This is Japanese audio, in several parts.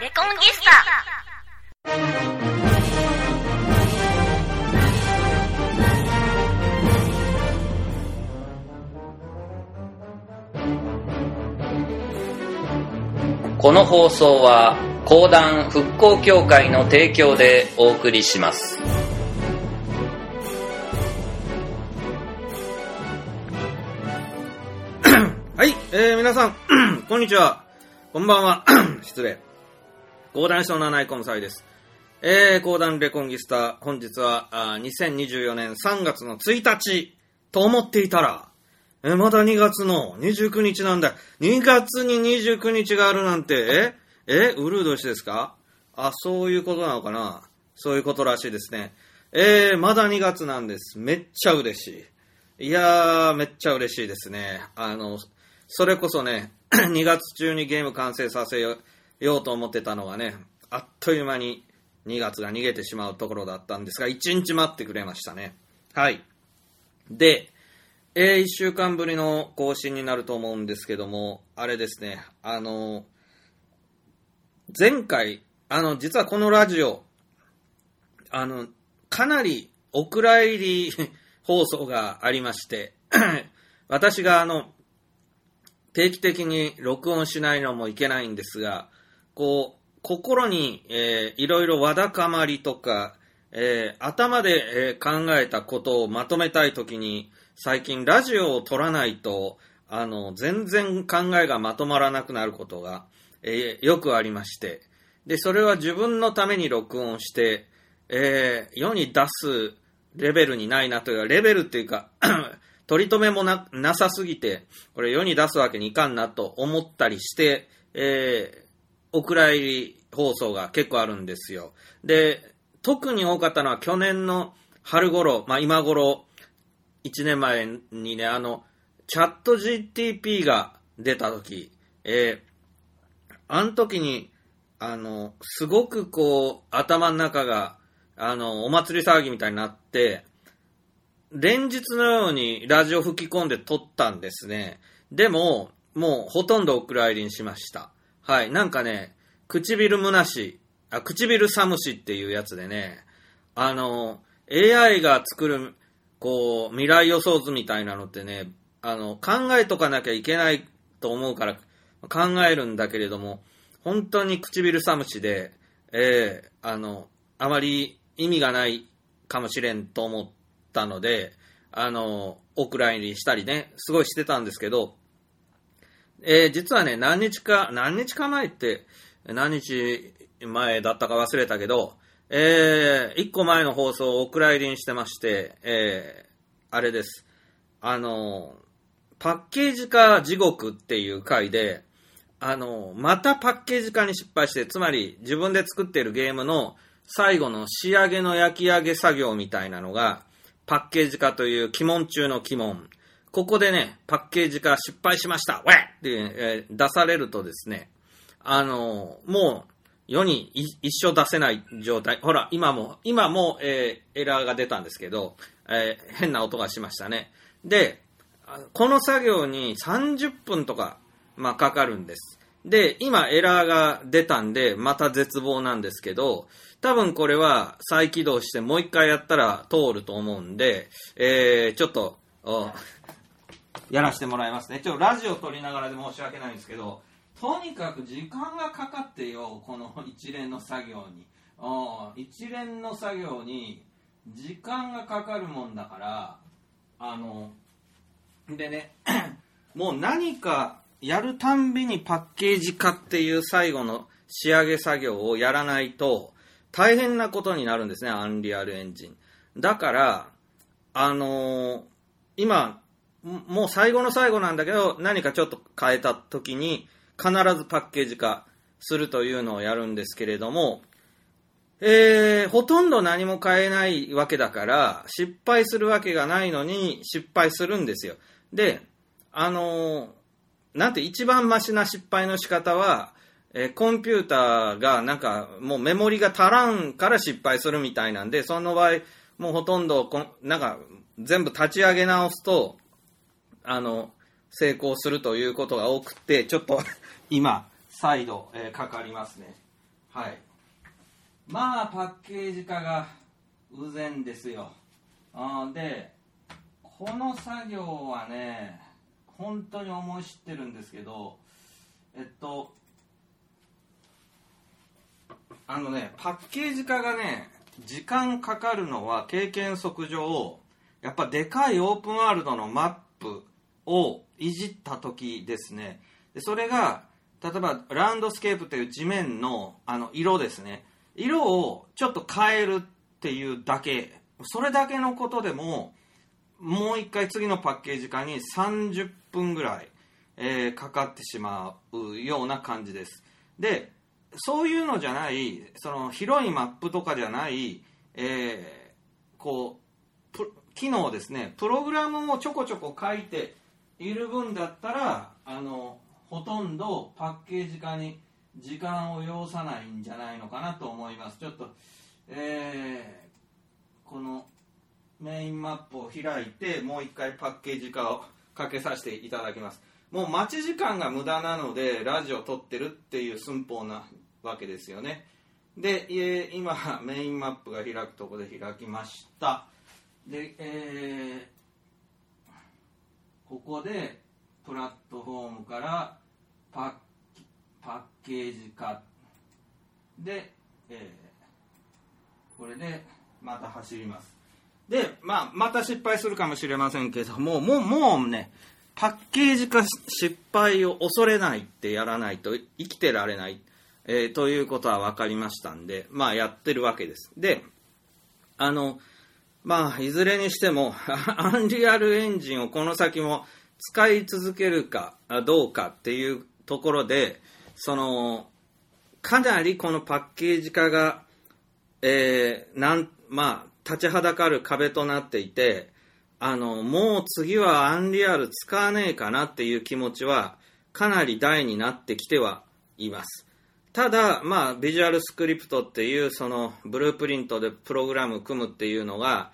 レコンギスタこの放送は講談復興協会の提供でお送りしますはい、えー、皆さん、こんにちは。こんばんは。失礼。講談師の七井コムサイです。えー、講談レコンギスター、本日は、あ2024年3月の1日と思っていたら、えまだ2月の29日なんだ。2月に29日があるなんて、ええウルー年ですか？あ、そういうことなのかな？そういうことらしいですね。えー、まだ2月なんです。めっちゃ嬉しい。いやー、めっちゃ嬉しいですね。あの、それこそね、2月中にゲーム完成させようと思ってたのがね、あっという間に2月が逃げてしまうところだったんですが、1日待ってくれましたね。はい。で、えー、1週間ぶりの更新になると思うんですけども、あれですね、あの、前回、あの、実はこのラジオ、あの、かなりお蔵入り 放送がありまして、私があの、定期的に録音しないのもいけないんですが、こう、心に、えーいろいろわだかまりとか、えー頭で、えー考えたことをまとめたいときに、最近ラジオを撮らないと、あの、全然考えがまとまらなくなることが、えーよくありまして、で、それは自分のために録音して、えー世に出すレベルにないなというか、レベルっていうか、取り留めもななさすぎて、これ世に出すわけにいかんなと思ったりして、えお蔵入り放送が結構あるんですよ。で、特に多かったのは去年の春頃、まあ今頃、1年前にね、あの、チャット GTP が出た時、えーあの時に、あの、すごくこう、頭の中が、あの、お祭り騒ぎみたいになって、連日のようにラジオ吹き込んで撮ったんですね。でも、もうほとんどお蔵入りにしました。はい。なんかね、唇むなし、あ、唇寒しっていうやつでね、あの、AI が作る、こう、未来予想図みたいなのってね、あの、考えとかなきゃいけないと思うから考えるんだけれども、本当に唇寒しで、ええあの、あまり意味がないかもしれんと思ったので、あの、お蔵入りしたりね、すごいしてたんですけど、えー実はね、何日か、何日か前って、何日前だったか忘れたけど、えー、一個前の放送をお蔵入りにしてまして、えー、あれです。あの、パッケージ化地獄っていう回で、あの、またパッケージ化に失敗して、つまり自分で作ってるゲームの最後の仕上げの焼き上げ作業みたいなのが、パッケージ化という鬼門中の鬼門。ここでね、パッケージ化失敗しましたウェって、えー出されるとですね、あの、もう世に一生出せない状態。ほら、今も、今も、えーエラーが出たんですけど、えー変な音がしましたね。で、この作業に30分とか、まあ、かかるんです。で、今エラーが出たんで、また絶望なんですけど、多分これは再起動してもう一回やったら通ると思うんで、えー、ちょっと、やらせてもらいますね。ちょっとラジオ撮りながらで申し訳ないんですけど、とにかく時間がかかってよ、この一連の作業に。一連の作業に時間がかかるもんだから、あの、でね、もう何かやるたんびにパッケージ化っていう最後の仕上げ作業をやらないと大変なことになるんですね、アンリアルエンジン。だから、あのー今、もう最後の最後なんだけど、何かちょっと変えた時に必ずパッケージ化するというのをやるんですけれども、えー、ほとんど何も変えないわけだから、失敗するわけがないのに失敗するんですよ。で、あのーなんて一番マシな失敗の仕方は、えーコンピューターがなんかもうメモリが足らんから失敗するみたいなんで、その場合、もうほとんどこ、なんか全部立ち上げ直すと、あの、成功するということが多くて、ちょっと 今、再度、えーかかりますね。はいまあパッケージ化がうぜんですよあでこの作業はね本当に思い知ってるんですけどえっとあのねパッケージ化がね時間かかるのは経験則上やっぱでかいオープンワールドのマップをいじった時ですね。でそれが例えばランドスケープという地面のあの色ですね。色をちょっと変えるっていうだけ。それだけのことでももう一回次のパッケージ化に30分ぐらい、えーかかってしまうような感じです。でそういうのじゃないその広いマップとかじゃない、えーこう機能ですね。プログラムをちょこちょこ書いている分だったらあのほとんどパッケージ化に時間を要さないんじゃないのかなと思います。ちょっと、えーこのメインマップを開いてもう一回パッケージ化をかけさせていただきます。もう待ち時間が無駄なのでラジオ撮ってるっていう寸法なわけですよね。でえー今メインマップが開くとこで開きました。で、えーここでプラットフォームからパッケージ化。で、えーこれでまた走ります。で、まあ、また失敗するかもしれませんけどももうもうねパッケージ化失敗を恐れないってやらないと生きてられない、えーということは分かりましたんでまあやってるわけです。であのまあいずれにしても アンリアルエンジンをこの先も使い続けるかどうかっていうところでそのかなりこのパッケージ化がえーなんまあ、立ちはだかる壁となっていてあのもう次はアンリアル使わねえかなっていう気持ちはかなり大になってきてはいます。ただ、まあ、ビジュアルスクリプトっていうそのブループリントでプログラム組むっていうのが、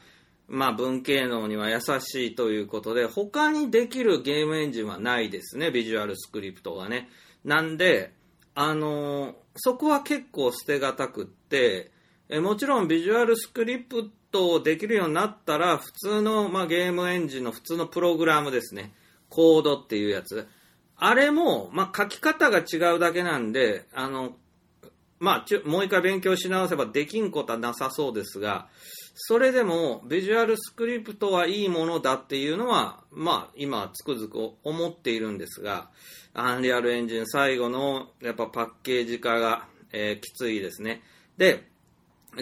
まあ、文系能には優しいということで他にできるゲームエンジンはないですねビジュアルスクリプトがね。なんであのそこは結構捨てがたくってえもちろんビジュアルスクリプトをできるようになったら普通の、まあ、ゲームエンジンの普通のプログラムですね。コードっていうやつ。あれも、まあ、書き方が違うだけなんであの、まあ、ちょもう一回勉強し直せばできんことはなさそうですがそれでもビジュアルスクリプトはいいものだっていうのは、まあ、今つくづく思っているんですがアンリアルエンジン最後のやっぱパッケージ化が、えーきついですね。で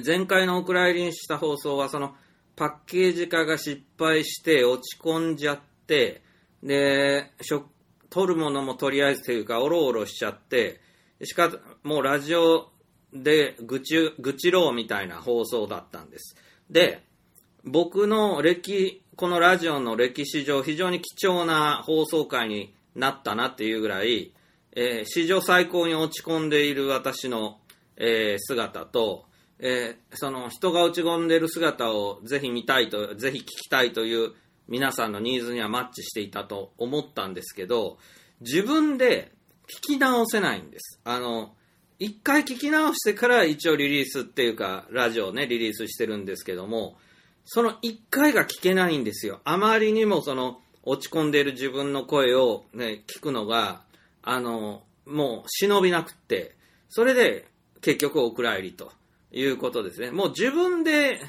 前回のお蔵入りにした放送はそのパッケージ化が失敗して落ち込んじゃってで食取るものもとりあえずというかおろおろしちゃってしかもうラジオで愚痴愚痴ろうみたいな放送だったんです。で僕の歴このラジオの歴史上非常に貴重な放送回になったなっていうぐらい、えー史上最高に落ち込んでいる私の、えー姿と、えーその人が落ち込んでいる姿をぜひ見たいとぜひ聞きたいという皆さんのニーズにはマッチしていたと思ったんですけど自分で聞き直せないんです。あの一回聞き直してから一応リリースっていうかラジオねリリースしてるんですけどもその一回が聞けないんですよ。あまりにもその落ち込んでいる自分の声を、ね、聞くのがあのもう忍びなくってそれで結局お蔵入りということですね。もう自分で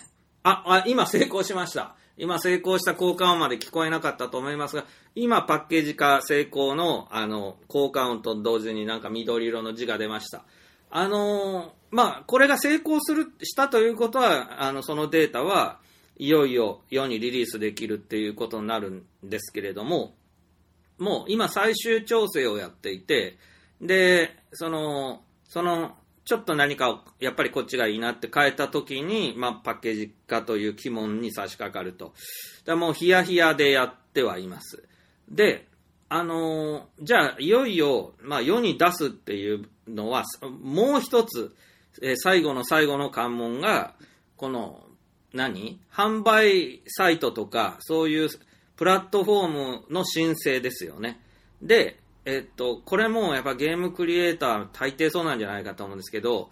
ああ今成功しました。今成功した効果音まで聞こえなかったと思いますが今パッケージ化成功のあの効果音と同時になんか緑色の字が出ました。あのーまあこれが成功するしたということはあのそのデータはいよいよ世にリリースできるっていうことになるんですけれどももう今最終調整をやっていてでそのそのちょっと何かをやっぱりこっちがいいなって変えた時に、まあ、パッケージ化という鬼門に差し掛かると。だもうヒヤヒヤでやってはいます。で、あのーじゃあいよいよ、まあ、世に出すっていうのは、もう一つ、えー最後の最後の関門が、この、何？販売サイトとか、そういうプラットフォームの申請ですよね。で、えっと、これもやっぱゲームクリエイター大抵そうなんじゃないかと思うんですけど、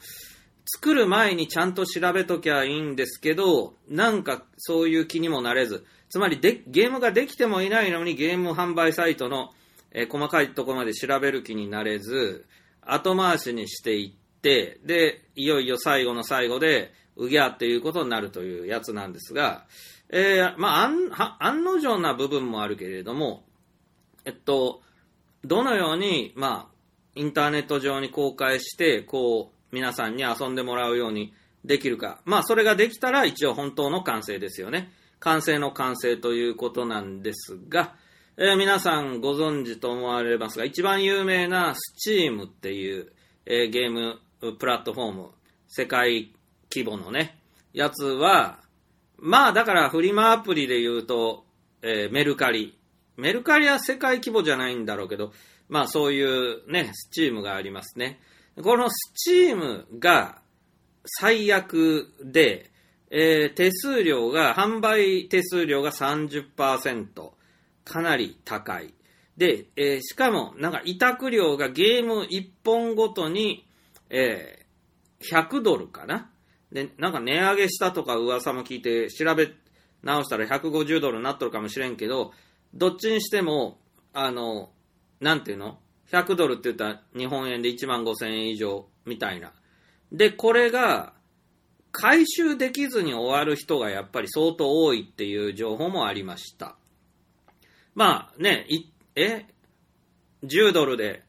作る前にちゃんと調べときゃいいんですけど、なんかそういう気にもなれず、つまりでゲームができてもいないのにゲーム販売サイトの、えー細かいところまで調べる気になれず、後回しにしていって、で、いよいよ最後の最後で、うぎゃっていうことになるというやつなんですが、えーまあ、案の定な部分もあるけれども、えっと、どのように、まあ、インターネット上に公開して、こう、皆さんに遊んでもらうようにできるか。まあ、それができたら一応本当の完成ですよね。完成の完成ということなんですが、えー皆さんご存知と思われますが、一番有名な Steam っていう、えーゲームプラットフォーム、世界規模のね、やつは、まあだからフリマアプリで言うと、えーメルカリ。メルカリは世界規模じゃないんだろうけど、まあそういうね、スチームがありますね。このスチームが最悪で、えー手数料が、販売手数料が30%。かなり高い。で、えーしかも、なんか委託料がゲーム1本ごとに、えー100ドルかなで、なんか値上げしたとか噂も聞いて調べ直したら150ドルになっとるかもしれんけど、どっちにしても、あの、なんていうの ?100 ドルって言ったら日本円で1万5千円以上みたいな。で、これが、回収できずに終わる人がやっぱり相当多いっていう情報もありました。まあね、え、10ドルで、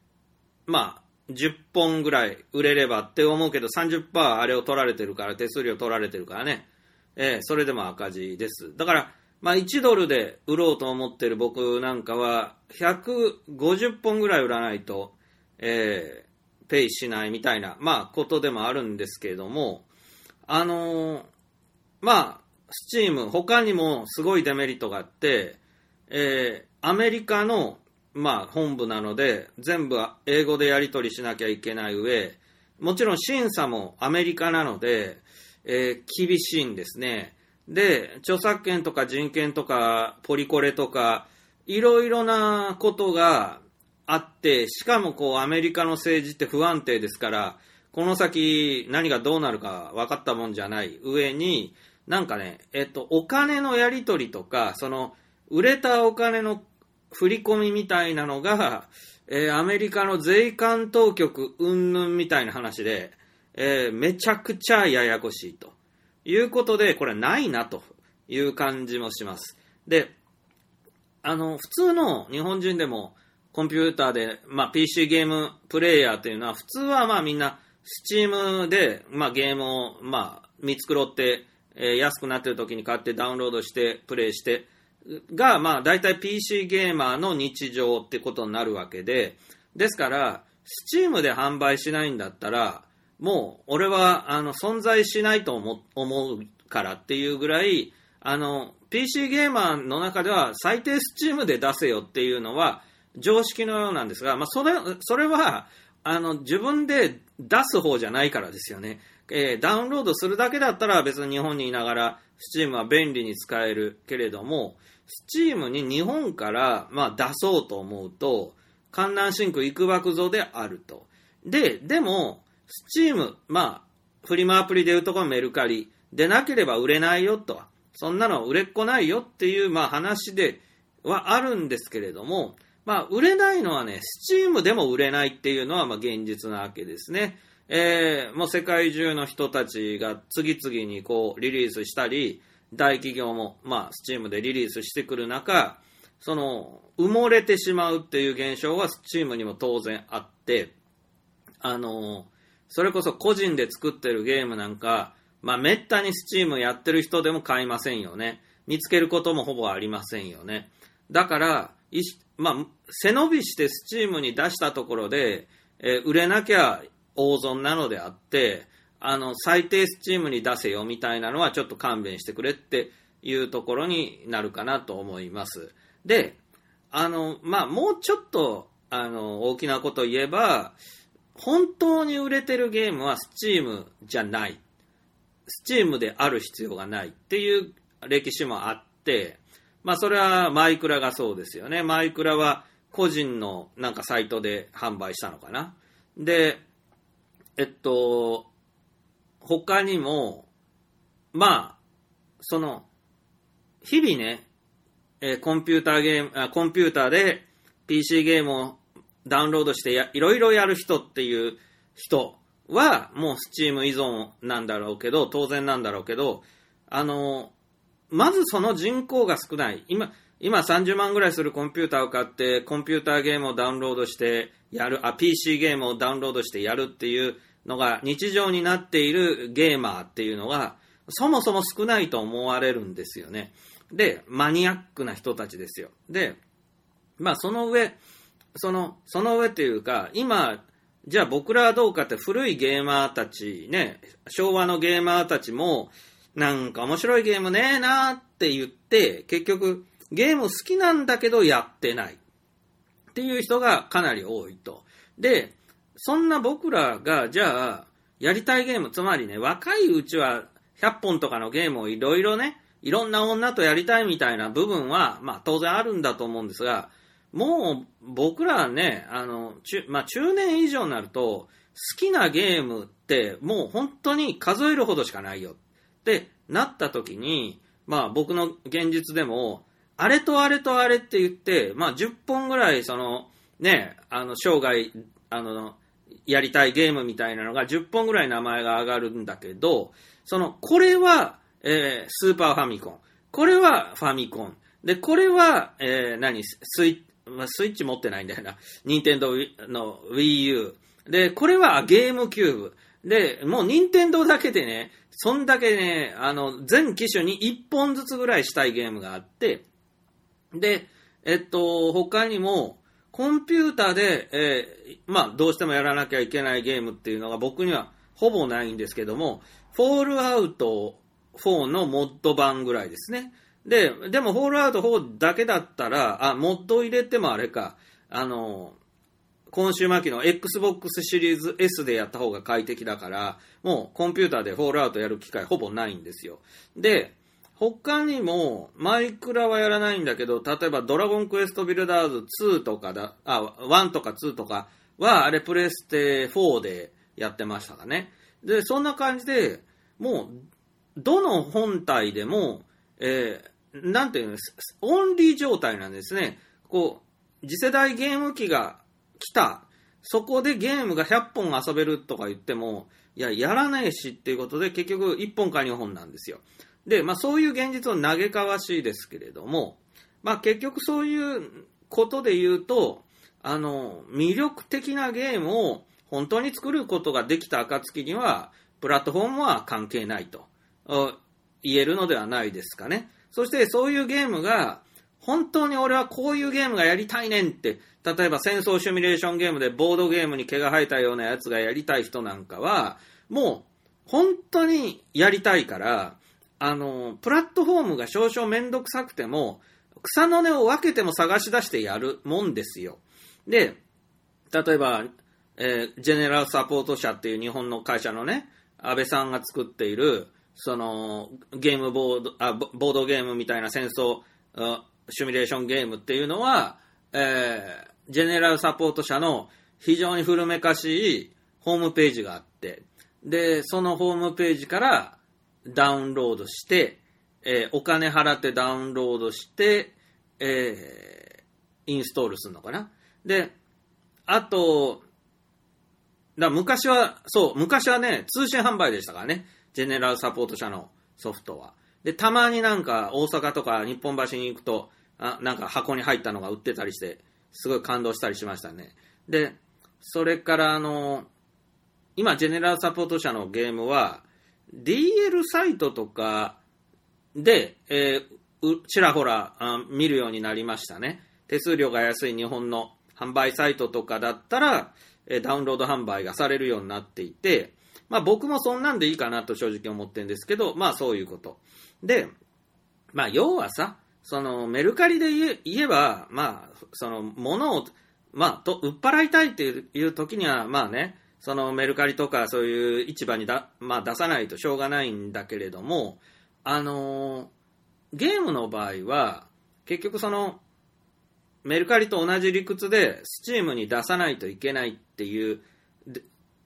まあ、10本ぐらい売れればって思うけど、30%あれを取られてるから、手数料取られてるからね。えーそれでも赤字です。だから、まあ1ドルで売ろうと思ってる僕なんかは、150本ぐらい売らないと、えーペイしないみたいな、まあことでもあるんですけれども、あのーまあ、スチーム、他にもすごいデメリットがあって、えーアメリカの、まあ、本部なので、全部英語でやり取りしなきゃいけない上、もちろん審査もアメリカなので、えー厳しいんですね。で、著作権とか人権とか、ポリコレとか、いろいろなことがあって、しかもこう、アメリカの政治って不安定ですから、この先何がどうなるか分かったもんじゃない上に、なんかね、えっと、お金のやり取りとか、その、売れたお金の振り込みみたいなのが、えーアメリカの税関当局云々みたいな話で、えーめちゃくちゃややこしいと。いうことで、これないなという感じもします。で、あの、普通の日本人でもコンピューターで、まあ、PC ゲームプレイヤーっていうのは、普通はまあみんな、スチームで、まあ、ゲームを、まあ、見繕って、えー安くなってる時に買ってダウンロードして、プレイして、が、まあ、大体 PC ゲーマーの日常ってことになるわけで、ですから、スチームで販売しないんだったら、もう、俺は、あの、存在しないと思思うからっていうぐらい、あの、PC ゲーマーの中では最低スチームで出せよっていうのは常識のようなんですが、まあ、それ、それは、あの、自分で出す方じゃないからですよね。えーダウンロードするだけだったら別に日本にいながら、 Steam は便利に使えるけれども、 Steam に日本から、まあ、出そうと思うと、艱難辛苦行く爆増であると。で、でも、 Steam、まあ、フリマアプリでいうとこメルカリでなければ売れないよと。そんなの売れっこないよっていう、まあ話ではあるんですけれども、まあ売れないのはね、スチームでも売れないっていうのはまあ現実なわけですね。えーもう世界中の人たちが次々にこうリリースしたり、大企業もまあスチームでリリースしてくる中、その埋もれてしまうっていう現象はスチームにも当然あって、あの、それこそ個人で作ってるゲームなんか、まあ、めったにスチームやってる人でも買いませんよね。見つけることもほぼありませんよね。だから、いしまあ、背伸びしてスチームに出したところで、えー売れなきゃ大損なのであって、あの、最低スチームに出せよみたいなのはちょっと勘弁してくれっていうところになるかなと思います。で、あの、まあ、もうちょっと、あの、大きなこと言えば、本当に売れてるゲームはスチームじゃない。スチームである必要がないっていう歴史もあって、まあそれはマイクラがそうですよね。マイクラは個人のなんかサイトで販売したのかな。で、えっと、他にも、まあ、その、日々ね、えーコンピューターゲーム、あコンピューターで PC ゲームをダウンロードしてやいろいろやる人っていう人は、もう Steam 依存なんだろうけど、当然なんだろうけど、あの、まずその人口が少ない。今、今30万ぐらいするコンピューターを買って、コンピューターゲームをダウンロードしてやる、あ、PC ゲームをダウンロードしてやるっていうのが日常になっているゲーマーっていうのが、そもそも少ないと思われるんですよね。で、マニアックな人たちですよ。で、まあその上、その、その上っていうか、今、じゃあ僕らはどうかって古いゲーマーたちね、昭和のゲーマーたちも、なんか面白いゲームねえなーって言って、結局ゲーム好きなんだけどやってない。っていう人がかなり多いと。で、そんな僕らが、じゃあ、やりたいゲーム、つまりね、若いうちは100本とかのゲームをいろいろね、いろんな女とやりたいみたいな部分は、まあ当然あるんだと思うんですが、もう僕らね、あの、中、まあ中年以上になると、好きなゲームってもう本当に数えるほどしかないよってなった時に、まあ僕の現実でも、あれとあれとあれって言って、まあ10本ぐらいその、ね、あの生涯、あの、やりたいゲームみたいなのが10本ぐらい名前が上がるんだけど、その、これは、えースーパーファミコン。これはファミコン。で、これは、えー何？スイまあスイッチ持ってないんだよな。任天堂の Wii U。で、これはゲームキューブ。で、もう任天堂だけでね、そんだけね、あの、全機種に1本ずつぐらいしたいゲームがあって、で、えっと、他にも、コンピューターで、えーまあ、どうしてもやらなきゃいけないゲームっていうのが僕にはほぼないんですけども、フォールアウト4のモッド版ぐらいですね。で、でも、フォールアウト4だけだったら、あ、モッド入れてもあれか、あの、今週末期の Xbox シリーズ S でやった方が快適だから、もうコンピューターでフォールアウトやる機会ほぼないんですよ。で、他にも、マイクラはやらないんだけど、例えばドラゴンクエストビルダーズ2とかだ、あ、1とか2とかは、あれプレステ4でやってましたかね。で、そんな感じで、もう、どの本体でも、えーなんていうんです、オンリー状態なんですね。こう、次世代ゲーム機が来た。そこでゲームが100本遊べるとか言っても、いや、やらないしっていうことで結局1本か2本なんですよ。で、まあそういう現実は嘆かわしいですけれども、まあ結局そういうことで言うと、あの、魅力的なゲームを本当に作ることができた暁には、プラットフォームは関係ないと言えるのではないですかね。そしてそういうゲームが、本当に俺はこういうゲームがやりたいねんって、例えば戦争シミュレーションゲームでボードゲームに毛が生えたようなやつがやりたい人なんかは、もう本当にやりたいから、あの、プラットフォームが少々めんどくさくても、草の根を分けても探し出してやるもんですよ。で、例えば、えージェネラルサポート社っていう日本の会社のね、安倍さんが作っている、その、ゲームボード、あ、ボードゲームみたいな戦争、あシミュレーションゲームっていうのは、えージェネラルサポート社の非常に古めかしいホームページがあって、で、そのホームページからダウンロードして、えーお金払ってダウンロードして、えーインストールするのかな。で、あと、だ昔は、そう、昔はね、通信販売でしたからね。ジェネラルサポート社のソフトは。で、たまになんか大阪とか日本橋に行くと、あなんか箱に入ったのが売ってたりして、すごい感動したりしましたね。で、それからあの、今、ジェネラルサポート社のゲームは、DL サイトとかで、えーちらほら見るようになりましたね。手数料が安い日本の販売サイトとかだったら、えダウンロード販売がされるようになっていて、まあ僕もそんなんでいいかなと正直思ってるんですけど、まあそういうこと。で、まあ要はさ、そのメルカリで言えば、まあ、その物を、まあ、と売っ払いたいっていう時には、まあね、そのメルカリとかそういう市場にだ、まあ、出さないとしょうがないんだけれども、あのーゲームの場合は、結局その、メルカリと同じ理屈で、スチームに出さないといけないっていう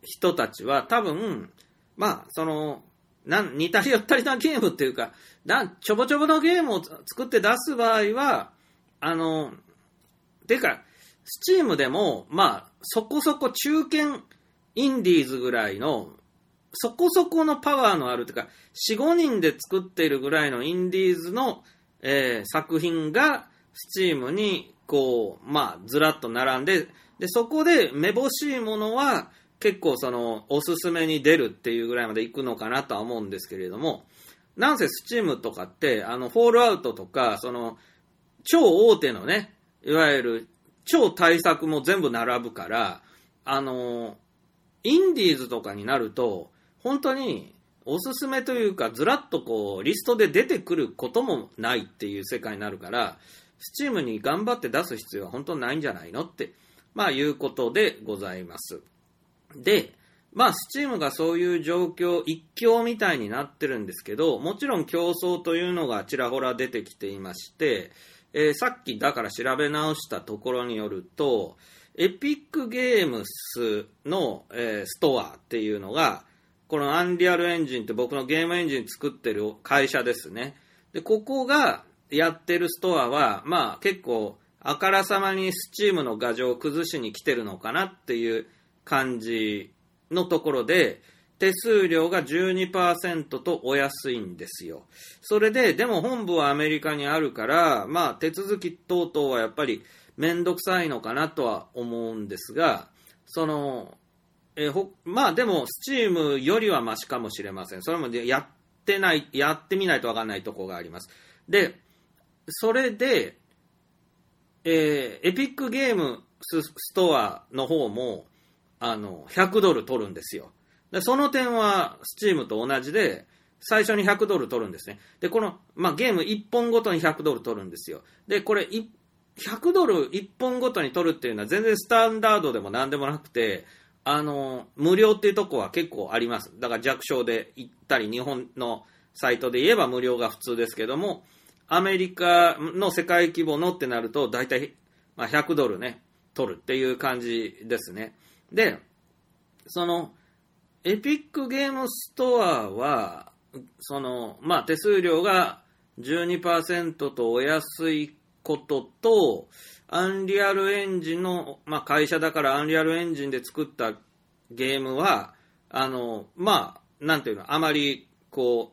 人たちは、多分、まあ、その、なん似たり寄ったりなゲームっていうか、なちょぼちょぼのゲームを作って出す場合は、あの、てか、スチームでも、まあ、そこそこ中堅インディーズぐらいの、そこそこのパワーのあるというか、4、5人で作っているぐらいのインディーズの、えー作品が、スチームに、こう、まあ、ずらっと並んで、で、そこでめぼしいものは、結構その、おすすめに出るっていうぐらいまで行くのかなとは思うんですけれども、なんせスチームとかって、あの、フォールアウトとか、その、超大手のね、いわゆる超大作も全部並ぶから、あの、インディーズとかになると、本当におすすめというか、ずらっとこう、リストで出てくることもないっていう世界になるから、スチームに頑張って出す必要は本当ないんじゃないのって、まあいうことでございます。で、まあ、スチームがそういう状況、一強みたいになってるんですけど、もちろん競争というのがちらほら出てきていまして、えーさっきだから調べ直したところによると、エピックゲームスの、えーストアっていうのが、このアンリアルエンジンって僕のゲームエンジン作ってる会社ですね。で、ここがやってるストアは、まあ結構あからさまにスチームの画像を崩しに来てるのかなっていう感じのところで、手数料が12%とお安いんですよ。それで、でも本部はアメリカにあるから、まあ手続き等々はやっぱりめんどくさいのかなとは思うんですが、その、えほまあでも、スチームよりはマシかもしれません。それもやってない、やってみないとわかんないとこがあります。で、それで、えーエピックゲームストアの方も、あの、100ドル取るんですよ。でその点は、スチームと同じで、最初に100ドル取るんですね。で、この、まあ、ゲーム1本ごとに100ドル取るんですよ。で、これ、100ドル1本ごとに取るっていうのは全然スタンダードでも何でもなくて、あの、無料っていうとこは結構あります。だから弱小で行ったり、日本のサイトで言えば無料が普通ですけども、アメリカの世界規模のってなると、大体、まあ、100ドルね、取るっていう感じですね。で、その、エピックゲームストアは、その、まあ、手数料が12%とお安いことと、アンリアルエンジンの、まあ、会社だからアンリアルエンジンで作ったゲームは、あの、まあ、なんていうの、あまり、こ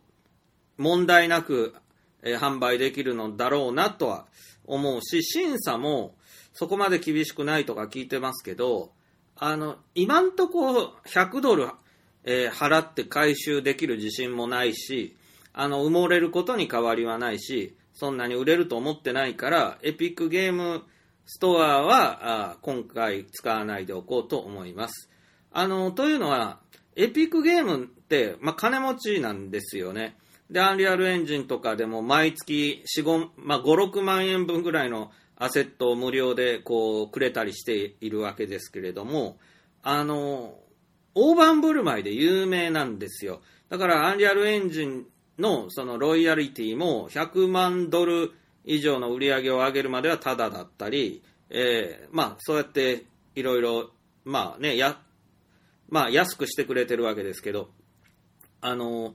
う、問題なく、えー販売できるのだろうなとは思うし、審査もそこまで厳しくないとか聞いてますけど、あの、今んとこ100ドル、えー払って回収できる自信もないし、あの、埋もれることに変わりはないし、そんなに売れると思ってないから、エピックゲームストアは、あ今回使わないでおこうと思います。あの、というのは、エピックゲームって、まあ、金持ちなんですよね。で、アンリアルエンジンとかでも毎月4、5、まあ、5、6万円分ぐらいのアセットを無料でこうくれたりしているわけですけれども、あの、大盤振る舞いで有名なんですよ。だから、アンリアルエンジンのそのロイヤリティも100万ドル以上の売り上げを上げるまではタダだったり、えーまあ、そうやっていろいろ、まあね、や、まあ、安くしてくれてるわけですけど、あの、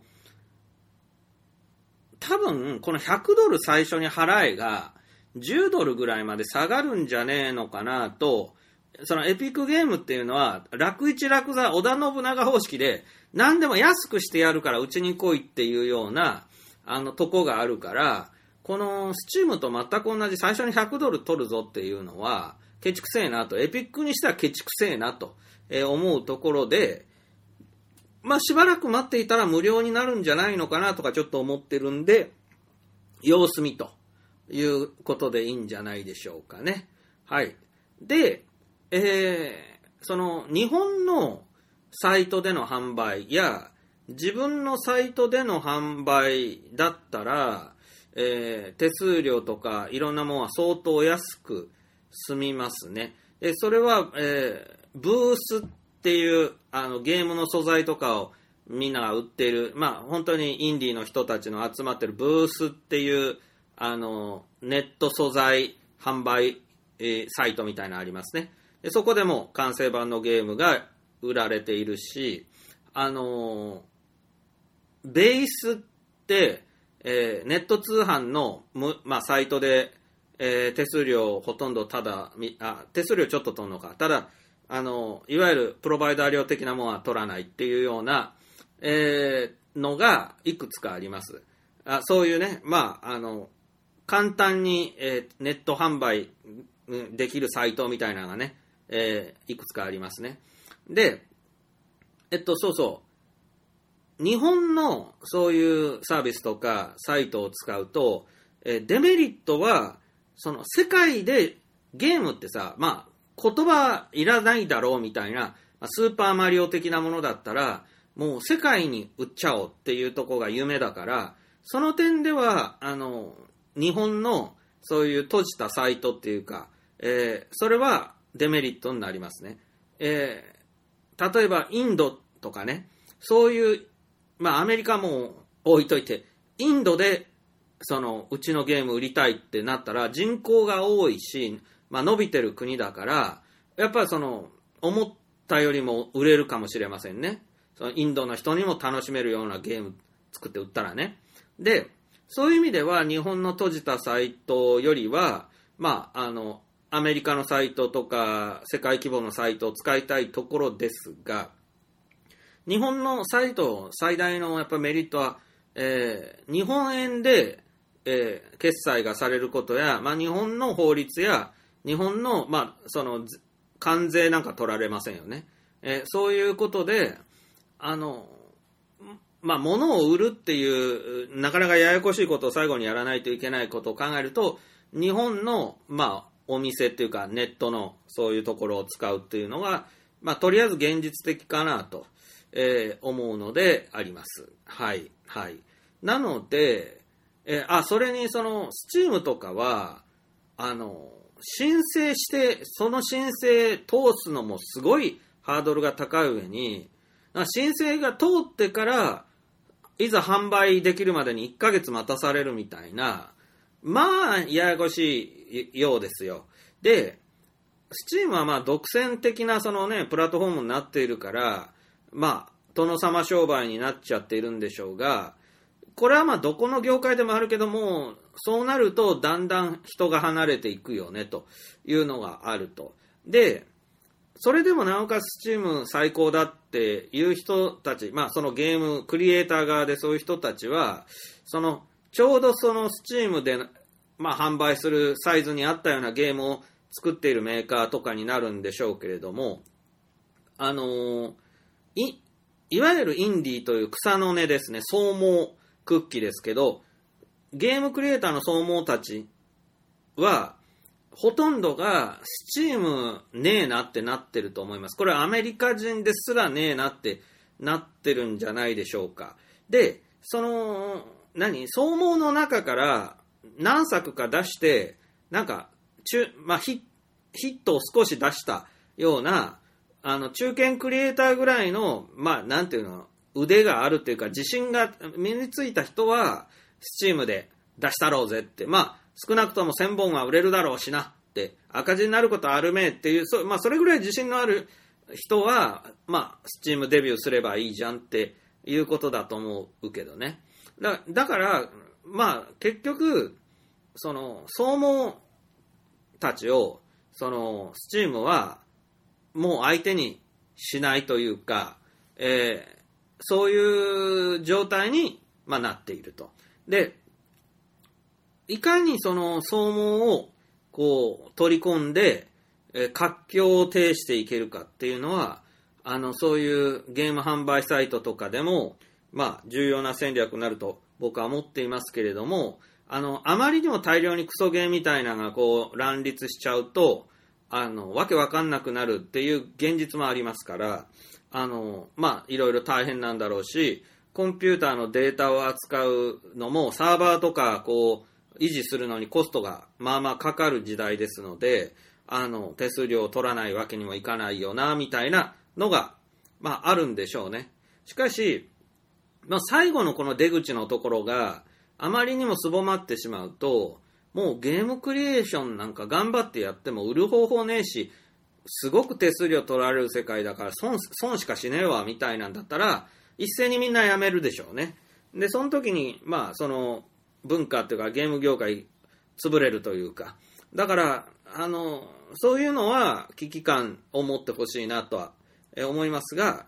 多分、この100ドル最初に払えが、10ドルぐらいまで下がるんじゃねえのかなと、そのエピックゲームっていうのは、楽一楽座、織田信長方式で、何でも安くしてやるからうちに来いっていうような、あの、とこがあるから、このスチームと全く同じ最初に100ドル取るぞっていうのは、ケチくせえなと、エピックにしてはケチくせえなと、えー思うところで、まあしばらく待っていたら無料になるんじゃないのかなとかちょっと思ってるんで、様子見と。いうことでいいんじゃないでしょうかね。はい。で、えーその日本のサイトでの販売や自分のサイトでの販売だったら、えー手数料とかいろんなものは相当安く済みますね。でそれは、えーブースっていうあのゲームの素材とかをみんなが売っている、まあ本当にインディーの人たちの集まってるブースっていうあのネット素材販売、えーサイトみたいなのありますね。でそこでも完成版のゲームが売られているし、あのベースって、えーネット通販の、まあ、サイトで、えー手数料ほとんどただあ、手数料ちょっと取るのか、ただ、あのいわゆるプロバイダー料的なものは取らないっていうような、えーのがいくつかあります。あそういうね、まあ、あの、簡単に、えーネット販売できるサイトみたいなのがね、えーいくつかありますね。で、えっと、そうそう。日本のそういうサービスとかサイトを使うと、えーデメリットは、その世界でゲームってさ、まあ、言葉いらないだろうみたいな、スーパーマリオ的なものだったら、もう世界に売っちゃおうっていうとこが夢だから、その点では、あの、日本のそういう閉じたサイトっていうか、えーそれはデメリットになりますね。えー例えばインドとかね、そういう、まあアメリカも置いといて、インドでそのうちのゲーム売りたいってなったら人口が多いし、まあ伸びてる国だから、やっぱりその思ったよりも売れるかもしれませんね。そのインドの人にも楽しめるようなゲーム作って売ったらね。で、そういう意味では日本の閉じたサイトよりは、まあ、あの、アメリカのサイトとか世界規模のサイトを使いたいところですが、日本のサイト最大のやっぱメリットは、えー日本円で、えー決済がされることや、まあ、日本の法律や日本の,、まあ、その関税なんか取られませんよね。えーそういうことで、あの、まあ、物を売るっていう、なかなかややこしいことを最後にやらないといけないことを考えると、日本の、まあ、お店っていうか、ネットのそういうところを使うっていうのが、まあ、とりあえず現実的かなと、えー思うのであります。はい、はい。なので、えーあ、それにその、スチームとかは、あの、申請して、その申請通すのもすごいハードルが高い上に、申請が通ってから、いざ販売できるまでに1ヶ月待たされるみたいな、まあ、ややこしいようですよ。で、スチームはまあ独占的なそのね、プラットフォームになっているから、まあ、殿様商売になっちゃっているんでしょうが、これはまあどこの業界でもあるけども、そうなるとだんだん人が離れていくよねというのがあると。で、それでもなおかつ Steam 最高だっていう人たち、まあそのゲーム、クリエイター側でそういう人たちは、その、ちょうどその Steam で、まあ販売するサイズに合ったようなゲームを作っているメーカーとかになるんでしょうけれども、あのーい、いわゆるインディーという草の根ですね、総毛クッキーですけど、ゲームクリエイターの総毛たちは、ほとんどが、スチームねえなってなってると思います。これはアメリカ人ですらねえなってなってるんじゃないでしょうか。で、その、何？総毛の中から何作か出して、なんか、中、まあ、ヒヒットを少し出したような、あの、中堅クリエイターぐらいの、まあ、なんていうの、腕があるっていうか、自信が身についた人は、スチームで出したろうぜって、まあ、少なくとも1000本は売れるだろうしなって、赤字になることあるめっていう、そ,、まあ、それぐらい自信のある人は、まあ、スチームデビューすればいいじゃんっていうことだと思うけどね。だだから、まあ、結局、その、総毛たちを、その、スチームは、もう相手にしないというか、えーそういう状態に、まあ、なっていると。で、いかにその総毛をこう取り込んで、えー活況を呈していけるかっていうのは、あの、そういうゲーム販売サイトとかでも、まあ、重要な戦略になると僕は思っていますけれども、あの、あまりにも大量にクソゲーみたいなのがこう乱立しちゃうと、あの、わけわかんなくなるっていう現実もありますから、あの、まあ、いろいろ大変なんだろうし、コンピューターのデータを扱うのもサーバーとかこう維持するのにコストがまあまあかかる時代ですので、あの、手数料を取らないわけにもいかないよな、みたいなのが、まああるんでしょうね。しかし、まあ最後のこの出口のところがあまりにもすぼまってしまうと、もうゲームクリエーションなんか頑張ってやっても売る方法ねえし、すごく手数料取られる世界だから損損しかしねえわみたいなんだったら、一斉にみんな辞めるでしょうね。で、その時に、まあ、その文化っていうかゲーム業界潰れるというか、だから、あの、そういうのは危機感を持ってほしいなとは思いますが、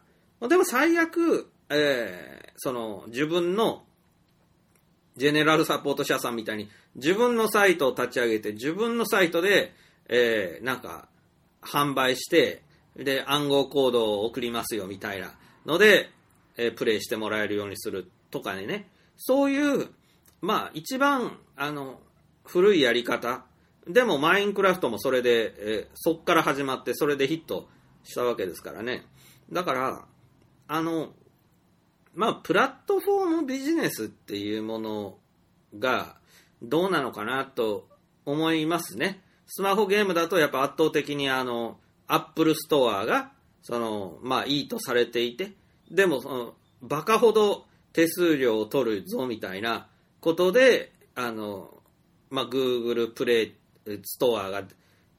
でも最悪、えーその自分のジェネラルサポート社さんみたいに自分のサイトを立ち上げて自分のサイトで、えーなんか販売してで暗号コードを送りますよみたいなので、えープレイしてもらえるようにするとかね。そういうまあ一番あの古いやり方でもマインクラフトもそれで、えーそっから始まってそれでヒットしたわけですからねだからあのまあ、プラットフォームビジネスっていうものがどうなのかなと思いますね。スマホゲームだとやっぱ圧倒的にあの、アップルストアが、その、まあいいとされていて、でもその、バカほど手数料を取るぞみたいなことで、あの、まあ Google プレイストアが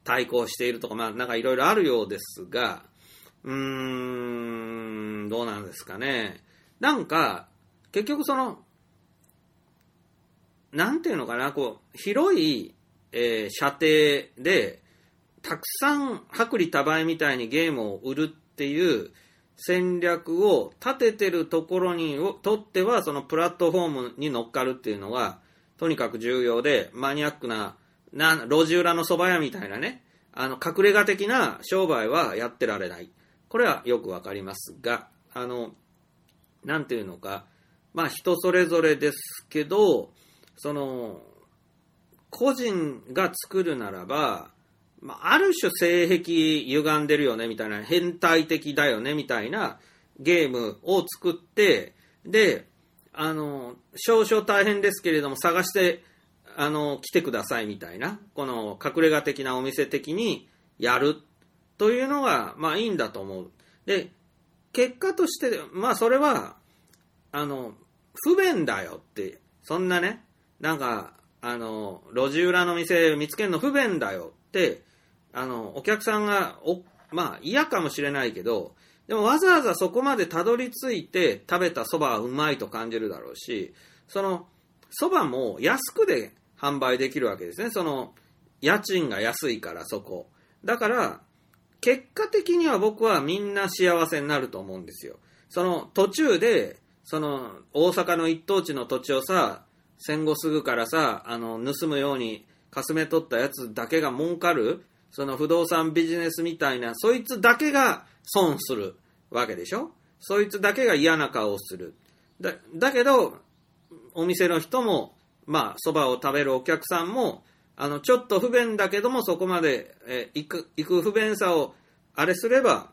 対抗しているとか、まあなんかいろいろあるようですが、うーん、どうなんですかね。なんか、結局その、なんていうのかな、こう、広い、えー射程で、たくさん薄利多売みたいにゲームを売るっていう戦略を立ててるところにとっては、そのプラットフォームに乗っかるっていうのは、とにかく重要で、マニアックな、な路地裏の蕎麦屋みたいなね、あの、隠れ家的な商売はやってられない。これはよくわかりますが、あの、なんていうのか、まあ人それぞれですけど、その、個人が作るならば、まあ、ある種性癖歪んでるよねみたいな、変態的だよねみたいなゲームを作って、で、あの、少々大変ですけれども探して、あの、来てくださいみたいな、この隠れ家的なお店的にやるというのが、まあいいんだと思う。で、結果として、まあそれは、あの、不便だよって、そんなね、なんか、あの、路地裏の店見つけるの不便だよって、あの、お客さんが、お、まあ嫌かもしれないけど、でもわざわざそこまでたどり着いて食べた蕎麦はうまいと感じるだろうし、その、蕎麦も安くで販売できるわけですね。その、家賃が安いからそこ。だから、結果的には僕はみんな幸せになると思うんですよ。その途中で、その大阪の一等地の土地をさ、戦後すぐからさ、あの、盗むようにかすめ取ったやつだけが儲かる、その不動産ビジネスみたいな、そいつだけが損するわけでしょ？そいつだけが嫌な顔をする。だ、だけど、お店の人も、まあ、蕎麦を食べるお客さんも、あの、ちょっと不便だけども、そこまで、え行く、行く不便さを、あれすれば、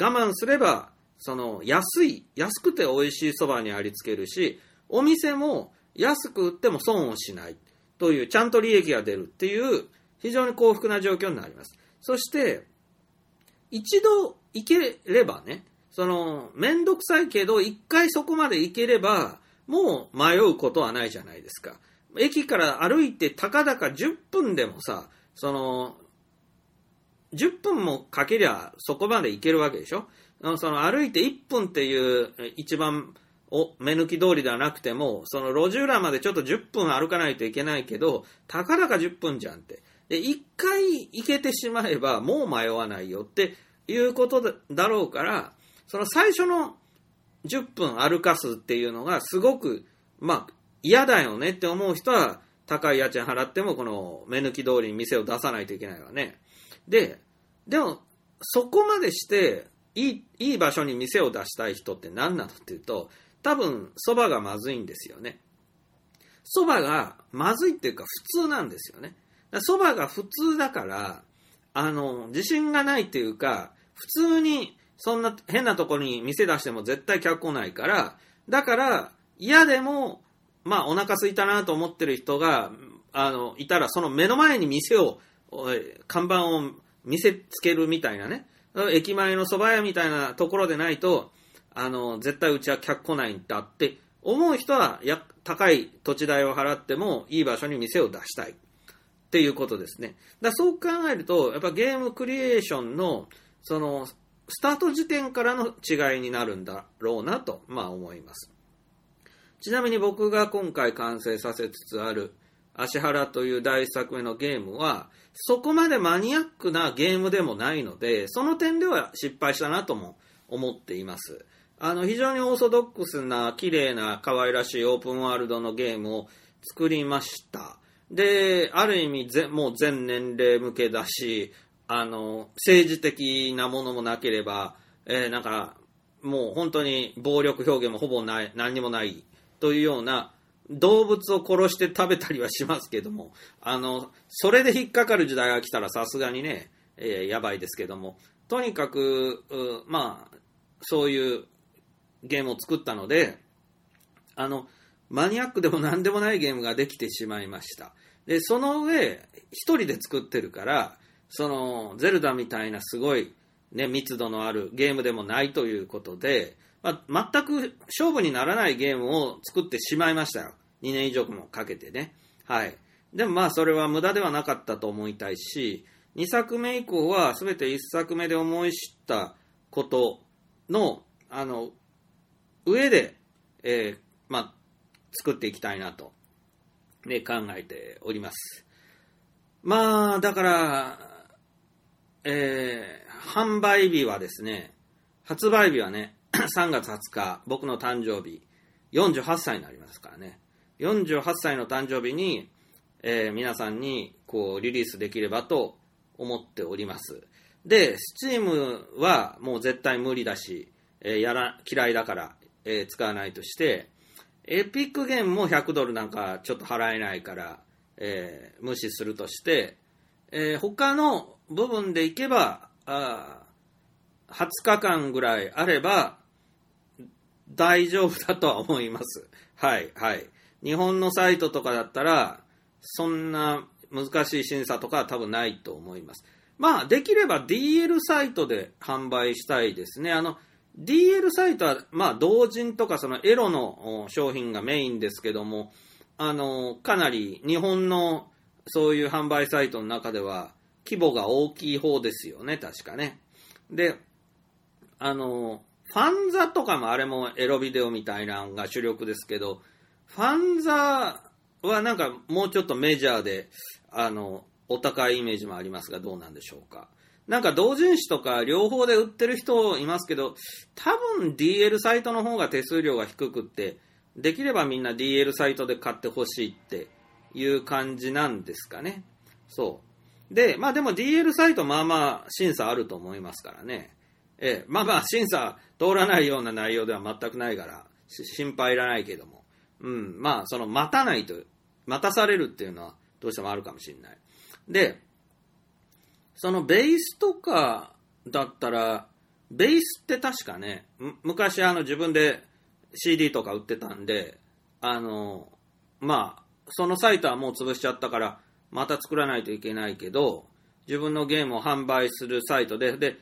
我慢すれば、その、安い、安くて美味しい蕎麦にありつけるし、お店も安く売っても損をしないという、ちゃんと利益が出るっていう、非常に幸福な状況になります。そして、一度行ければね、その、めんどくさいけど、一回そこまで行ければ、もう迷うことはないじゃないですか。駅から歩いてたかだか10分でもさ、その、10分もかけりゃそこまで行けるわけでしょ？その歩いて1分っていう一番お目抜き通りではなくても、その路地裏までちょっと10分歩かないといけないけど、たかだか10分じゃんって。で、1回行けてしまえばもう迷わないよっていうことだろうから、その最初の10分歩かすっていうのがすごく、まあ、嫌だよねって思う人は、高い家賃払ってもこの目抜き通りに店を出さないといけないわね。で、でも、そこまでして、いい、いい場所に店を出したい人って何なのっていうと、多分、蕎麦がまずいんですよね。蕎麦がまずいっていうか普通なんですよね。だから蕎麦が普通だから、あの、自信がないっていうか、普通に、そんな変なところに店出しても絶対客来ないから、だから、嫌でも、まあ、お腹空いたなと思ってる人が、あの、いたら、その目の前に店を、看板を見せつけるみたいなね、駅前の蕎麦屋みたいなところでないと、あの、絶対うちは客来ないんだって思う人は、や、高い土地代を払ってもいい場所に店を出したい。っていうことですね。だそう考えると、やっぱゲームクリエーションの、その、スタート時点からの違いになるんだろうなと、まあ思います。ちなみに僕が今回完成させつつある、足原という大作目のゲームは、そこまでマニアックなゲームでもないので、その点では失敗したなとも思っています。あの、非常にオーソドックスな、綺麗な、可愛らしいオープンワールドのゲームを作りました。で、ある意味ぜ、もう全年齢向けだし、あの、政治的なものもなければ、えー、なんか、もう本当に暴力表現もほぼない、何にもないというような、動物を殺して食べたりはしますけども、あの、それで引っかかる時代が来たらさすがにね、えー、やばいですけども、とにかく、まあ、そういうゲームを作ったので、あの、マニアックでも何でもないゲームができてしまいました。で、その上、一人で作ってるから、その、ゼルダみたいなすごい、ね、密度のあるゲームでもないということで、まあ、全く勝負にならないゲームを作ってしまいましたよ。2年以上もかけてね。はい。でもまあ、それは無駄ではなかったと思いたいし、2作目以降は全て1作目で思い知ったことの、あの、上で、えー、まあ、作っていきたいなと、ね、考えております。まあ、だから、えー、販売日はですね、発売日はね、3月20日、僕の誕生日、48歳になりますからね。48歳の誕生日に、えー、皆さんにこうリリースできればと思っております。で、Steam はもう絶対無理だし、えー、やら嫌いだから、えー、使わないとして、エピックゲームも100ドルなんかちょっと払えないから、えー、無視するとして、えー、他の部分でいけば、あ20日間ぐらいあれば大丈夫だとは思います。はい、はい。日本のサイトとかだったら、そんな難しい審査とかは多分ないと思います。まあ、できれば DL サイトで販売したいですね。あの、DL サイトは、まあ、同人とかそのエロの商品がメインですけども、あの、かなり日本のそういう販売サイトの中では規模が大きい方ですよね、確かね。で、あの、ファンザとかもあれもエロビデオみたいなのが主力ですけど、ファンザはなんかもうちょっとメジャーで、あの、お高いイメージもありますが、どうなんでしょうか。なんか同人誌とか両方で売ってる人いますけど、多分 DL サイトの方が手数料が低くって、できればみんな DL サイトで買ってほしいっていう感じなんですかね。そう。で、まあでも DL サイトまあまあ審査あると思いますからね。ええ、まあまあ審査通らないような内容では全くないから、心配いらないけども。うん、まあその待たないと、待たされるっていうのはどうしてもあるかもしれない。で、そのベースとかだったら、ベースって確かね、昔あの自分で CD とか売ってたんで、あの、まあ、そのサイトはもう潰しちゃったから、また作らないといけないけど、自分のゲームを販売するサイトで、で、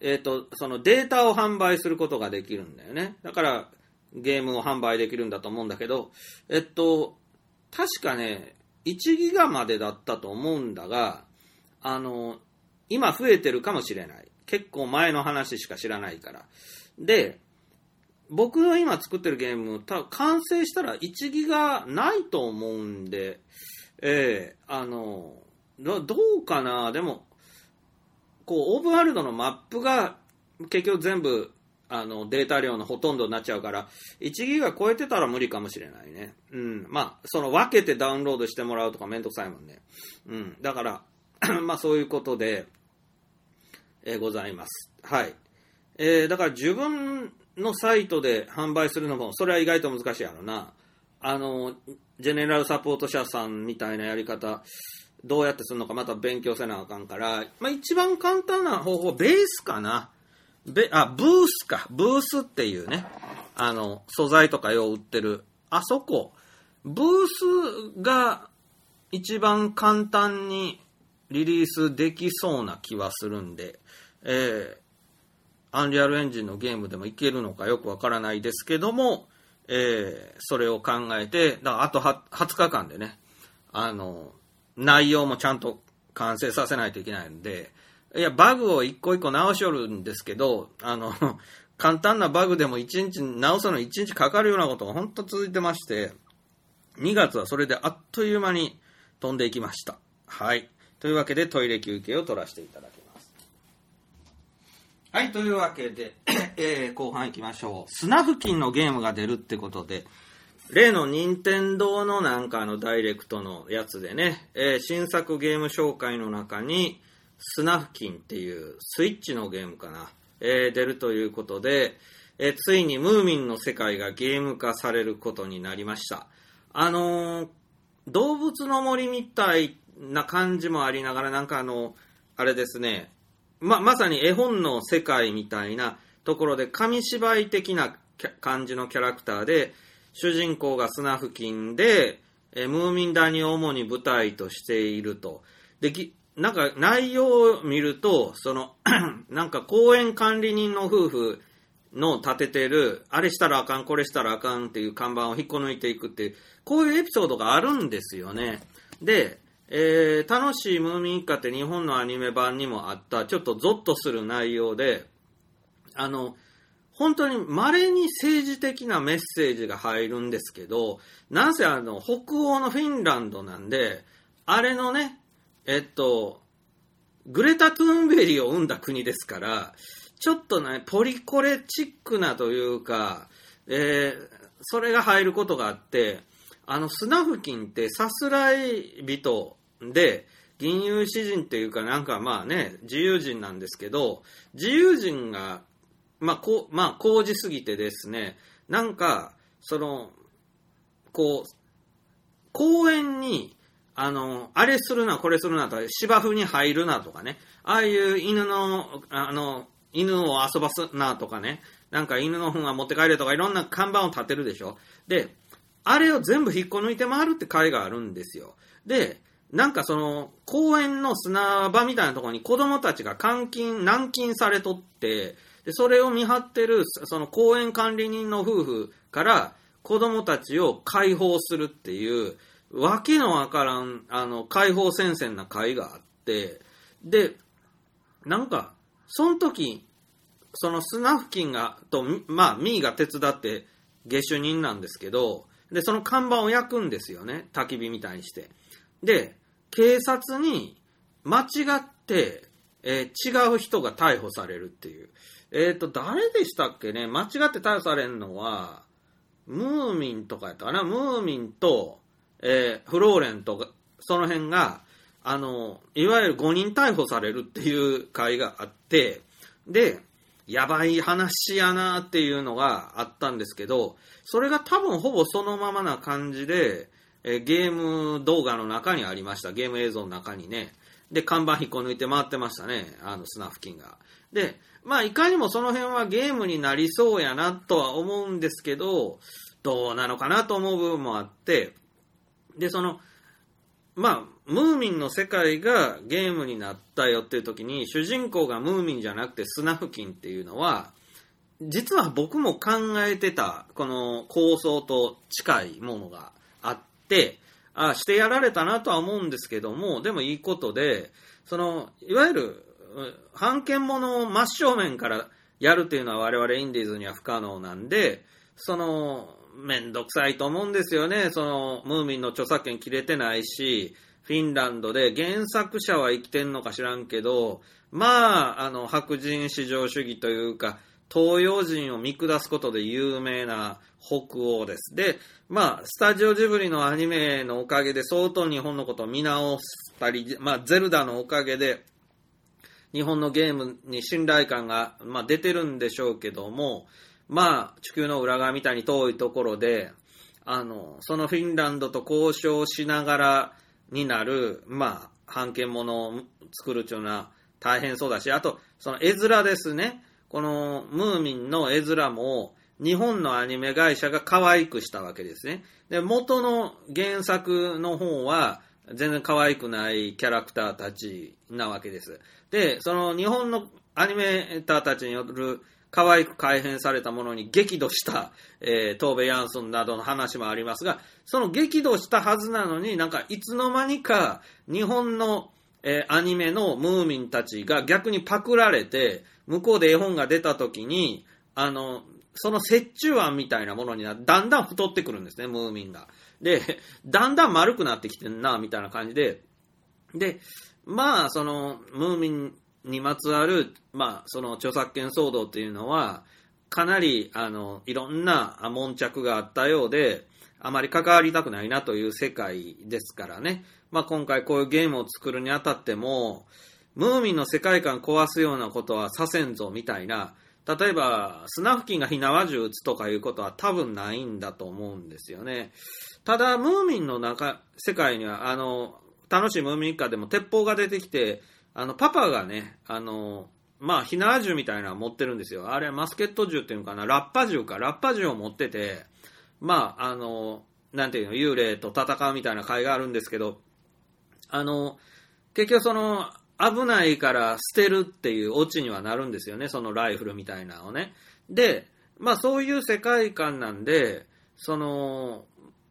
えっ、ー、と、そのデータを販売することができるんだよね。だから、ゲームを販売できるんだと思うんだけど、えっと、確かね、1ギガまでだったと思うんだが、あの、今増えてるかもしれない。結構前の話しか知らないから。で、僕の今作ってるゲーム、た完成したら1ギガないと思うんで、ええー、あの、どうかなでも、こう、オープンワールドのマップが結局全部あのデータ量のほとんどになっちゃうから、1ギガ超えてたら無理かもしれないね。うん。まあ、その分けてダウンロードしてもらうとかめんどくさいもんね。うん。だから、まあそういうことで、えー、ございます。はい。えー、だから自分のサイトで販売するのも、それは意外と難しいやろな。あの、ジェネラルサポート社さんみたいなやり方、どうやってするのかまた勉強せなあかんから、まあ一番簡単な方法、ベースかな。べ、あ、ブースか。ブースっていうね、あの、素材とかよう売ってる。あそこ。ブースが一番簡単にリリースできそうな気はするんで、えー、アンリアルエンジンのゲームでもいけるのかよくわからないですけども、えー、それを考えて、だからあと20日間でね、あの、内容もちゃんと完成させないといけないんで、いや、バグを一個一個直しよるんですけど、あの、簡単なバグでも一日、直すの一日かかるようなことが本当続いてまして、2月はそれであっという間に飛んでいきました。はい。というわけでトイレ休憩を取らせていただきます。はい、というわけで、えー後半行きましょう。スナフキンのゲームが出るってことで、例の任天堂のなんかのダイレクトのやつでね、えー新作ゲーム紹介の中に、スナフキンっていうスイッチのゲームかな、えー出るということで、えーついにムーミンの世界がゲーム化されることになりました。あのー動物の森みたいっな感じもありながら、なんかあの、あれですね、ま、まさに絵本の世界みたいなところで、紙芝居的な感じのキャラクターで、主人公がスナフキンで、えムーミン谷を主に舞台としていると。で、なんか内容を見ると、その、なんか公園管理人の夫婦の立ててる、あれしたらあかん、これしたらあかんっていう看板を引っこ抜いていくっていう、こういうエピソードがあるんですよね。で、えー楽しいムーミン一家って日本のアニメ版にもあった、ちょっとゾッとする内容で、あの、本当に稀に政治的なメッセージが入るんですけど、なんせあの、北欧のフィンランドなんで、あれのね、えっと、グレタ・トゥーンベリーを生んだ国ですから、ちょっとね、ポリコレチックなというか、えーそれが入ることがあって、あの、スナフキンってさすらい人で、吟遊詩人っていうかなんかまあね、自由人なんですけど、自由人が、まあこう、まあ、高じすぎてですね、なんか、その、こう、公園に、あの、あれするな、これするなとか、芝生に入るなとかね、ああいう犬の、あの、犬を遊ばすなとかね、なんか犬の糞は持って帰れとかいろんな看板を立てるでしょ。で、あれを全部引っこ抜いて回るって会があるんですよ。で、なんかその、公園の砂場みたいなところに子供たちが監禁、軟禁されとって、でそれを見張ってる、その公園管理人の夫婦から子供たちを解放するっていう、わけのわからん、あの、解放戦線な会があって、で、なんか、その時、そのスナフキンが、と、まあ、ミーが手伝って下手人なんですけど、で、その看板を焼くんですよね。焚き火みたいにして。で、警察に間違って、えー違う人が逮捕されるっていう。えっ、と、誰でしたっけね？間違って逮捕されるのは、ムーミンとかやったかな？ムーミンと、えーフローレンとか、その辺が、あの、いわゆる5人逮捕されるっていう会があって、で、やばい話やなっていうのがあったんですけど、それが多分ほぼそのままな感じで、えゲーム動画の中にありました。ゲーム映像の中にね。で、看板引っこ抜いて回ってましたね。あの、スナフキンが。で、まあ、いかにもその辺はゲームになりそうやなとは思うんですけど、どうなのかなと思う部分もあって、で、その、まあ、ムーミンの世界がゲームになったよっていう時に、主人公がムーミンじゃなくてスナフキンっていうのは、実は僕も考えてた、この構想と近いものがあ、あしてやられたなとは思うんですけども、でもいいことで、その、いわゆる、判権者を真正面からやるっていうのは我々インディーズには不可能なんで、その、めんどくさいと思うんですよね。その、ムーミンの著作権切れてないし、フィンランドで原作者は生きてんのか知らんけど、まあ、あの、白人至上主義というか、東洋人を見下すことで有名な北欧です。で、まあ、スタジオジブリのアニメのおかげで相当日本のことを見直したり、まあ、ゼルダのおかげで、日本のゲームに信頼感が、まあ、出てるんでしょうけども、まあ、地球の裏側みたいに遠いところで、あの、そのフィンランドと交渉しながらになる、まあ、判権者を作るっていうのは大変そうだし、あと、その絵面ですね。このムーミンの絵面も、日本のアニメ会社が可愛くしたわけですね。で、元の原作の方は、全然可愛くないキャラクターたちなわけです。で、その日本のアニメーターたちによる可愛く改変されたものに激怒した、えー、トーベ・ヤンソンなどの話もありますが、その激怒したはずなのになんかいつの間にか日本の、えーアニメのムーミンたちが逆にパクられて、向こうで絵本が出た時に、あの、その折衷案みたいなものになだんだん太ってくるんですね、ムーミンが。で、だんだん丸くなってきてんな、みたいな感じで。で、まあ、その、ムーミンにまつわる、まあ、その著作権騒動っていうのは、かなり、あの、いろんな悶着があったようで、あまり関わりたくないなという世界ですからね。まあ、今回こういうゲームを作るにあたっても、ムーミンの世界観壊すようなことはさせんぞみたいな、例えば、スナフキンが火縄銃撃つとかいうことは多分ないんだと思うんですよね。ただ、ムーミンの中、世界には、あの、楽しいムーミン一家でも鉄砲が出てきて、あの、パパがね、あの、まあ、火縄銃みたいなの持ってるんですよ。あれはマスケット銃っていうのかな、ラッパ銃か、ラッパ銃を持ってて、まあ、あの、なんていうの、幽霊と戦うみたいな会があるんですけど、あの、結局その、危ないから捨てるっていうオチにはなるんですよね、そのライフルみたいなのをね。で、まあそういう世界観なんで、その、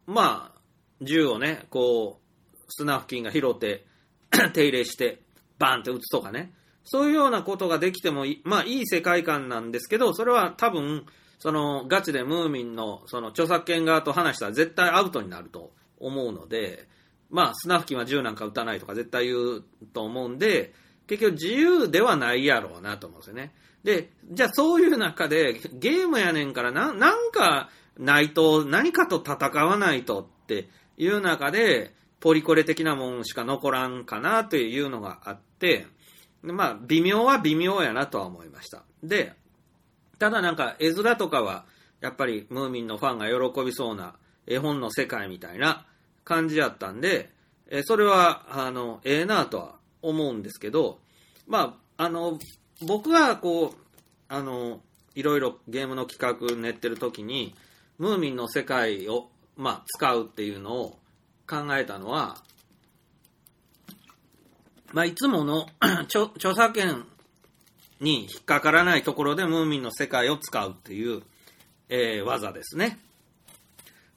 まあ、銃をね、こう、スナフキンが拾って、手入れして、バーンって撃つとかね。そういうようなことができても、まあいい世界観なんですけど、それは多分、そのガチでムーミンのその著作権側と話したら絶対アウトになると思うので、まあスナフキンは銃なんか撃たないとか絶対言うと思うんで、結局自由ではないやろうなと思うんですよね。で、じゃあそういう中でゲームやねんからな、なんかないと、何かと戦わないとっていう中で、ポリコレ的なもんしか残らんかなというのがあって、まあ、微妙は微妙やなとは思いました。で、ただなんか絵面とかは、やっぱりムーミンのファンが喜びそうな絵本の世界みたいな感じやったんで、えそれは、あの、ええなとは思うんですけど、まあ、あの、僕がこう、あの、いろいろゲームの企画練ってる時に、ムーミンの世界を、まあ、使うっていうのを考えたのは、まあ、いつもの 著著作権に引っかからないところでムーミンの世界を使うっていう、えー技ですね。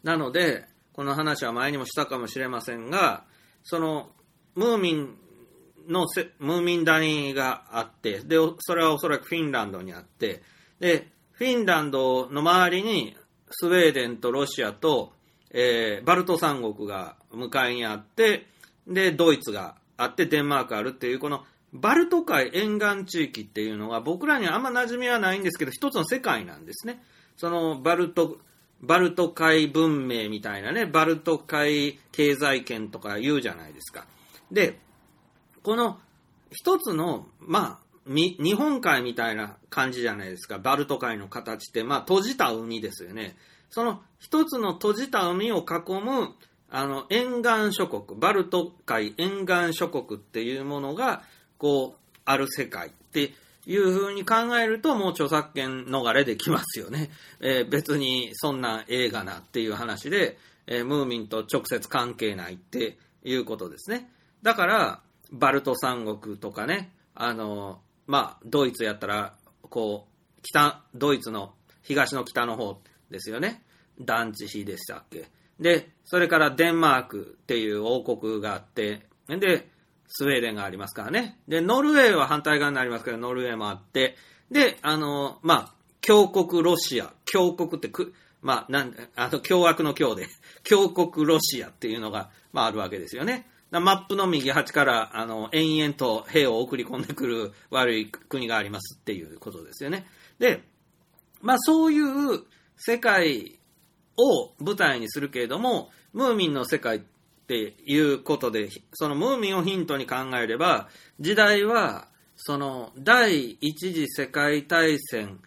なので、この話は前にもしたかもしれませんが、その、ムーミンのせ、ムーミン谷があって、で、それはおそらくフィンランドにあって、で、フィンランドの周りにスウェーデンとロシアと、えーバルト三国が向かいにあって、で、ドイツがあって、デンマークあるっていう、このバルト海沿岸地域っていうのは僕らにはあんま馴染みはないんですけど、一つの世界なんですね。そのバルト、バルト海文明みたいなね、バルト海経済圏とか言うじゃないですか。で、この一つの、まあ、日本海みたいな感じじゃないですか。バルト海の形って、まあ、閉じた海ですよね。その一つの閉じた海を囲む、あの、沿岸諸国、バルト海沿岸諸国っていうものが、こう、ある世界っていう風に考えると、もう著作権逃れできますよね。えー別にそんな映画なっていう話で、えームーミンと直接関係ないっていうことですね。だから、バルト三国とかね、あの、まあ、ドイツやったら、こう、北、ドイツの東の北の方ですよね。ダンチヒでしたっけ。で、それからデンマークっていう王国があって、で、スウェーデンがありますからね。で、ノルウェーは反対側になりますけど、ノルウェーもあって、で、あの、まあ、強国ロシア、強国ってく、まあ、なんあの、凶悪の強で、強国ロシアっていうのが、まあ、あるわけですよね。マップの右端から、あの、延々と兵を送り込んでくる悪い国がありますっていうことですよね。で、まあ、そういう世界を舞台にするけれども、ムーミンの世界っていうことで、そのムーミンをヒントに考えれば、時代は、その、第一次世界大戦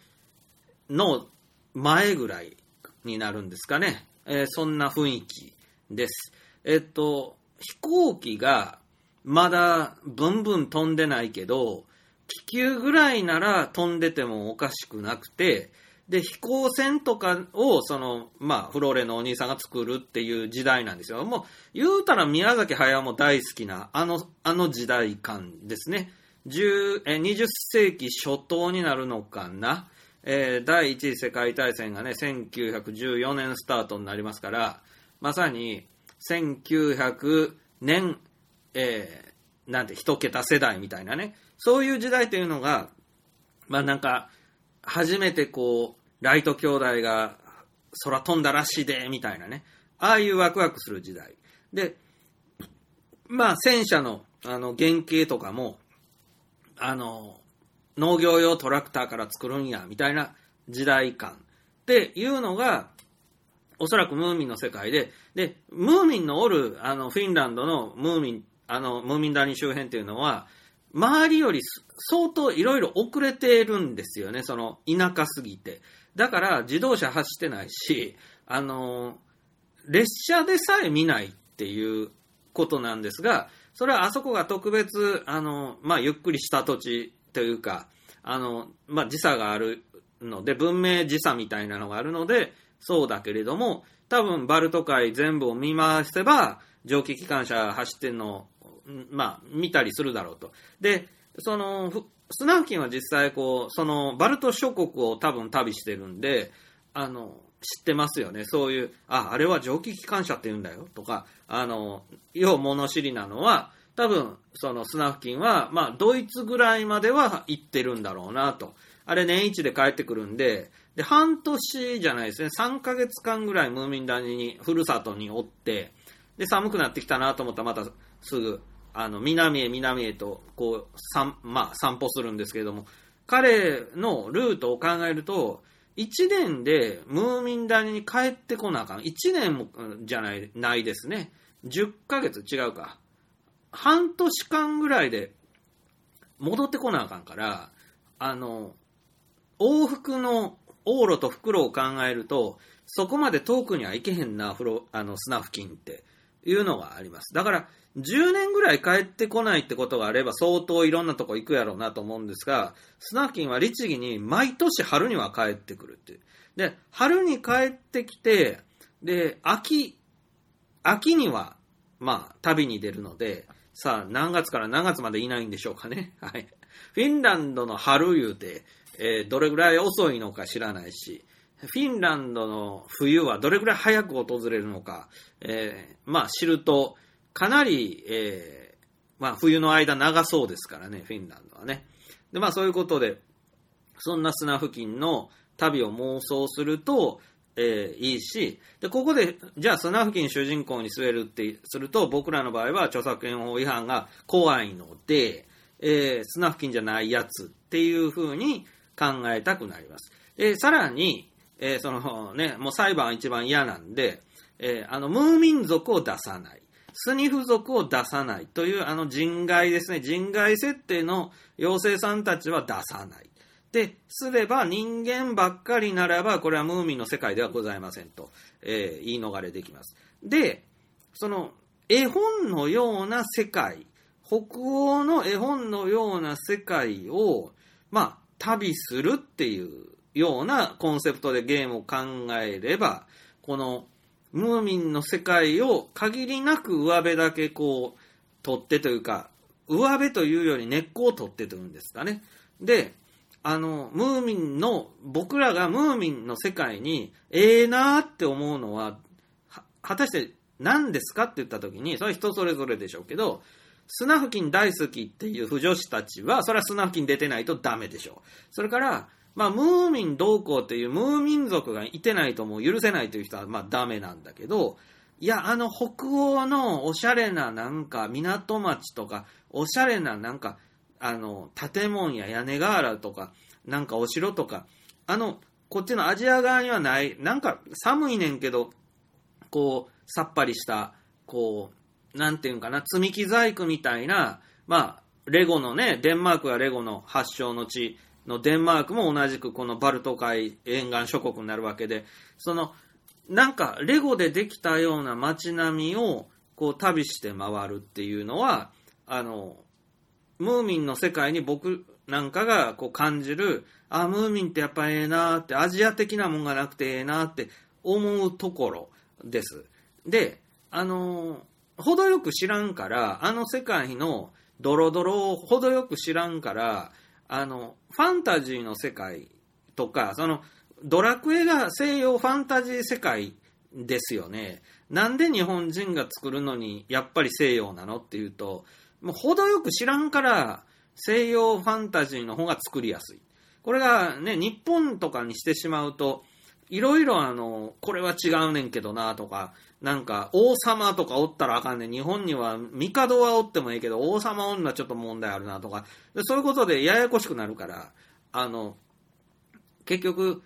の前ぐらいになるんですかね。えーそんな雰囲気です。えっと、飛行機がまだブンブン飛んでないけど、気球ぐらいなら飛んでてもおかしくなくて、で、飛行船とかを、その、まあ、フローレンのお兄さんが作るっていう時代なんですよ。もう、言うたら宮崎駿も大好きな、あの、あの時代感ですね。10え20世紀初頭になるのかな。えー第一次世界大戦がね、1914年スタートになりますから、まさに1900年、えーなんて一桁世代みたいなね、そういう時代というのが、まあなんか、初めてこう、ライト兄弟が空飛んだらしいで、みたいなね、ああいうワクワクする時代。で、まあ戦車のあの原型とかも、あの、農業用トラクターから作るんや、みたいな時代感っていうのが、おそらくムーミンの世界で、で、ムーミンのおる、あの、フィンランドのムーミン、あの、ムーミン谷周辺っていうのは、周りより相当いろいろ遅れてるんですよね、その、田舎すぎて。だから、自動車走ってないし、あの、列車でさえ見ないっていうことなんですが、それはあそこが特別、あの、まあ、ゆっくりした土地というか、あの、まあ、時差があるので、文明時差みたいなのがあるので、そうだけれども、多分バルト海全部を見回せば、蒸気機関車走ってんの、まあ、見たりするだろうと。で、その、スナフキンは実際こう、その、バルト諸国を多分旅してるんで、あの、知ってますよね。そういう、あ、あれは蒸気機関車って言うんだよとか、あの、要物知りなのは、多分、そのスナフキンは、まあ、ドイツぐらいまでは行ってるんだろうなと。あれ年一で帰ってくるんで、で、半年じゃないですね、3ヶ月間ぐらいムーミン谷に、ふるさとにおって、で、寒くなってきたなと思ったらまたすぐ、あの、南へ南へと、こう、散、まあ、散歩するんですけれども、彼のルートを考えると、1年でムーミン谷に帰ってこなあかん。1年もじゃない、ないですね。10ヶ月違うか。半年間ぐらいで戻ってこなあかんから、あの、往復の往路と袋を考えると、そこまで遠くには行けへんな、フロあのスナフキンっていうのがあります。だから、10年ぐらい帰ってこないってことがあれば、相当いろんなとこ行くやろうなと思うんですが、スナフキンは律儀に毎年春には帰ってくるっていう。で、春に帰ってきて、で、秋、秋には、まあ、旅に出るので、さあ、何月から何月までいないんでしょうかね。はい。フィンランドの春言うて、えーどれぐらい遅いのか知らないし、フィンランドの冬はどれぐらい早く訪れるのか、えーまあ知ると、かなり、えーまあ冬の間長そうですからね、フィンランドはね。で、まあそういうことで、そんな砂付近の旅を妄想すると、えーいいし、で、ここで、じゃあ砂付近主人公に据えるってすると、僕らの場合は著作権法違反が怖いので、えー、砂付近じゃないやつっていう風に考えたくなります。で、さらに、えーそのね、もう裁判一番嫌なんで、えーあの、ムーミン族を出さない。スニフ族を出さないというあの人外ですね。人外設定の妖精さんたちは出さない。で、すれば人間ばっかりならば、これはムーミンの世界ではございませんと、えー言い逃れできます。で、その絵本のような世界、北欧の絵本のような世界を、まあ、旅するっていうようなコンセプトでゲームを考えれば、このムーミンの世界を限りなく上辺だけこう、取ってというか、上辺というより根っこを取ってというんですかね。で、あの、ムーミンの、僕らがムーミンの世界に、ええなーって思うのは、は果たして何ですかって言った時に、それは人それぞれでしょうけど、スナフキン大好きっていう不女子たちは、それはスナフキン出てないとダメでしょう。それから、まあ、ムーミン同行っていうムーミン族がいてないともう許せないという人は、まあ、ダメなんだけど、いや、あの、北欧のおしゃれななんか港町とか、おしゃれななんか、あの、建物や屋根瓦とか、なんかお城とか、あの、こっちのアジア側にはない、なんか寒いねんけど、こう、さっぱりした、こう、なんていうんかな、積み木細工みたいな、まあ、レゴのね、デンマークがレゴの発祥の地のデンマークも同じくこのバルト海沿岸諸国になるわけで、その、なんか、レゴでできたような街並みを、こう、旅して回るっていうのは、あの、ムーミンの世界に僕なんかがこう感じる、あ、ムーミンってやっぱええなーって、アジア的なもんがなくてええなって思うところです。で、あの程よく知らんから、あの世界のドロドロを程よく知らんから、あの、ファンタジーの世界とか、その、ドラクエが西洋ファンタジー世界ですよね。なんで日本人が作るのにやっぱり西洋なのっていうと、もう程よく知らんから西洋ファンタジーの方が作りやすい。これがね、日本とかにしてしまうと、いろいろあの、これは違うねんけどなとか、なんか王様とかおったらあかんねん。日本には帝はおってもいいけど、王様おんのはちょっと問題あるなとか、そういうことでややこしくなるから、あの、結局、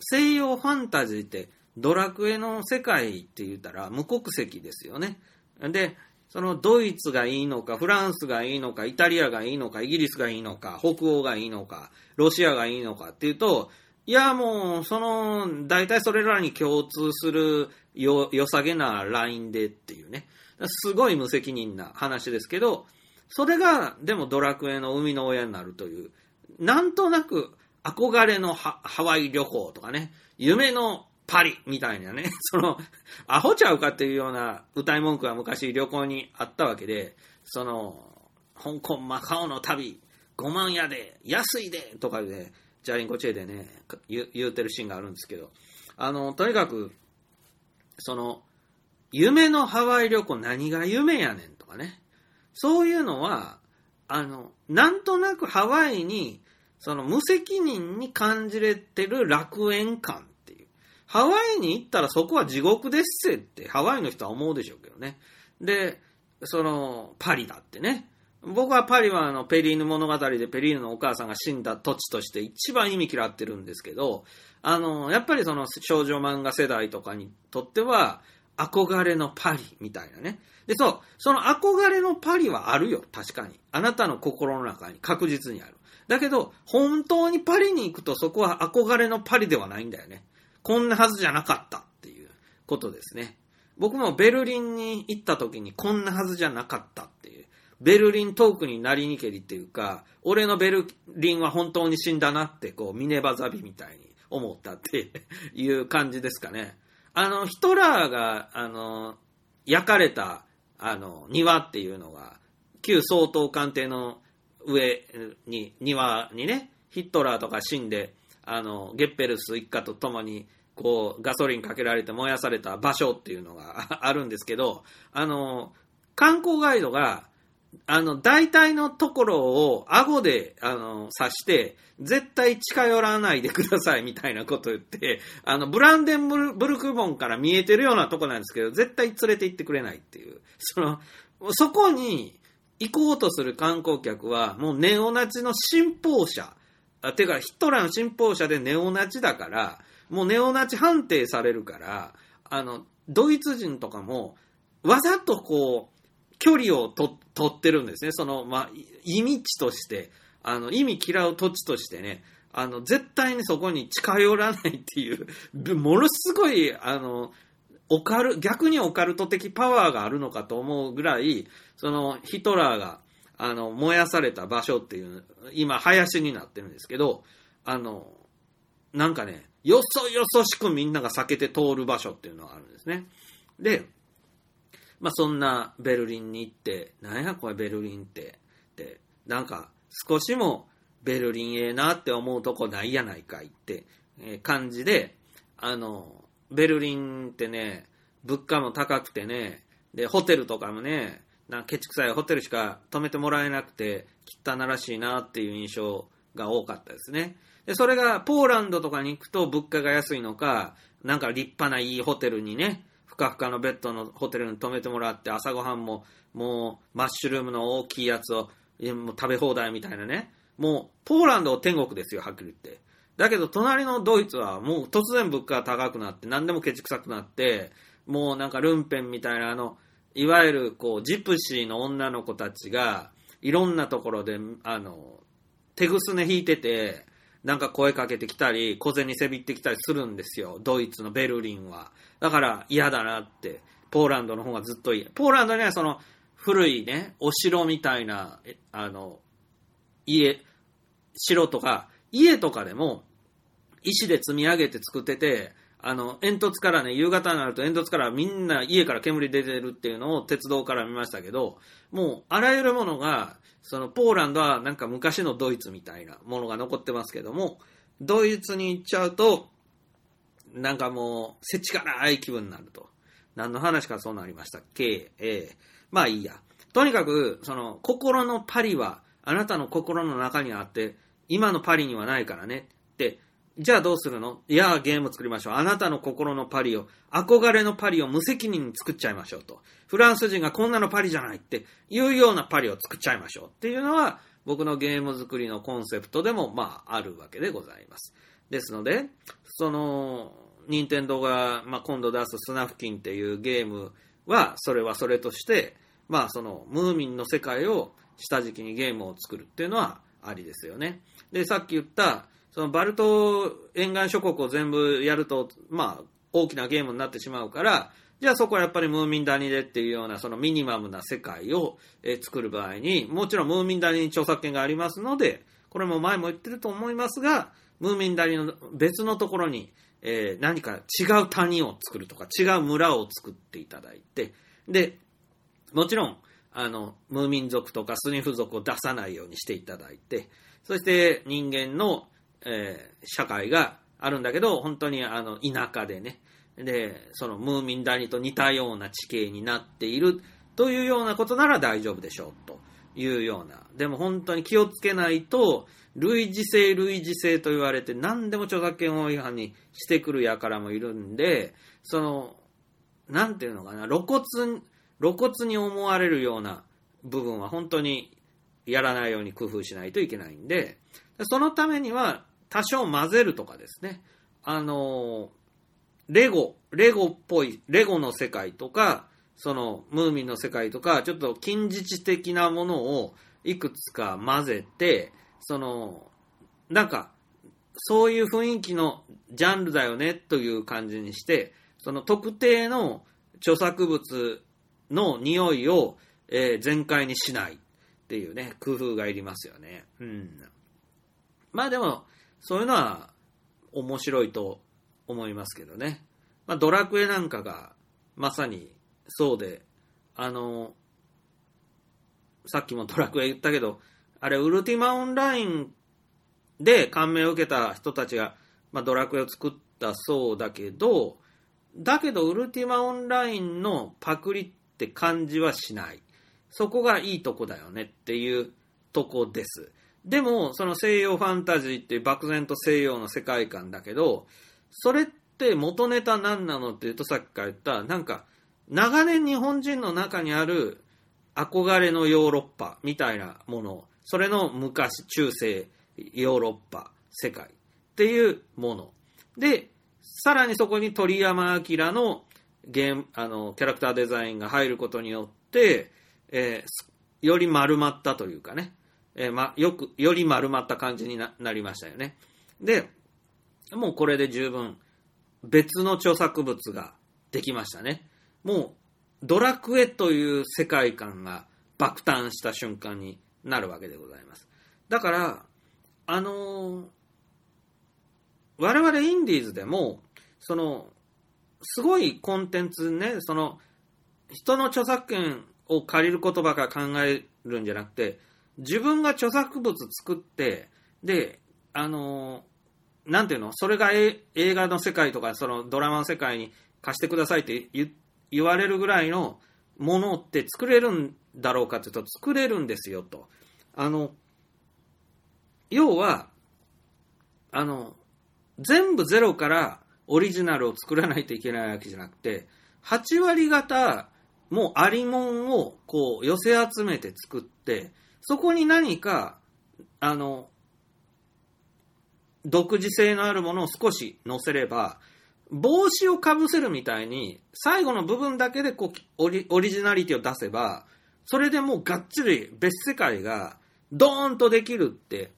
西洋ファンタジーってドラクエの世界って言ったら無国籍ですよね。で、そのドイツがいいのか、フランスがいいのか、イタリアがいいのか、イギリスがいいのか、北欧がいいのか、ロシアがいいのかっていうと、いや、もう、その、大体それらに共通するよ、良さげなラインでっていうね。すごい無責任な話ですけど、それが、でもドラクエの生みの親になるという、なんとなく憧れのハワイ旅行とかね、夢のパリみたいなね、その、アホちゃうかっていうような歌い文句は昔旅行にあったわけで、その、香港、マカオの旅、5万やで、安いで、とかで、ジャリンコチェでね、言うてるシーンがあるんですけど、あの、とにかく、その、夢のハワイ旅行何が夢やねんとかね、そういうのは、あの、なんとなくハワイに、その無責任に感じれてる楽園感っていうハワイに行ったらそこは地獄ですってハワイの人は思うでしょうけどね。で、その、パリだってね。僕はパリはあのペリーヌ物語でペリーヌのお母さんが死んだ土地として一番意味嫌ってるんですけど、あの、やっぱりその少女漫画世代とかにとっては憧れのパリみたいなね。で、そう、その憧れのパリはあるよ、確かに。あなたの心の中に確実にある。だけど、本当にパリに行くとそこは憧れのパリではないんだよね。こんなはずじゃなかったっていうことですね。僕もベルリンに行った時にこんなはずじゃなかったっていう。ベルリントークになりにけりっていうか、俺のベルリンは本当に死んだなって、こう、ミネバザビみたいに思ったって いう感じですかね。あの、ヒトラーが、あの、焼かれた、あの、庭っていうのが、旧総統官邸の上に、庭にね、ヒトラーとか死んで、あの、ゲッペルス一家と共にこう、ガソリンかけられて燃やされた場所っていうのが あるんですけど、あの、観光ガイドが、あの、大体のところを顎で、あの、刺して、絶対近寄らないでくださいみたいなこと言って、あの、ブランデンブルク門から見えてるようなとこなんですけど、絶対連れて行ってくれないっていう。その、そこに行こうとする観光客は、もうネオナチの信奉者。あてか、ヒトラーの信奉者でネオナチだから、もうネオナチ判定されるから、あの、ドイツ人とかも、わざとこう、距離をと取ってるんですね。その、まあ、意味地として、あの、意味嫌う土地としてね、あの、絶対にそこに近寄らないっていう、ものすごい、あの、オカル、逆にオカルト的パワーがあるのかと思うぐらい、その、ヒトラーが、あの、燃やされた場所っていう、今、林になってるんですけど、あの、なんかね、よそよそしくみんなが避けて通る場所っていうのがあるんですね。で、まあそんなベルリンに行って、なんやこれベルリンって、で、なんか少しもベルリンええなって思うとこないやないかいって、え感じで、あの、ベルリンってね、物価も高くてね、で、ホテルとかもね、なんケチくさいホテルしか泊めてもらえなくて、汚らしいなっていう印象が多かったですね。で、それがポーランドとかに行くと物価が安いのか、なんか立派ないいホテルにね、かふかのベッドのホテルに泊めてもらって、朝ごはんも、もう、マッシュルームの大きいやつを、もう食べ放題みたいなね。もう、ポーランド天国ですよ、はっきり言って。だけど、隣のドイツは、もう突然物価が高くなって、何でもケチくさくなって、もうなんかルンペンみたいな、あの、いわゆる、こう、ジプシーの女の子たちが、いろんなところで、あの、手ぐすね引いてて、なんか声かけてきたり、小銭せびってきたりするんですよ。ドイツのベルリンは。だから嫌だなって。ポーランドの方がずっといい。ポーランドにはその古いね、お城みたいな、あの、家、城とか、家とかでも、石で積み上げて作ってて、あの、煙突からね、夕方になると煙突からみんな家から煙出てるっていうのを鉄道から見ましたけど、もうあらゆるものが、そのポーランドはなんか昔のドイツみたいなものが残ってますけども、ドイツに行っちゃうと、なんかもう、せちがない気分になると。何の話かそうなりましたっけええまあいいや。とにかく、その、心のパリは、あなたの心の中にあって、今のパリにはないからね。って、じゃあどうするの？いや、ゲーム作りましょう。あなたの心のパリを、憧れのパリを無責任に作っちゃいましょうと。フランス人がこんなのパリじゃないっていうようなパリを作っちゃいましょうっていうのは、僕のゲーム作りのコンセプトでも、まあ、あるわけでございます。ですので、その、任天堂が、まあ、今度出すスナフキンっていうゲームは、それはそれとして、まあ、その、ムーミンの世界を下敷きにゲームを作るっていうのはありですよね。で、さっき言った、そのバルト沿岸諸国を全部やると、まあ、大きなゲームになってしまうから、じゃあそこはやっぱりムーミン谷でっていうようなそのミニマムな世界を、え作る場合に、もちろんムーミン谷に著作権がありますので、これも前も言ってると思いますが、ムーミン谷の別のところに、えー何か違う谷を作るとか、違う村を作っていただいて、で、もちろん、あの、ムーミン族とかスニフ族を出さないようにしていただいて、そして人間の、えー社会があるんだけど、本当にあの、田舎でね、で、そのムーミン谷と似たような地形になっているというようなことなら大丈夫でしょうというような。でも本当に気をつけないと、類似性類似性と言われて何でも著作権法違反にしてくる輩もいるんで、その、なんていうのかな、露骨、露骨に思われるような部分は本当にやらないように工夫しないといけないんで、そのためには多少混ぜるとかですね、あの、レゴ、レゴっぽい、レゴの世界とか、そのムーミンの世界とか、ちょっと近似値的なものをいくつか混ぜて、その、なんか、そういう雰囲気のジャンルだよねという感じにして、その特定の著作物の匂いを、えー全開にしないっていうね、工夫がいりますよね。うん。まあでも、そういうのは面白いと思いますけどね。まあドラクエなんかがまさにそうで、あの、さっきもドラクエ言ったけど、あれ、ウルティマオンラインで感銘を受けた人たちが、まあ、ドラクエを作ったそうだけど、だけど、ウルティマオンラインのパクリって感じはしない。そこがいいとこだよねっていうとこです。でも、その西洋ファンタジーっていう漠然と西洋の世界観だけど、それって元ネタ何なのっていうとさっきから言った、なんか、長年日本人の中にある憧れのヨーロッパみたいなもの、それの昔、中世、ヨーロッパ、世界っていうもの。で、さらにそこに鳥山明のゲーム、あの、キャラクターデザインが入ることによって、えーより丸まったというかね、えーま、よく、より丸まった感じになりましたよね。で、もうこれで十分別の著作物ができましたね。もうドラクエという世界観が爆誕した瞬間になるわけでございます。だから、あのー我々インディーズでも、その、すごいコンテンツね、その、人の著作権を借りることばか考えるんじゃなくて、自分が著作物作って、で、あのーなんていうのそれが映画の世界とか、そのドラマの世界に貸してくださいって言言われるぐらいのものって作れるんだろうかというと、作れるんですよと。あの、要は、あの、全部ゼロからオリジナルを作らないといけないわけじゃなくて、8割方、もうありもんをこう寄せ集めて作って、そこに何か、あの、独自性のあるものを少し載せれば、帽子をかぶせるみたいに、最後の部分だけでこうオリオリジナリティを出せば、それでもうがっつり別世界がドーンとできるって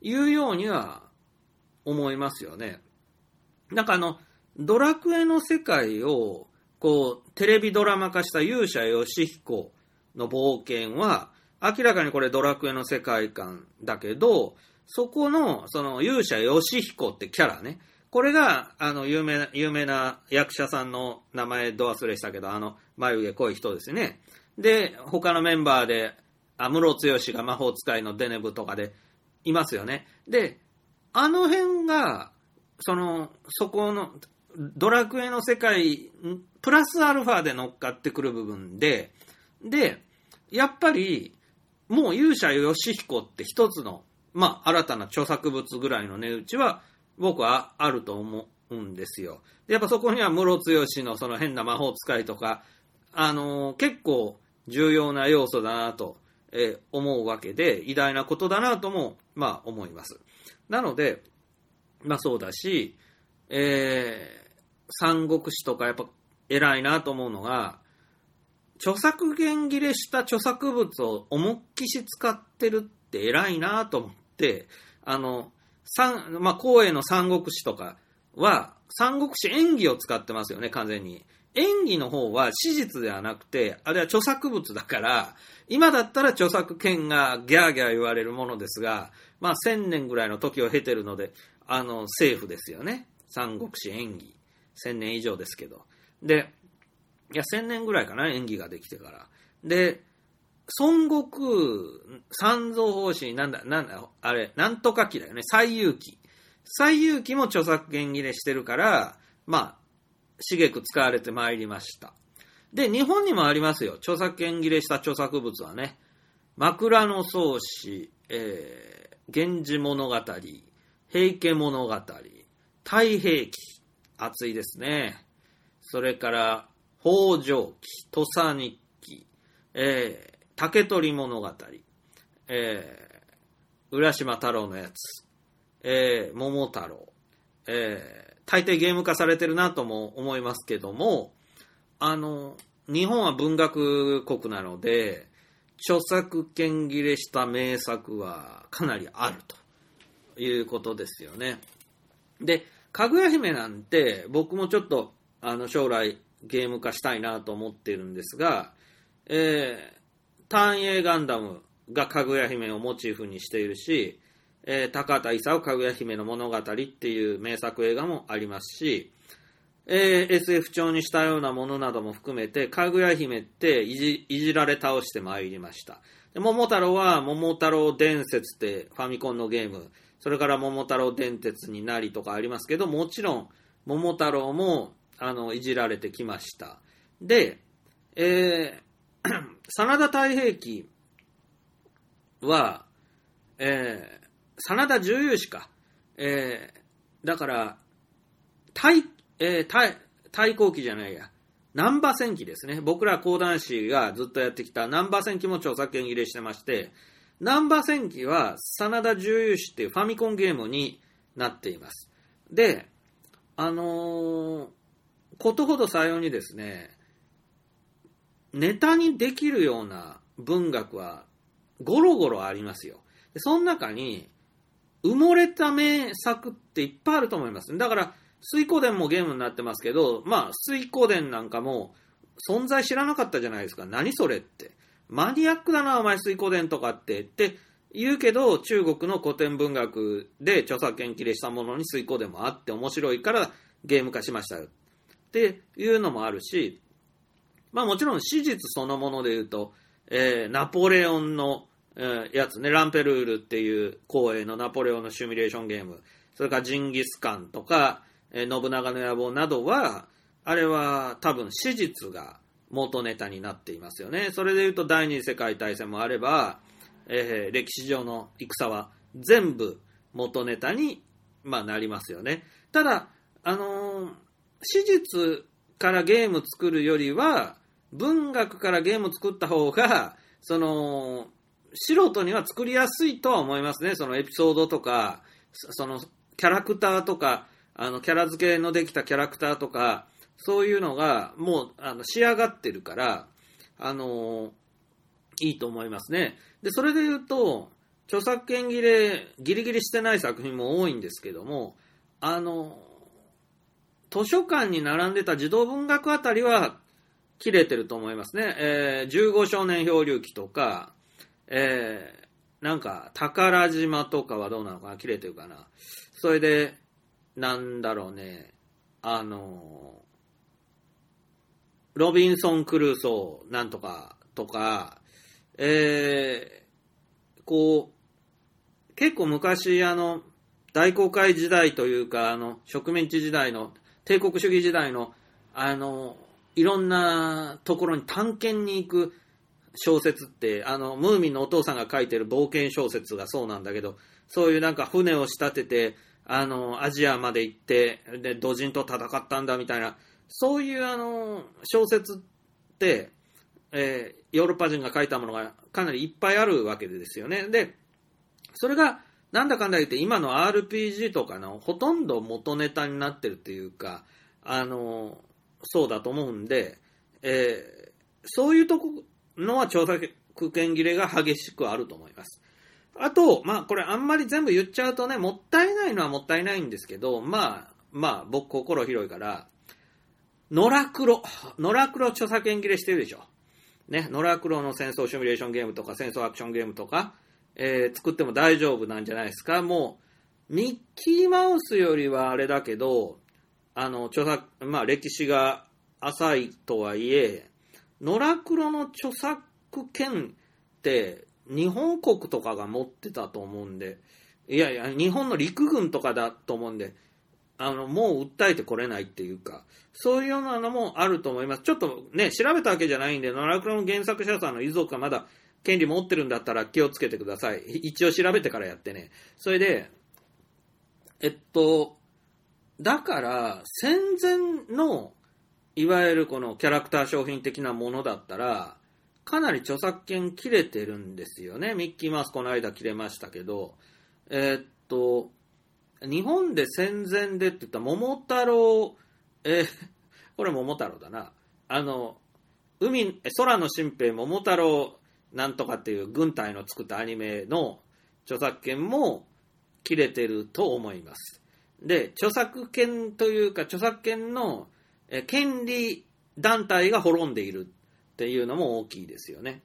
いうようには思いますよね。なんかあの、ドラクエの世界を、こう、テレビドラマ化した勇者ヨシヒコの冒険は、明らかにこれドラクエの世界観だけど、そこの、その勇者ヨシヒコってキャラね、これが、あの、有名な、有名な役者さんの名前ど忘れしたけど、あの、眉毛濃い人ですね。で、他のメンバーで、安室剛が魔法使いのデネブとかでいますよね。で、あの辺が、その、そこの、ドラクエの世界、プラスアルファで乗っかってくる部分で、で、やっぱり、もう勇者ヨシヒコって一つの、まあ、新たな著作物ぐらいの値打ちは、僕はあると思うんですよ。でやっぱそこには室強のその変な魔法使いとか、あのー結構重要な要素だなと、えー思うわけで、偉大なことだなとも、まあ、思います。なので、まあそうだし、えー三国志とかやっぱ偉いなと思うのが、著作権切れした著作物を思いっきし使ってるって偉いなと思って、あの、三、まあ、光栄の三国志とかは、三国志演技を使ってますよね、完全に。演技の方は史実ではなくて、あれは著作物だから、今だったら著作権がギャーギャー言われるものですが、まあ、千年ぐらいの時を経てるので、あの、セーフですよね。三国志演技。千年以上ですけど。で、いや、千年ぐらいかな、演技ができてから。で、孫悟空、三蔵法師、なんだ、なんだ、あれ、なんとか記だよね、西遊記。西遊記も著作権切れしてるから、まあ、しげく使われてまいりました。で、日本にもありますよ。著作権切れした著作物はね。枕草子、えー、源氏物語、平家物語、太平記、熱いですね。それから、北条記、土佐日記、えー、竹取物語、えー、浦島太郎のやつ、えー、桃太郎、えー、大抵ゲーム化されてるなとも思いますけども、あの、日本は文学国なので、著作権切れした名作はかなりあるということですよね。で、かぐや姫なんて僕もちょっとあの将来ゲーム化したいなと思ってるんですが、えー、単影ガンダムがかぐや姫をモチーフにしているし、えー、高畑勲かぐや姫の物語っていう名作映画もありますし、えー SF 調にしたようなものなども含めて、かぐや姫っていじいじられ倒してまいりました。で桃太郎は桃太郎伝説ってファミコンのゲーム、それから桃太郎電鉄になりとかありますけど、もちろん桃太郎もあのいじられてきました。で、えー 真田太平記は、えー真田重勇士か。えーだから、太、えー太、太閤記じゃないや。南波戦記ですね。僕ら講談師がずっとやってきた南波戦記も著作権切れしてまして、南波戦記は真田重勇士っていうファミコンゲームになっています。で、あのーことほどさようにですね、ネタにできるような文学はゴロゴロありますよ。でその中に埋もれた名作っていっぱいあると思います。だから、水光伝もゲームになってますけど、まあ、水光伝なんかも存在知らなかったじゃないですか。何それって。マニアックだな、お前水光伝とかって。って言うけど、中国の古典文学で著作権切れしたものに水光伝もあって面白いからゲーム化しましたよ。っていうのもあるし、まあもちろん史実そのもので言うと、えーナポレオンの、えーやつね、ランペルールっていう光栄のナポレオンのシミュレーションゲーム、それからジンギスカンとか、えー信長の野望などは、あれは多分史実が元ネタになっていますよね。それで言うと第二次世界大戦もあれば、えー歴史上の戦は全部元ネタに、まあ、なりますよね。ただ、あのー史実からゲーム作るよりは、文学からゲーム作った方が、その、素人には作りやすいとは思いますね。そのエピソードとか、そのキャラクターとか、あの、キャラ付けのできたキャラクターとか、そういうのがもうあの仕上がってるから、あのいいと思いますね。で、それで言うと、著作権切れ、ギリギリしてない作品も多いんですけども、あの図書館に並んでた児童文学あたりは切れてると思いますね。えー、15少年漂流記とか、えー、なんか、宝島とかはどうなのかな？切れてるかな？それで、なんだろうね、あのロビンソン・クルーソーなんとかとか、えー、こう、結構昔あの、大航海時代というか、あの、植民地時代の、帝国主義時代の、あの、いろんなところに探検に行く小説って、あの、ムーミンのお父さんが書いてる冒険小説がそうなんだけど、そういうなんか船を仕立てて、あの、アジアまで行って、で、土人と戦ったんだみたいな、そういうあの、小説って、えーヨーロッパ人が書いたものがかなりいっぱいあるわけですよね。で、それが、なんだかんだ言って今の RPG とかのほとんど元ネタになってるっていうか、あの、そうだと思うんで、えーそういうとこのは著作権切れが激しくあると思います。あと、まあこれあんまり全部言っちゃうとね、もったいないのはもったいないんですけど、まあ、まあ僕心広いから、ノラクロ、ノラクロ著作権切れしてるでしょ。ね、ノラクロの戦争シミュレーションゲームとか戦争アクションゲームとか、えー作っても大丈夫なんじゃないですか。もう、ミッキーマウスよりはあれだけど、あの、著作、まあ歴史が浅いとはいえ、ノラクロの著作権って日本国とかが持ってたと思うんで、いやいや、日本の陸軍とかだと思うんで、あの、もう訴えてこれないっていうか、そういうようなのもあると思います。ちょっとね、調べたわけじゃないんで、ノラクロの原作者さんの遺族がまだ権利持ってるんだったら気をつけてください。一応調べてからやってね。それで、えっと、だから、戦前の、いわゆるこのキャラクター商品的なものだったら、かなり著作権切れてるんですよね。ミッキーマウスこの間切れましたけど、えっと、日本で戦前でって言った桃太郎、えこれ桃太郎だな。あの、海、空の新兵桃太郎なんとかっていう軍隊の作ったアニメの著作権も切れてると思います。で、著作権というか著作権の権利団体が滅んでいるっていうのも大きいですよね。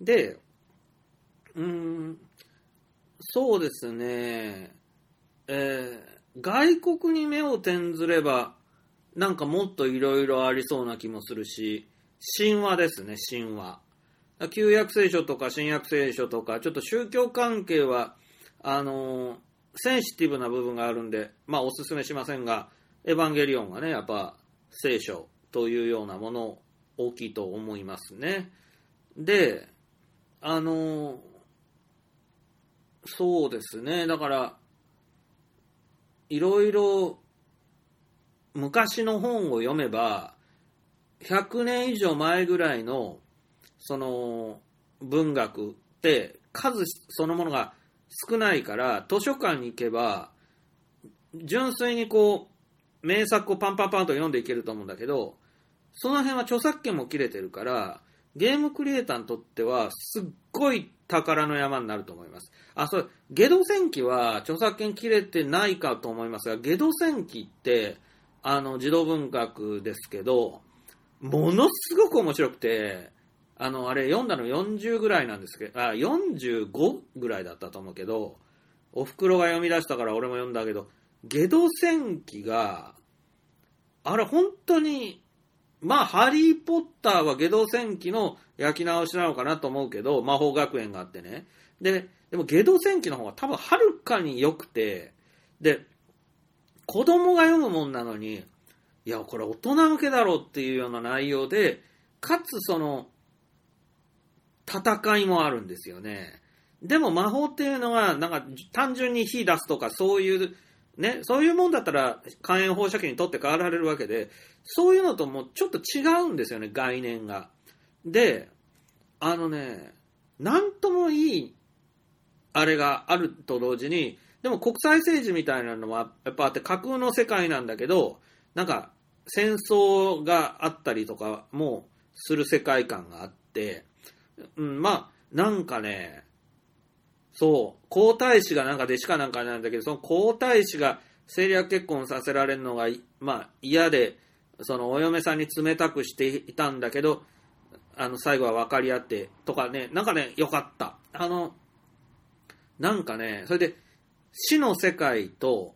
で、うーん、そうですね、えー外国に目を転ずれば、なんかもっといろいろありそうな気もするし、神話ですね、神話。旧約聖書とか新約聖書とか、ちょっと宗教関係は、あのーセンシティブな部分があるんで、まあお勧めしませんが、エヴァンゲリオンがね、やっぱ聖書というようなもの大きいと思いますね。で、あのーそうですね、だから、いろいろ昔の本を読めば、100年以上前ぐらいの、その、文学って数そのものが少ないから、図書館に行けば、純粋にこう、名作をパンパンパンと読んでいけると思うんだけど、その辺は著作権も切れてるから、ゲームクリエイターにとっては、すっごい宝の山になると思います。あ、そう、ゲド戦記は著作権切れてないかと思いますが、ゲド戦記って、あの、児童文学ですけど、ものすごく面白くて、あの、あれ読んだの40ぐらいなんですけど、あ、45ぐらいだったと思うけど、お袋が読み出したから俺も読んだけど、ゲド戦記が、あれ本当に、まあ、ハリー・ポッターはゲド戦記の焼き直しなのかなと思うけど、魔法学園があってね。で、でもゲド戦記の方が多分はるかに良くて、で、子供が読むもんなのに、いや、これ大人向けだろうっていうような内容で、かつその、戦いもあるんですよね。でも魔法っていうのは、なんか単純に火出すとかそういう、ね、そういうもんだったら火炎放射器にとって変わられるわけで、そういうのともちょっと違うんですよね、概念が。で、あのね、なんともいい、あれがあると同時に、でも国際政治みたいなのはやっぱあって架空の世界なんだけど、なんか戦争があったりとかもする世界観があって、うん、まあ、なんかね、そう、皇太子がなんか弟子かなんかなんだけど、その皇太子が政略結婚させられるのが、まあ嫌で、そのお嫁さんに冷たくしていたんだけど、あの、最後は分かり合って、とかね、なんかね、よかった。あの、なんかね、それで、死の世界と、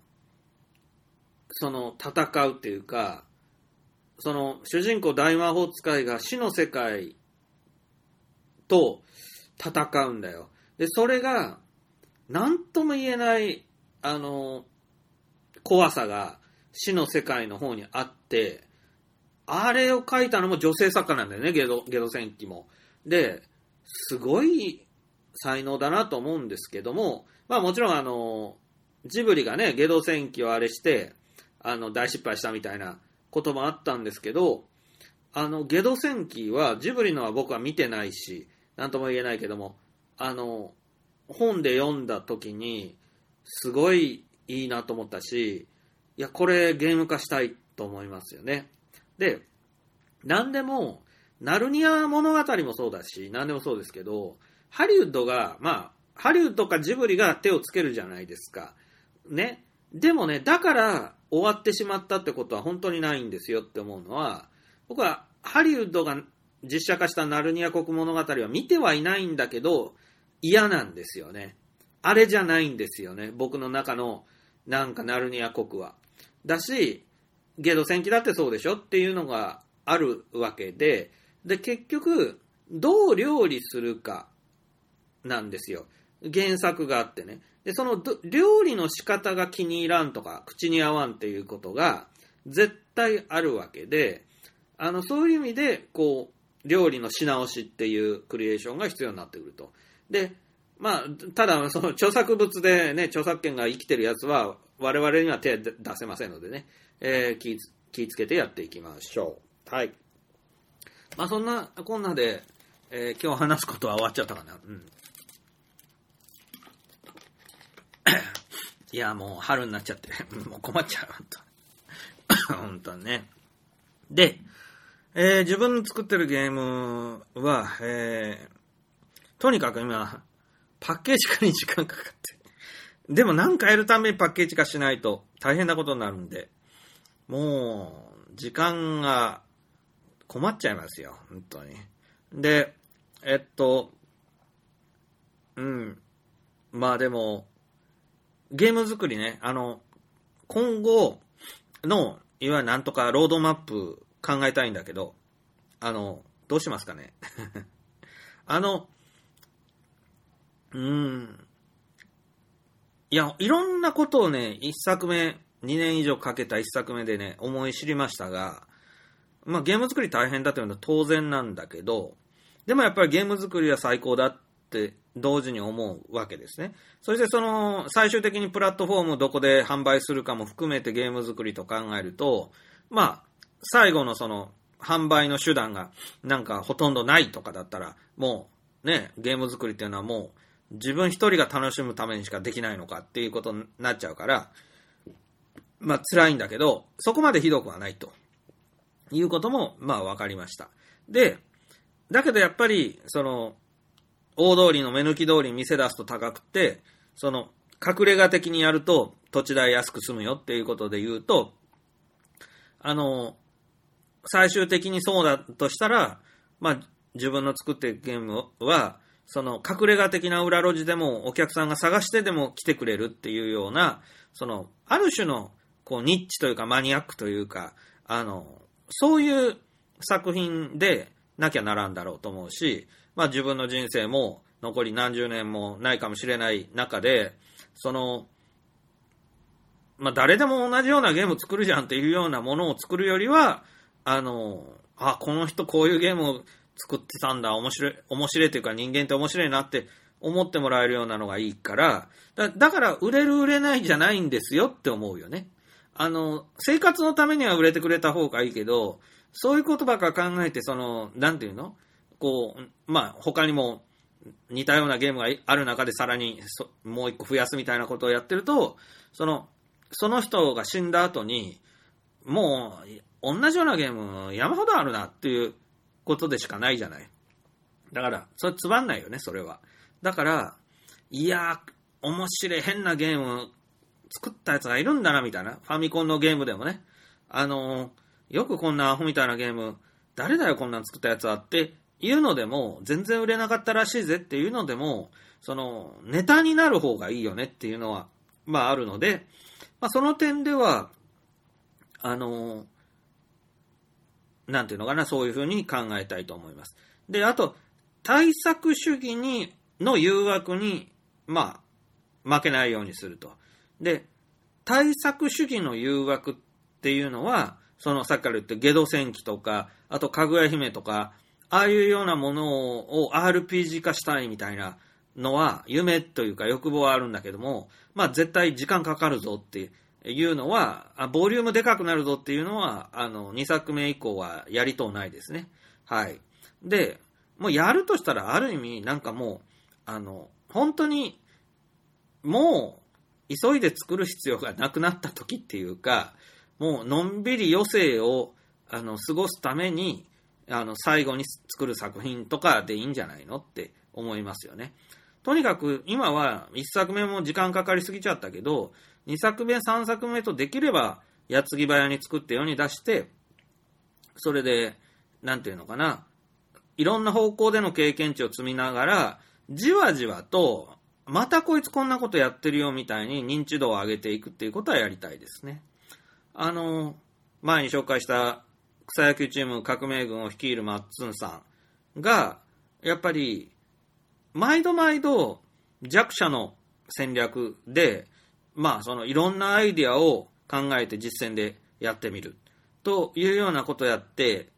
その、戦うっていうか、その、主人公大魔法使いが死の世界と戦うんだよ。で、それが、なんとも言えない、あの、怖さが死の世界の方にあって、あれを書いたのも女性作家なんだよね、ゲド、ゲド戦記も。で、すごい才能だなと思うんですけども、まあもちろんあの、ジブリがね、ゲド戦記をあれして、あの、大失敗したみたいなこともあったんですけど、あの、ゲド戦記は、ジブリのは僕は見てないし、なんとも言えないけども、あの、本で読んだ時に、すごいいいなと思ったし、いや、これゲーム化したいと思いますよね。で、なんでも、ナルニア物語もそうだし、なんでもそうですけど、ハリウッドが、まあ、ハリウッドかジブリが手をつけるじゃないですか。ね。でもね、だから終わってしまったってことは本当にないんですよって思うのは、僕はハリウッドが実写化したナルニア国物語は見てはいないんだけど、嫌なんですよね。あれじゃないんですよね。僕の中の、なんかナルニア国は。だし、ゲド戦記だってそうでしょっていうのがあるわけで、で、結局、どう料理するかなんですよ。原作があってね。で、その料理の仕方が気に入らんとか、口に合わんっていうことが絶対あるわけで、あの、そういう意味で、こう、料理のし直しっていうクリエーションが必要になってくると。で、まあ、ただ、その著作物でね、著作権が生きてるやつは、我々には手出せませんのでね、えー気気ぃつけてやっていきましょう。はい。まあ、そんなこんなで、えー今日話すことは終わっちゃったかな。うん。いや、もう春になっちゃって、もう困っちゃう、本当本当にね。で、えー自分の作ってるゲームは、えーとにかく今、パッケージ化に時間かかって。でも何かやるためにパッケージ化しないと大変なことになるんで、もう、時間が困っちゃいますよ、本当に。で、えっと、うん。まあでも、ゲーム作りね、あの、今後の、いわゆるなんとかロードマップ考えたいんだけど、あの、どうしますかね？あの、うーん。いや、いろんなことをね、一作目、2年以上かけた一作目でね、思い知りましたが、まあゲーム作り大変だというのは当然なんだけど、でもやっぱりゲーム作りは最高だって同時に思うわけですね。そしてその最終的にプラットフォームをどこで販売するかも含めてゲーム作りと考えると、まあ、最後のその販売の手段がなんかほとんどないとかだったら、もうね、ゲーム作りっていうのはもう自分一人が楽しむためにしかできないのかっていうことになっちゃうから、まあ辛いんだけど、そこまでひどくはないということもまあ分かりました。で、だけどやっぱり、その、大通りの目抜き通りに店出すと高くて、その、隠れ家的にやると土地代安く済むよっていうことで言うと、あの、最終的にそうだとしたら、まあ、自分の作ってるゲームは、その隠れ家的な裏路地でもお客さんが探してでも来てくれるっていうような、その、ある種の、こう、ニッチというかマニアックというか、あの、そういう作品でなきゃならんだろうと思うし、まあ自分の人生も残り何十年もないかもしれない中で、その、まあ誰でも同じようなゲーム作るじゃんっていうようなものを作るよりは、あの、あ、この人こういうゲームを作ってたんだ、面白い、面白いというか人間って面白いなって思ってもらえるようなのがいいから、だだから売れる売れないじゃないんですよって思うよね。あの、生活のためには売れてくれた方がいいけど、そういうことばっか考えて、その、なんていうの？こう、まあ、他にも似たようなゲームがある中でさらにもう一個増やすみたいなことをやってると、その、その人が死んだ後に、もう、同じようなゲーム山ほどあるなっていうことでしかないじゃない。だから、それつまんないよね、それは。だから、いやー、面白い変なゲーム作ったやつがいるんだな、みたいな。ファミコンのゲームでもね。あのーよくこんなアホみたいなゲーム、誰だよこんなん作ったやつはっていうのでも、全然売れなかったらしいぜっていうのでも、その、ネタになる方がいいよねっていうのは、まああるので、まあその点では、あのーなんていうのかな、そういうふうに考えたいと思います。で、あと、対策主義に、の誘惑に、まあ、負けないようにすると。で、対策主義の誘惑っていうのは、そのさっきから言ってゲド戦記とか、あとかぐや姫とか、ああいうようなものを RPG 化したいみたいなのは、夢というか欲望はあるんだけども、まあ絶対時間かかるぞっていういうのは、ボリュームでかくなるぞっていうのは、あの、2作目以降はやりとうないですね。はい。で、もうやるとしたら、ある意味、なんかもう、あの、本当に、もう、急いで作る必要がなくなった時っていうか、もう、のんびり余生を、あの、過ごすために、あの、最後に作る作品とかでいいんじゃないのって思いますよね。とにかく、今は、1作目も時間かかりすぎちゃったけど、2作目、3作目とできれば、矢継ぎ早に作って世に出して、それで、なんていうのかな、いろんな方向での経験値を積みながら、じわじわと、またこいつこんなことやってるよみたいに認知度を上げていくっていうことはやりたいですね。あの、前に紹介した草野球チーム革命軍を率いるマッツンさんが、やっぱり、毎度毎度弱者の戦略で、まあ、そのいろんなアイディアを考えて実践でやってみる。というようなことをやって、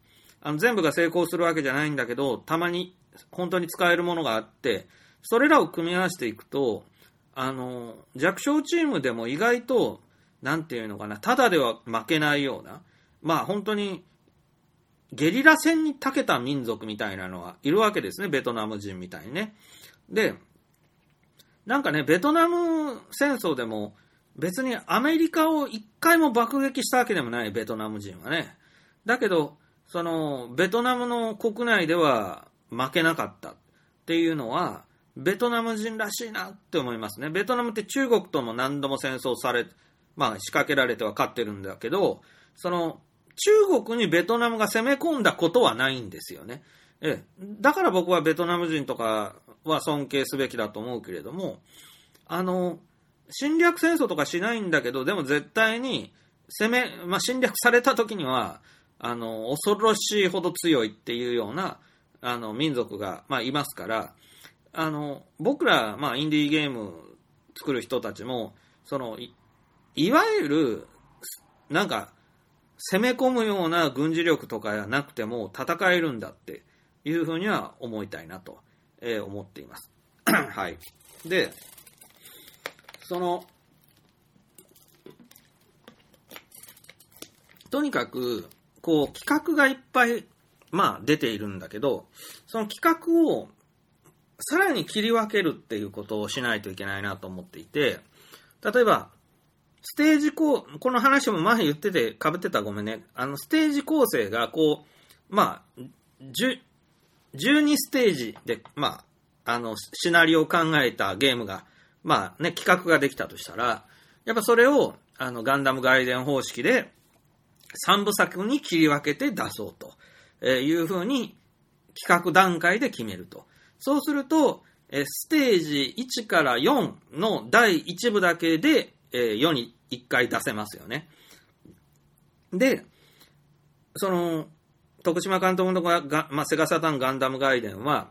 あの全部が成功するわけじゃないんだけど、たまに本当に使えるものがあって、それらを組み合わせていくと、あの、弱小チームでも意外と、なんていうのかな、ただでは負けないような、まあ本当に、ゲリラ戦に長けた民族みたいなのはいるわけですね、ベトナム人みたいにね。で、なんかね、ベトナム戦争でも、別にアメリカを一回も爆撃したわけでもない、ベトナム人はね。だけど、その、ベトナムの国内では負けなかったっていうのは、ベトナム人らしいなって思いますね。ベトナムって中国とも何度も戦争され、まあ仕掛けられては勝ってるんだけど、その、中国にベトナムが攻め込んだことはないんですよね。ええ。だから僕はベトナム人とかは尊敬すべきだと思うけれども、あの、侵略戦争とかしないんだけど、でも絶対に攻め、まあ、侵略された時には、あの、恐ろしいほど強いっていうような、あの、民族が、まあ、いますから、あの、僕ら、まあ、インディーゲーム作る人たちも、その、いいわゆる、なんか、攻め込むような軍事力とかじゃなくても戦えるんだっていうふうには思いたいなと、え、思っています。はい。で、その、とにかく、こう、企画がいっぱい、まあ、出ているんだけど、その企画を、さらに切り分けるっていうことをしないといけないなと思っていて、例えば、ステージ構、この話も前言ってて、被ってたごめんね。あの、ステージ構成が、こう、まあ、12ステージで、まあ、あの、シナリオを考えたゲームが、まあね、企画ができたとしたら、やっぱそれを、あの、ガンダム外伝方式で、3部作に切り分けて出そうというふうに企画段階で決めると。そうすると、ステージ1から4の第1部だけで世に1回出せますよね。で、その、徳島監督のが、まあ、セガサタンガンダム外伝は、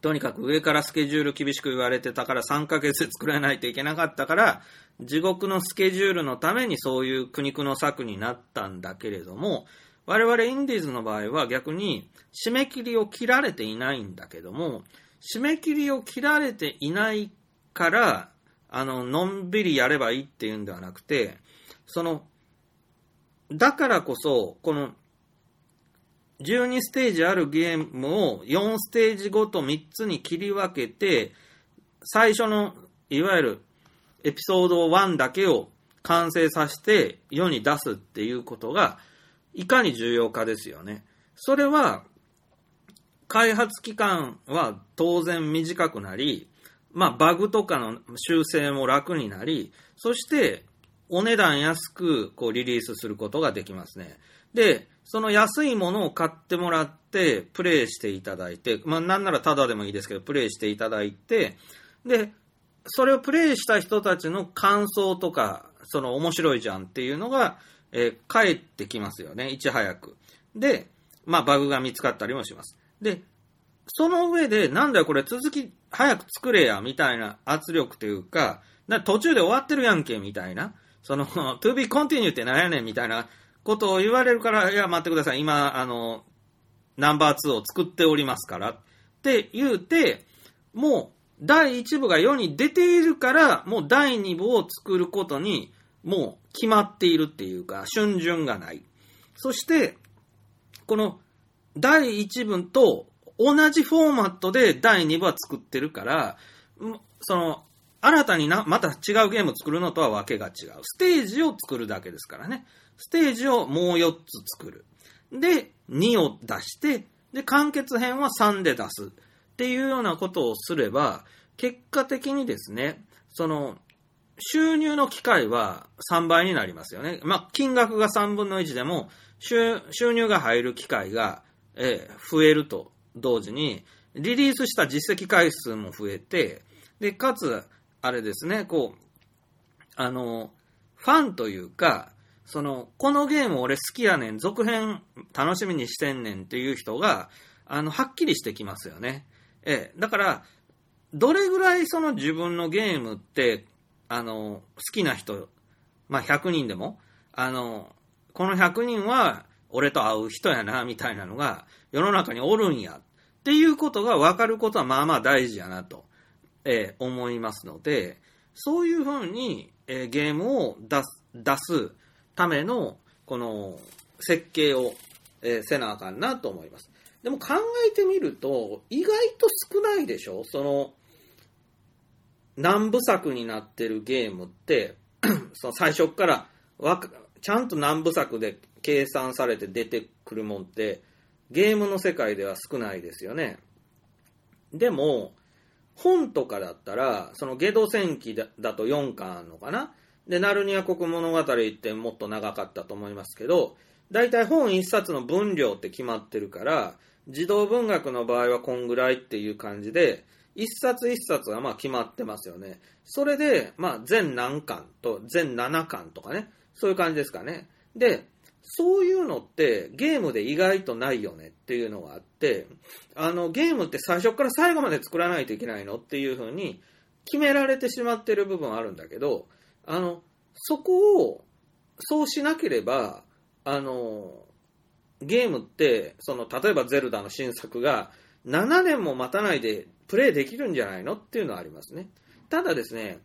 とにかく上からスケジュール厳しく言われてたから3ヶ月で作らないといけなかったから、地獄のスケジュールのためにそういう苦肉の策になったんだけれども、我々インディーズの場合は逆に締め切りを切られていないんだけども、締め切りを切られていないから、あの、のんびりやればいいっていうんではなくて、その、だからこそ、この12ステージあるゲームを4ステージごと3つに切り分けて、最初の、いわゆるエピソード1だけを完成させて世に出すっていうことが、いかに重要かですよね。それは、開発期間は当然短くなり、まあ、バグとかの修正も楽になり、そして、お値段安くこうリリースすることができますね。で、その安いものを買ってもらって、プレイしていただいて、まあなんならタダでもいいですけど、プレイしていただいて、で、それをプレイした人たちの感想とか、その面白いじゃんっていうのが、えー、返ってきますよね、いち早く。で、まあバグが見つかったりもします。で、その上で、なんだよこれ続き早く作れや、みたいな圧力というか、途中で終わってるやんけ、みたいな。その、to be continue って何やねんみたいなことを言われるから、いや、待ってください。今、あの、ナンバー2を作っておりますからって言うて、もう第1部が世に出ているから、もう第2部を作ることにもう決まっているっていうか、春巡がない。そして、この第1部と同じフォーマットで第2部は作ってるから、その、新たにな、また違うゲームを作るのとはわけが違う。ステージを作るだけですからね。ステージをもう4つ作る。で、2を出して、で、完結編は3で出す。っていうようなことをすれば、結果的にですね、その、収入の機会は3倍になりますよね。まあ、金額が3分の1でも、収入が入る機会が、えー増えると同時に、リリースした実績回数も増えて、で、かつ、あれですね、こう、あの、ファンというか、その、このゲーム俺好きやねん、続編楽しみにしてんねんっていう人が、あの、はっきりしてきますよね。ええ、だから、どれぐらいその自分のゲームって、あの、好きな人、まあ100人でも、あの、この100人は俺と会う人やな、みたいなのが世の中におるんや、っていうことが分かることはまあまあ大事やなと、えー思いますので、そういうふうに、えーゲームを出す、出すための、この、設計を、えーせなあかんなと思います。でも考えてみると、意外と少ないでしょ？その、何部作になってるゲームって、その最初っからわか、ちゃんと何部作で計算されて出てくるもんって、ゲームの世界では少ないですよね。でも、本とかだったら、そのゲド戦記だだと4巻あるのかな？で、ナルニア国物語ってもっと長かったと思いますけど、大体本1冊の分量って決まってるから、児童文学の場合はこんぐらいっていう感じで、1冊1冊はまあ決まってますよね。それで、まあ全何巻と全7巻とかね、そういう感じですかね。で、そういうのってゲームで意外とないよねっていうのがあって、あのゲームって最初から最後まで作らないといけないのっていうふうに決められてしまってる部分あるんだけど、あの、そこをそうしなければ、あの、ゲームって、その、例えばゼルダの新作が7年も待たないでプレイできるんじゃないの？っていうのはありますね。ただですね、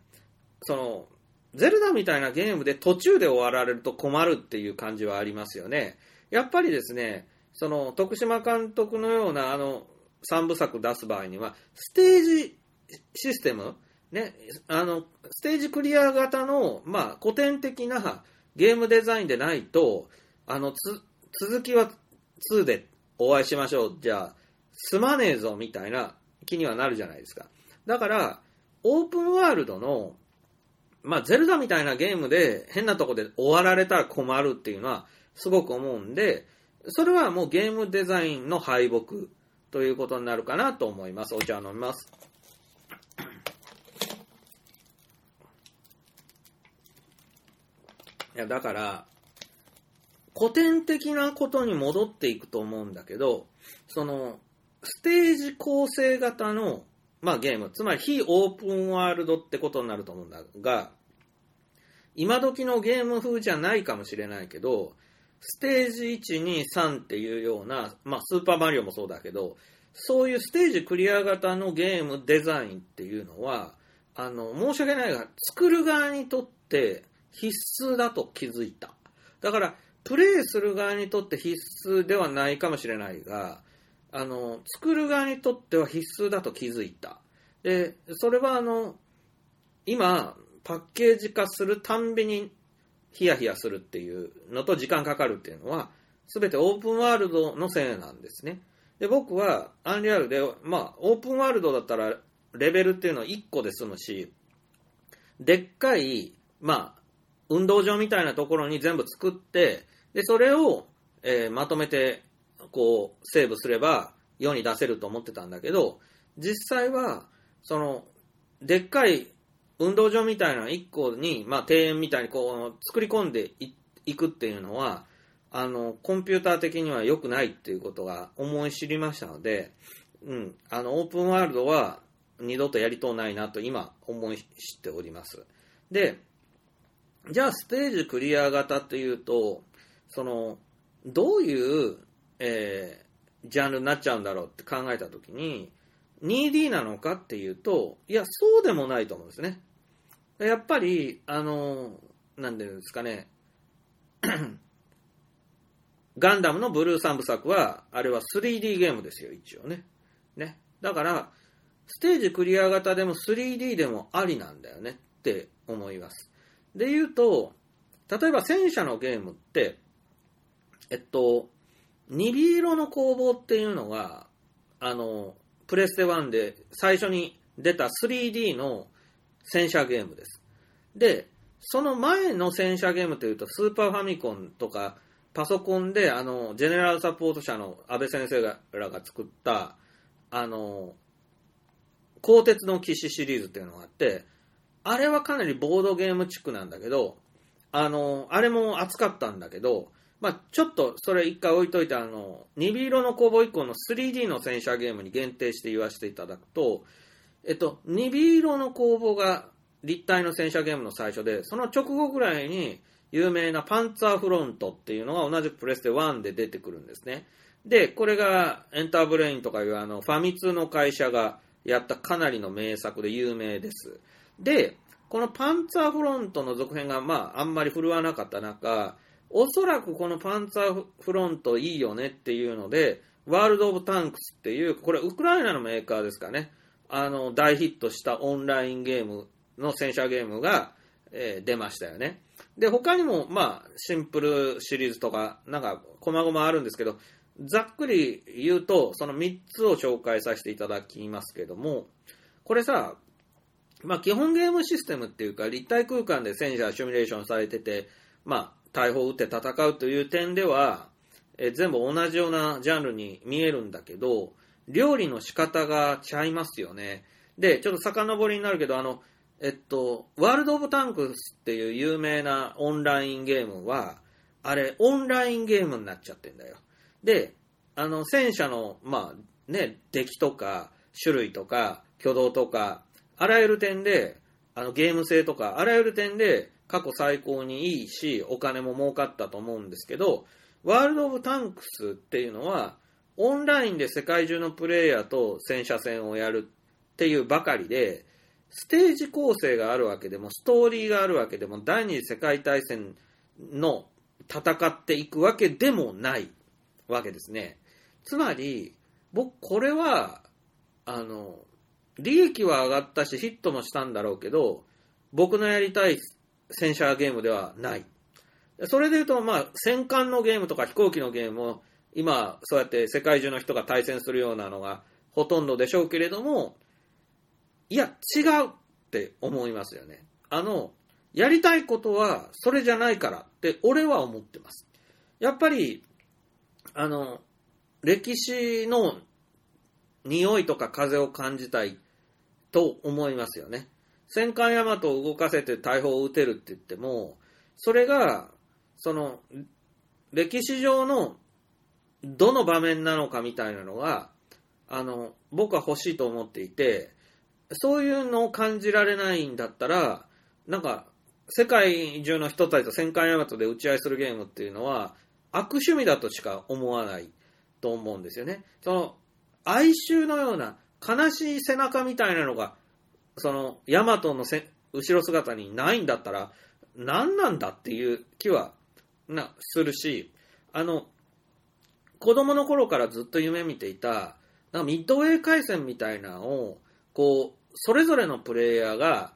その、ゼルダみたいなゲームで途中で終わられると困るっていう感じはありますよね。やっぱりですね、その、徳島監督のようなあの、3部作出す場合には、ステージシステム、ね、あの、ステージクリア型の、まあ、古典的なゲームデザインでないと、あの、つ、続きは2でお会いしましょう。じゃあ、すまねえぞ、みたいな気にはなるじゃないですか。だから、オープンワールドの、まあ、ゼルダみたいなゲームで変なとこで終わられたら困るっていうのはすごく思うんで、それはもうゲームデザインの敗北ということになるかなと思います。お茶飲みます。いや、だから、古典的なことに戻っていくと思うんだけど、その、ステージ構成型の、まあゲーム、つまり非オープンワールドってことになると思うんだが、今時のゲーム風じゃないかもしれないけど、ステージ1、2、3っていうような、まあスーパーマリオもそうだけど、そういうステージクリア型のゲームデザインっていうのは、あの、申し訳ないが、作る側にとって必須だと気づいた。だから、プレイする側にとって必須ではないかもしれないが、あの、作る側にとっては必須だと気づいた。で、それはあの、今、パッケージ化するたんびにヒヤヒヤするっていうのと時間かかるっていうのは、すべてオープンワールドのせいなんですね。で、僕はアンリアルで、まあ、オープンワールドだったらレベルっていうのは1個で済むし、でっかい、まあ、運動場みたいなところに全部作って、で、それを、えーまとめて、こう、セーブすれば世に出せると思ってたんだけど、実際は、その、でっかい運動場みたいな1個に、まあ、庭園みたいにこう、作り込んでいいくっていうのは、あの、コンピューター的には良くないっていうことが思い知りましたので、うん、あの、オープンワールドは二度とやりとうないなと今思い知っております。で、じゃあステージクリア型っていうと、その、どういう、えージャンルになっちゃうんだろうって考えたときに、2D なのかっていうと、いや、そうでもないと思うんですね。やっぱり、あの、なんでですかね、ガンダムのブルー三部作は、あれは 3D ゲームですよ、一応ね。ね。だから、ステージクリア型でも 3D でもありなんだよねって思います。で言うと、例えば戦車のゲームって、えっと、ニビ色の攻防っていうのが、あの、プレステ1で最初に出た 3D の戦車ゲームです。で、その前の戦車ゲームというと、スーパーファミコンとか、パソコンで、あの、ジェネラルサポート社の安倍先生らが作った、あの、鋼鉄の騎士シリーズっていうのがあって、あれはかなりボードゲームチックなんだけど、あの、あれも熱かったんだけど、まあ、ちょっとそれ一回置いといて、あの、ニビ色の攻防以降の 3D の戦車ゲームに限定して言わせていただくと、えっと、ニビ色の攻防が立体の戦車ゲームの最初で、その直後ぐらいに有名なパンツァーフロントっていうのが同じプレステ1で出てくるんですね。で、これがエンターブレインとかいうあのファミ通の会社がやったかなりの名作で有名です。で、このパンツァーフロントの続編がまああんまり振るわなかった中、おそらくこのパンツァーフロントいいよねっていうので、ワールド・オブ・タンクスっていう、これウクライナのメーカーですかね。あの、大ヒットしたオンラインゲームの戦車ゲームが、えー出ましたよね。で、他にも、まあ、シンプルシリーズとか、なんか、細々あるんですけど、ざっくり言うと、その3つを紹介させていただきますけども、これさ、まあ、基本ゲームシステムっていうか、立体空間で戦車シミュレーションされてて、まあ、大砲撃って戦うという点では、え全部同じようなジャンルに見えるんだけど、料理の仕方がちゃいますよね。で、ちょっと遡りになるけど、あの、えっと、ワールド・オブ・タンクスっていう有名なオンラインゲームは、あれ、オンラインゲームになっちゃってんだよ。で、あの、戦車の、まあ、ね、出来とか、種類とか、挙動とか、あらゆる点で、あの、ゲーム性とか、あらゆる点で、過去最高にいいし、お金も儲かったと思うんですけど、ワールド・オブ・タンクスっていうのは、オンラインで世界中のプレイヤーと戦車戦をやるっていうばかりで、ステージ構成があるわけでも、ストーリーがあるわけでも、第二次世界大戦の戦っていくわけでもないわけですね。つまり、僕、これは、あの、利益は上がったし、ヒットもしたんだろうけど、僕のやりたい戦車ゲームではない。それで言うと、まあ、戦艦のゲームとか飛行機のゲームを、今、そうやって世界中の人が対戦するようなのがほとんどでしょうけれども、いや、違うって思いますよね。あの、やりたいことはそれじゃないからって俺は思ってます。やっぱり、あの、歴史の匂いとか風を感じたいと思いますよね。戦艦大和を動かせて大砲を撃てるって言っても、それが、その、歴史上のどの場面なのかみたいなのが、あの、僕は欲しいと思っていて、そういうのを感じられないんだったら、なんか、世界中の人たちと戦艦大和で打ち合いするゲームっていうのは、悪趣味だとしか思わないと思うんですよね。その、哀愁のような悲しい背中みたいなのが、その、大和のせ後ろ姿にないんだったら、何なんだっていう気は、な、するし、あの、子供の頃からずっと夢見ていた、なミッドウェー回戦みたいなのを、こう、それぞれのプレイヤーが、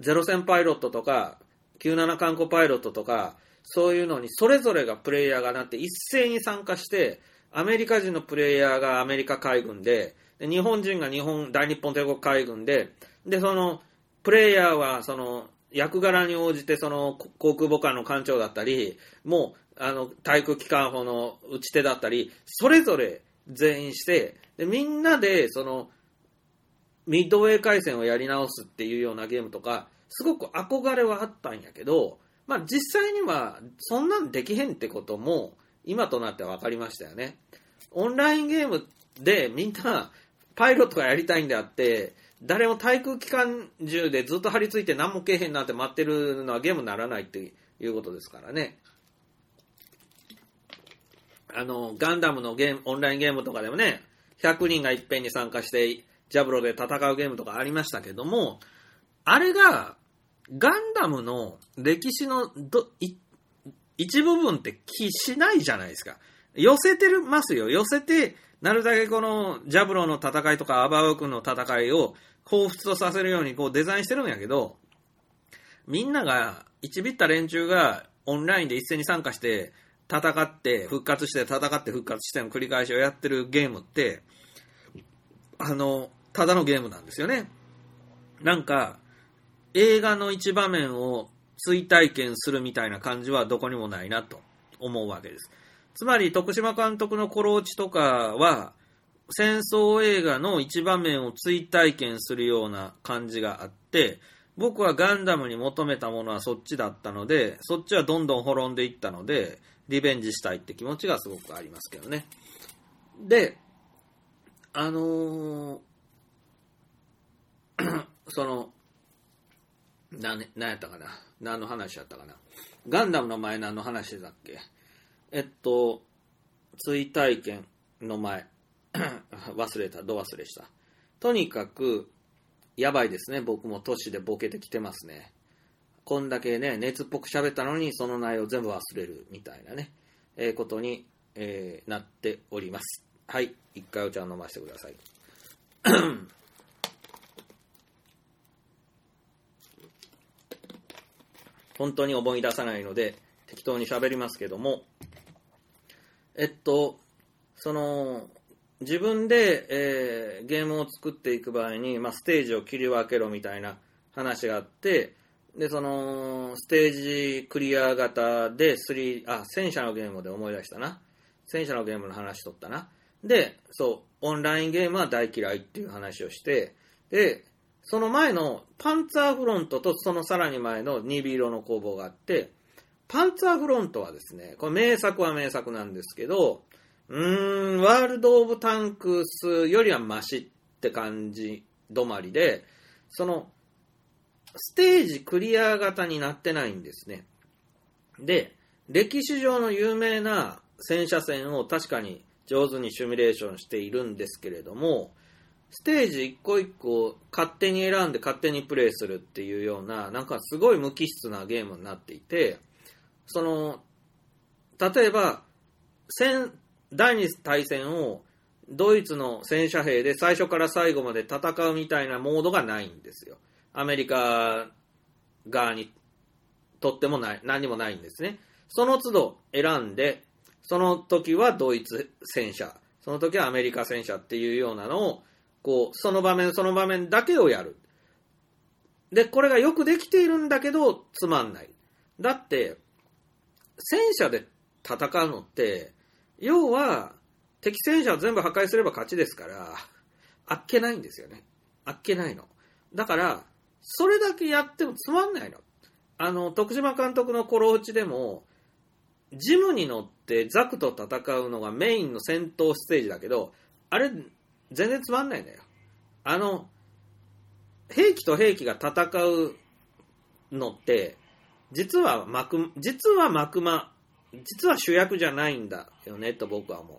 ゼロ戦パイロットとか、97艦庫パイロットとか、そういうのにそれぞれがプレイヤーがなって一斉に参加して、アメリカ人のプレイヤーがアメリカ海軍で、で日本人が日本、大日本帝国海軍で、で、その、プレイヤーは、その、役柄に応じて、その、航空母艦の艦長だったり、もう、あの、対空機関砲の打ち手だったり、それぞれ全員して、で、みんなで、その、ミッドウェー回戦をやり直すっていうようなゲームとか、すごく憧れはあったんやけど、まあ実際にはそんなんできへんってことも今となっては分かりましたよね。オンラインゲームでみんなパイロットがやりたいんであって、誰も対空機関銃でずっと張り付いて何もけえへんなって待ってるのはゲームにならないっていうことですからね。あの、ガンダムのゲーム、オンラインゲームとかでもね、100人がいっぺんに参加して、ジャブロで戦うゲームとかありましたけども、あれが、ガンダムの歴史のど、一部分って気しないじゃないですか。寄せてますよ。寄せて、なるだけこのジャブローの戦いとかアバウ君の戦いを彷彿とさせるようにこうデザインしてるんやけど、みんなが、一ビった連中がオンラインで一斉に参加して戦って復活して戦って復活しての繰り返しをやってるゲームって、あの、ただのゲームなんですよね。なんか、映画の一場面を追体験するみたいな感じはどこにもないなと思うわけです。つまり、徳島監督のコローチとかは、戦争映画の一場面を追体験するような感じがあって、僕はガンダムに求めたものはそっちだったので、そっちはどんどん滅んでいったので、リベンジしたいって気持ちがすごくありますけどね。で、あのー、その、な、ね、何やったかな？何の話やったかな？ガンダムの前何の話だっけ？えっと、追体験の前。忘れた、ど忘れした。とにかく、やばいですね。僕も年でボケてきてますね。こんだけね、熱っぽく喋ったのに、その内容全部忘れるみたいなね、えー、ことに、えー、なっております。はい、一回お茶を飲ませてください。本当に思い出さないので、適当に喋りますけども、えっと、その、自分で、えー、ゲームを作っていく場合に、まあ、ステージを切り分けろみたいな話があって、で、その、ステージクリア型で3、あ、戦車のゲームで思い出したな。戦車のゲームの話とったな。で、そう、オンラインゲームは大嫌いっていう話をして、で、その前のパンツァーフロントとそのさらに前のニビ色の攻防があって、パンツァーフロントはですね、これ名作は名作なんですけど、うーん、ワールド・オブ・タンクスよりはマシって感じ止まりで、その、ステージクリア型になってないんですね。で、歴史上の有名な戦車戦を確かに上手にシミュレーションしているんですけれども、ステージ一個一個勝手に選んで勝手にプレイするっていうような、なんかすごい無機質なゲームになっていて、その、例えば、戦、第二次大戦をドイツの戦車兵で最初から最後まで戦うみたいなモードがないんですよ。アメリカ側にとってもない、何もないんですね。その都度選んで、その時はドイツ戦車、その時はアメリカ戦車っていうようなのを、こう、その場面その場面だけをやる。で、これがよくできているんだけど、つまんない。だって、戦車で戦うのって、要は、敵戦車を全部破壊すれば勝ちですから、あっけないんですよね。あっけないの。だから、それだけやってもつまんないの。あの、徳島監督のコローチでも、ジムに乗ってザクと戦うのがメインの戦闘ステージだけど、あれ、全然つまんないんだよ。あの、兵器と兵器が戦うのって、実は幕、実は幕間、実は主役じゃないんだよねと僕は思う。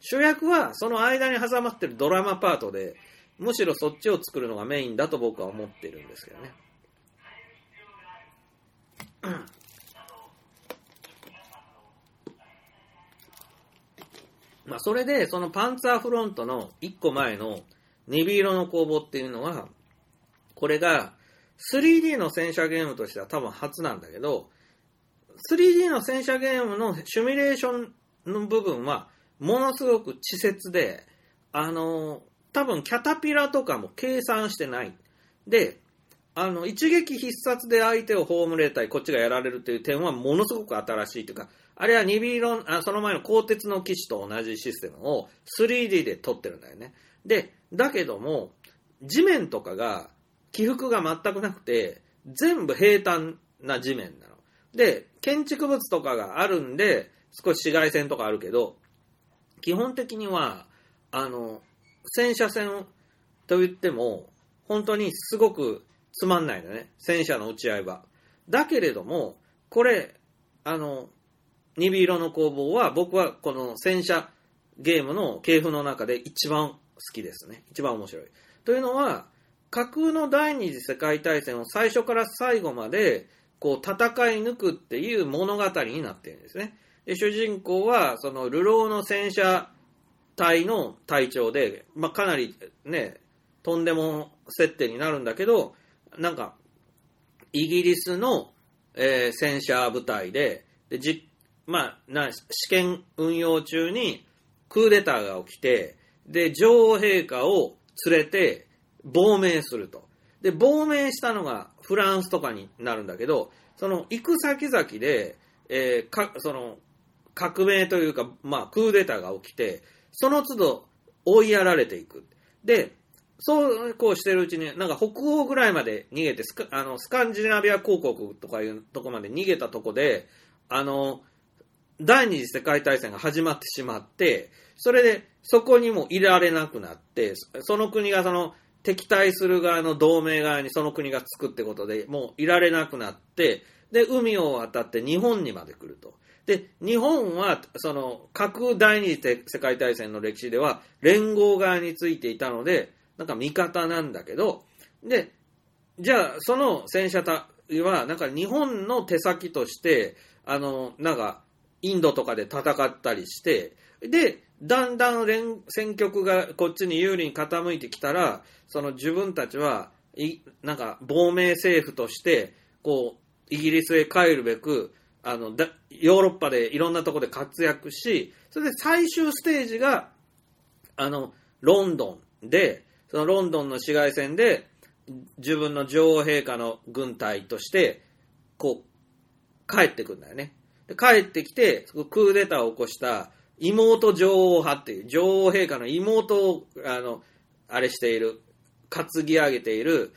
主役はその間に挟まってるドラマパートで、むしろそっちを作るのがメインだと僕は思ってるんですけどね。まあ、それで、そのパンツァーフロントの1個前のネビ色の工房っていうのは、これが 3D の戦車ゲームとしては多分初なんだけど、3D の戦車ゲームのシミュレーションの部分は、ものすごく稚拙で、あの、多分キャタピラとかも計算してない。で、あの、一撃必殺で相手を葬れたり、こっちがやられるという点はものすごく新しいというか、あれはニビロン、あその前の鋼鉄の騎士と同じシステムを 3D で撮ってるんだよね。で、だけども、地面とかが起伏が全くなくて、全部平坦な地面なの。で、建築物とかがあるんで、少し紫外線とかあるけど、基本的には、あの、戦車線と言っても、本当にすごくつまんないのね。戦車の撃ち合いは。だけれども、これ、あの、ニビ色の攻防は僕はこの戦車ゲームの系譜の中で一番好きですね。一番面白い。というのは、架空の第二次世界大戦を最初から最後までこう戦い抜くっていう物語になってるんですね。で主人公はその流浪の戦車隊の隊長で、まあ、かなりね、とんでも設定になるんだけど、なんか、イギリスの、えー戦車部隊で、でじまあ、な試験運用中にクーデターが起きて、で、女王陛下を連れて亡命すると。で、亡命したのがフランスとかになるんだけど、その行く先々で、えーか、その、革命というか、まあ、クーデターが起きて、その都度追いやられていく。で、そうこうしてるうちに、なんか北欧ぐらいまで逃げて、スカあのスカンジナビア公国とかいうとこまで逃げたとこで、あの、第二次世界大戦が始まってしまって、それでそこにもいられなくなって、その国がその敵対する側の同盟側にその国がつくってことでもういられなくなって、で、海を渡って日本にまで来ると。で、日本は、その、核第二次世界大戦の歴史では連合側についていたので、なんか味方なんだけど、で、じゃあ、その戦車隊は、なんか日本の手先として、あの、なんか、インドとかで戦ったりして、で、だんだん連戦局がこっちに有利に傾いてきたら、その自分たちは、いなんか、亡命政府として、こう、イギリスへ帰るべく、あの、だヨーロッパでいろんなとこで活躍し、それで最終ステージが、あの、ロンドンで、そのロンドンの市街戦で、自分の女王陛下の軍隊として、こう、帰ってくんだよね。で帰ってきて、クーデターを起こした妹女王派っていう、女王陛下の妹を、あの、あれしている、担ぎ上げている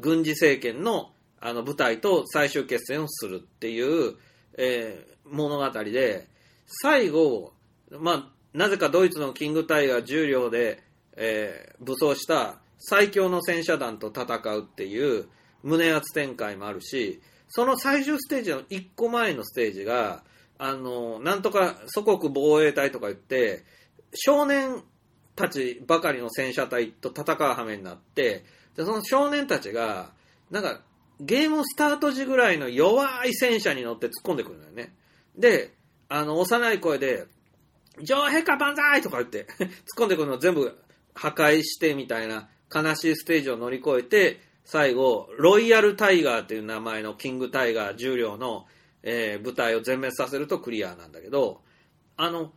軍事政権のあの部隊と最終決戦をするっていう、えー物語で、最後、まあ、なぜかドイツのキングタイガー重量で、えー武装した最強の戦車団と戦うっていう胸圧展開もあるし、その最終ステージの1個前のステージが、あの、なんとか祖国防衛隊とか言って、少年たちばかりの戦車隊と戦う羽目になって、でその少年たちが、なんか、ゲームスタート時ぐらいの弱い戦車に乗って突っ込んでくるんだよね。で、あの、幼い声で、女王陛下万歳とか言って、突っ込んでくるのを全部破壊してみたいな悲しいステージを乗り越えて、最後、ロイヤルタイガーっていう名前のキングタイガー重量の、えー部隊を全滅させるとクリアなんだけど、あの、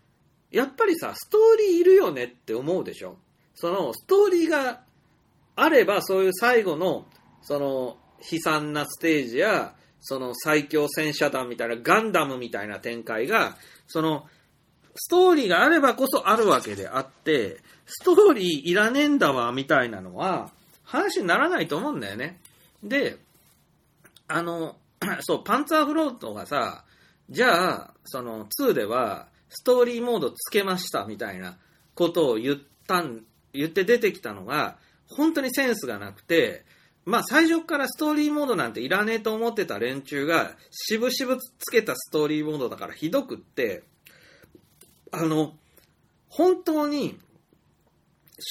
やっぱりさ、ストーリーいるよねって思うでしょ？その、ストーリーがあれば、そういう最後の、その、悲惨なステージや、その最強戦車団みたいな、ガンダムみたいな展開が、その、ストーリーがあればこそあるわけであって、ストーリーいらねえんだわ、みたいなのは、話にならないと思うんだよね。で、あの、そう、パンツァーフロートがさ、じゃあ、その2では、ストーリーモードつけましたみたいなことを言ったん、言って出てきたのが、本当にセンスがなくて、まあ最初からストーリーモードなんていらねえと思ってた連中が、しぶしぶつけたストーリーモードだからひどくって、あの、本当に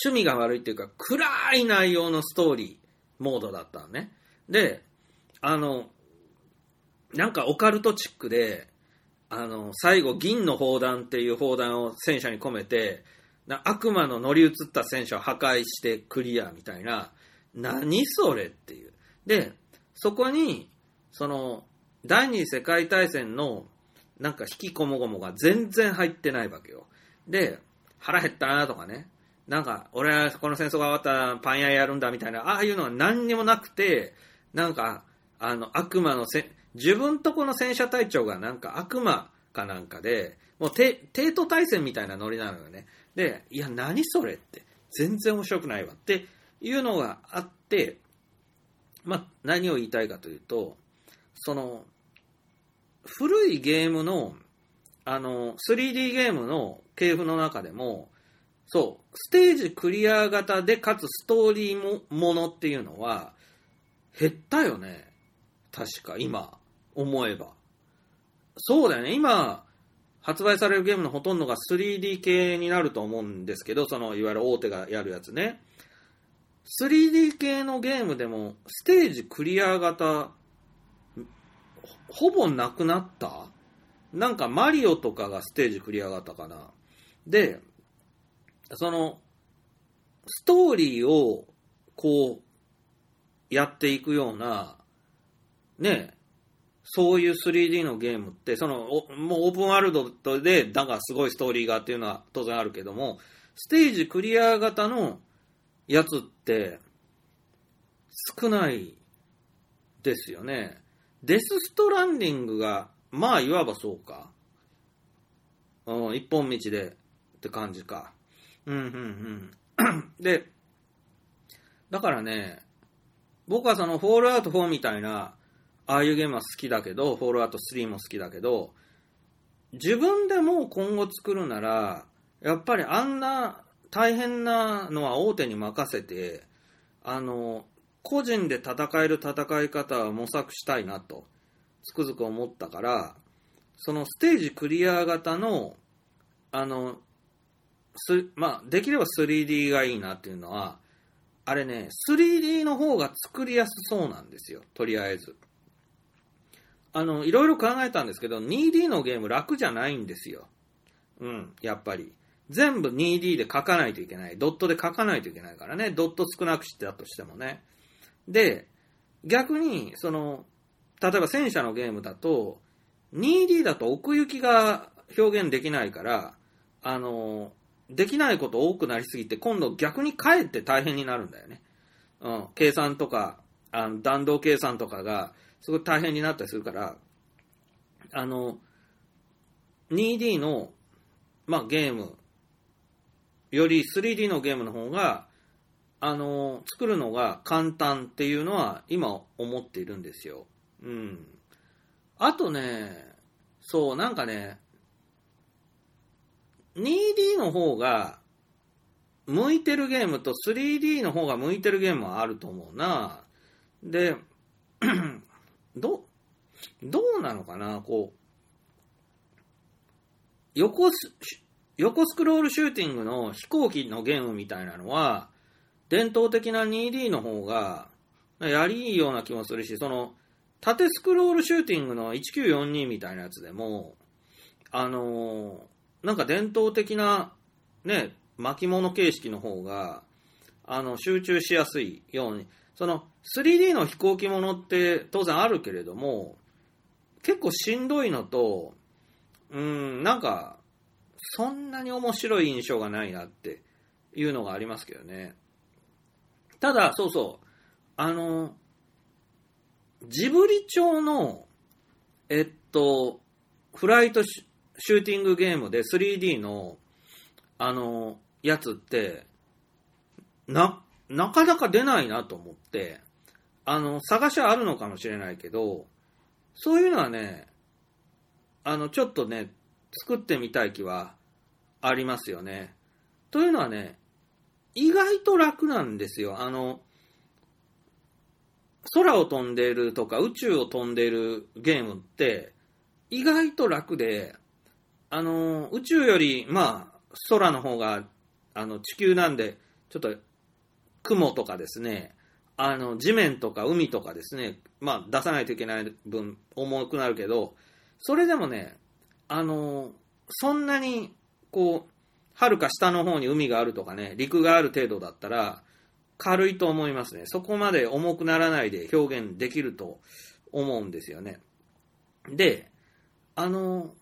趣味が悪いっていうか、暗い内容のストーリーモードだったのね。で、あの、なんかオカルトチックで、あの、最後、銀の砲弾っていう砲弾を戦車に込めて、悪魔の乗り移った戦車を破壊してクリアみたいな、何それっていう。で、そこに、その、第二次世界大戦の、なんか引きこもごもが全然入ってないわけよ。で、腹減ったなとかね、なんか、俺はこの戦争が終わったらパン屋やるんだみたいな、ああいうのは何にもなくて、なんか、あの、悪魔のせ、自分とこの戦車隊長がなんか悪魔かなんかで、もう帝都大戦みたいなノリなのよね。で、いや、何それって、全然面白くないわっていうのがあって、まあ、何を言いたいかというと、その、古いゲームの、あの、3D ゲームの系譜の中でも、そう、ステージクリア型で、かつストーリーもものっていうのは、減ったよね。確か、今、思えば。そうだよね、今、発売されるゲームのほとんどが 3D 系になると思うんですけど、その、いわゆる大手がやるやつね。3D 系のゲームでも、ステージクリア型、ほぼなくなった？なんかマリオとかがステージクリア型かな。で、その、ストーリーを、こう、やっていくような、ね、そういう 3D のゲームって、その、もうオープンワールドで、だがすごいストーリーがっていうのは当然あるけども、ステージクリア型のやつって、少ないですよね。デスストランディングが、まあ、いわばそうか。うん、一本道でって感じか。うん、うん、うん。で、だからね、僕はその、フォールアウト4みたいな、ああいうゲームは好きだけど、フォールアウト3も好きだけど、自分でもう今後作るなら、やっぱりあんな大変なのは大手に任せて、あの、個人で戦える戦い方は模索したいなと、つくづく思ったから、そのステージクリア型の、あの、すまあ、できれば 3D がいいなっていうのは、あれね、3D の方が作りやすそうなんですよ、とりあえず。あの、いろいろ考えたんですけど、2D のゲーム楽じゃないんですよ。うん、やっぱり。全部 2D で書かないといけない。ドットで書かないといけないからね。ドット少なくしてたとしてもね。で、逆に、その、例えば戦車のゲームだと、2D だと奥行きが表現できないから、あの、できないこと多くなりすぎて、今度逆にかえって大変になるんだよね。うん、計算とか、あの弾道計算とかが、すごい大変になったりするから、あの、2D の、まあ、ゲームより 3D のゲームの方が、あの、作るのが簡単っていうのは今思っているんですよ。うん。あとね、そう、なんかね、2D の方が向いてるゲームと 3D の方が向いてるゲームはあると思うな。で、ど、どうなのかな？こう、横ス、横スクロールシューティングの飛行機のゲームみたいなのは、伝統的な 2D の方が、やりいいような気もするし、その、縦スクロールシューティングの1942みたいなやつでも、あのーなんか伝統的な、ね、巻物形式の方が、あの、集中しやすいように、その、3D の飛行機ものって当然あるけれども、結構しんどいのと、うん、なんか、そんなに面白い印象がないなっていうのがありますけどね。ただ、そうそう、あの、ジブリ調の、えっと、フライトシュシューティングゲームで 3D の、あの、やつって、な、なかなか出ないなと思って、あの、探しはあるのかもしれないけど、そういうのはね、あの、ちょっとね、作ってみたい気はありますよね。というのはね、意外と楽なんですよ。あの、空を飛んでいるとか宇宙を飛んでいるゲームって意外と楽で、あの、宇宙より、まあ、空の方が、あの、地球なんで、ちょっと、雲とかですね、あの、地面とか海とかですね、まあ、出さないといけない分、重くなるけど、それでもね、あの、そんなに、こう、はるか下の方に海があるとかね、陸がある程度だったら、軽いと思いますね。そこまで重くならないで表現できると思うんですよね。で、あの、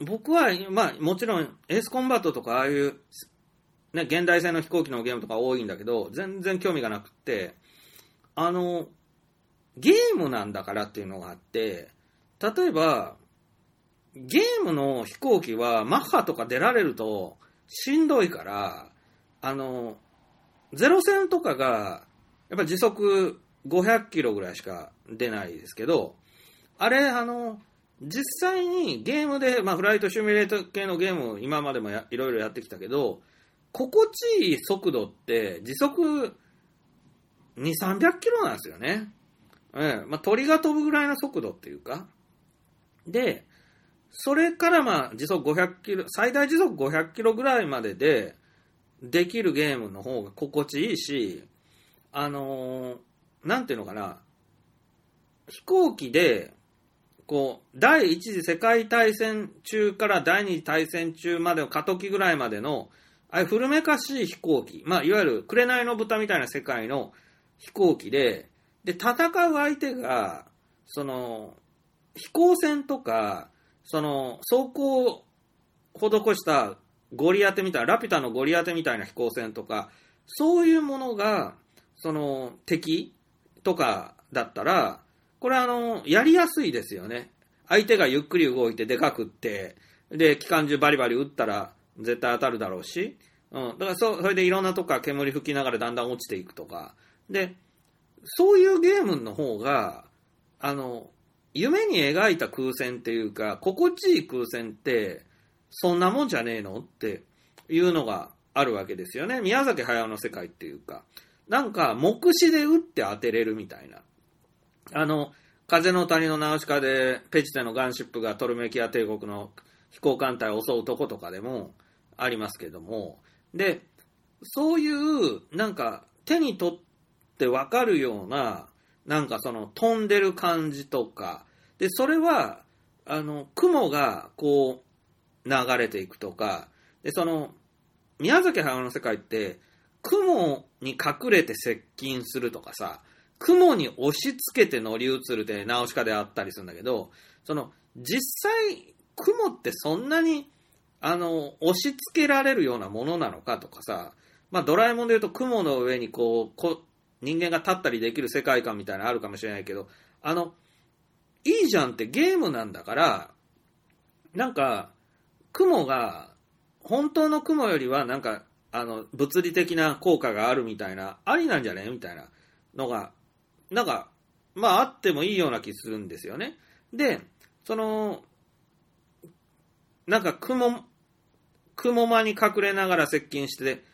僕は、まあ、もちろん、エースコンバットとか、ああいう、ね、現代製の飛行機のゲームとか多いんだけど、全然興味がなくって、あの、ゲームなんだからっていうのがあって、例えば、ゲームの飛行機はマッハとか出られるとしんどいから、あの、ゼロ戦とかが、やっぱ時速500キロぐらいしか出ないですけど、あれ、あの、実際にゲームで、まあ、フライトシミュレート系のゲーム今までもいろいろやってきたけど、心地いい速度って時速2、300キロなんですよね。ええまあ、鳥が飛ぶぐらいの速度っていうか。で、それからまあ時速500キロ、最大時速500キロぐらいまででできるゲームの方が心地いいし、あのーなんていうのかな、飛行機で、こう、第一次世界大戦中から第二次大戦中までの過渡期ぐらいまでの、ああいう古めかしい飛行機、まあ、いわゆる紅の豚みたいな世界の飛行機で、で、戦う相手が、その、飛行船とか、その、走行を施したゴリアテみたいな、ラピュタのゴリアテみたいな飛行船とか、そういうものが、その、敵とかだったら、これあの、やりやすいですよね。相手がゆっくり動いてでかくって、で、機関銃バリバリ撃ったら絶対当たるだろうし、うん。だからそ、それでいろんなとこから煙吹きながらだんだん落ちていくとか。で、そういうゲームの方が、あの、夢に描いた空戦っていうか、心地いい空戦って、そんなもんじゃねえのっていうのがあるわけですよね。宮崎駿の世界っていうか。なんか、目視で撃って当てれるみたいな。あの、風の谷のナウシカで、ペチテのガンシップがトルメキア帝国の飛行艦隊を襲うとことかでもありますけども、で、そういう、なんか、手に取ってわかるような、なんかその飛んでる感じとか、で、それは、あの、雲がこう流れていくとか、で、その、宮崎駿の世界って、雲に隠れて接近するとかさ、雲に押し付けて乗り移るでナウシカであったりするんだけど、その、実際、雲ってそんなに、あの、押し付けられるようなものなのかとかさ、まあ、ドラえもんで言うと雲の上にこう、こ人間が立ったりできる世界観みたいなのあるかもしれないけど、あの、いいじゃんってゲームなんだから、なんか、雲が、本当の雲よりはなんか、あの、物理的な効果があるみたいな、ありなんじゃねみたいなのが、なんか、まああってもいいような気するんですよね。で、その、なんか雲、雲間に隠れながら接近して、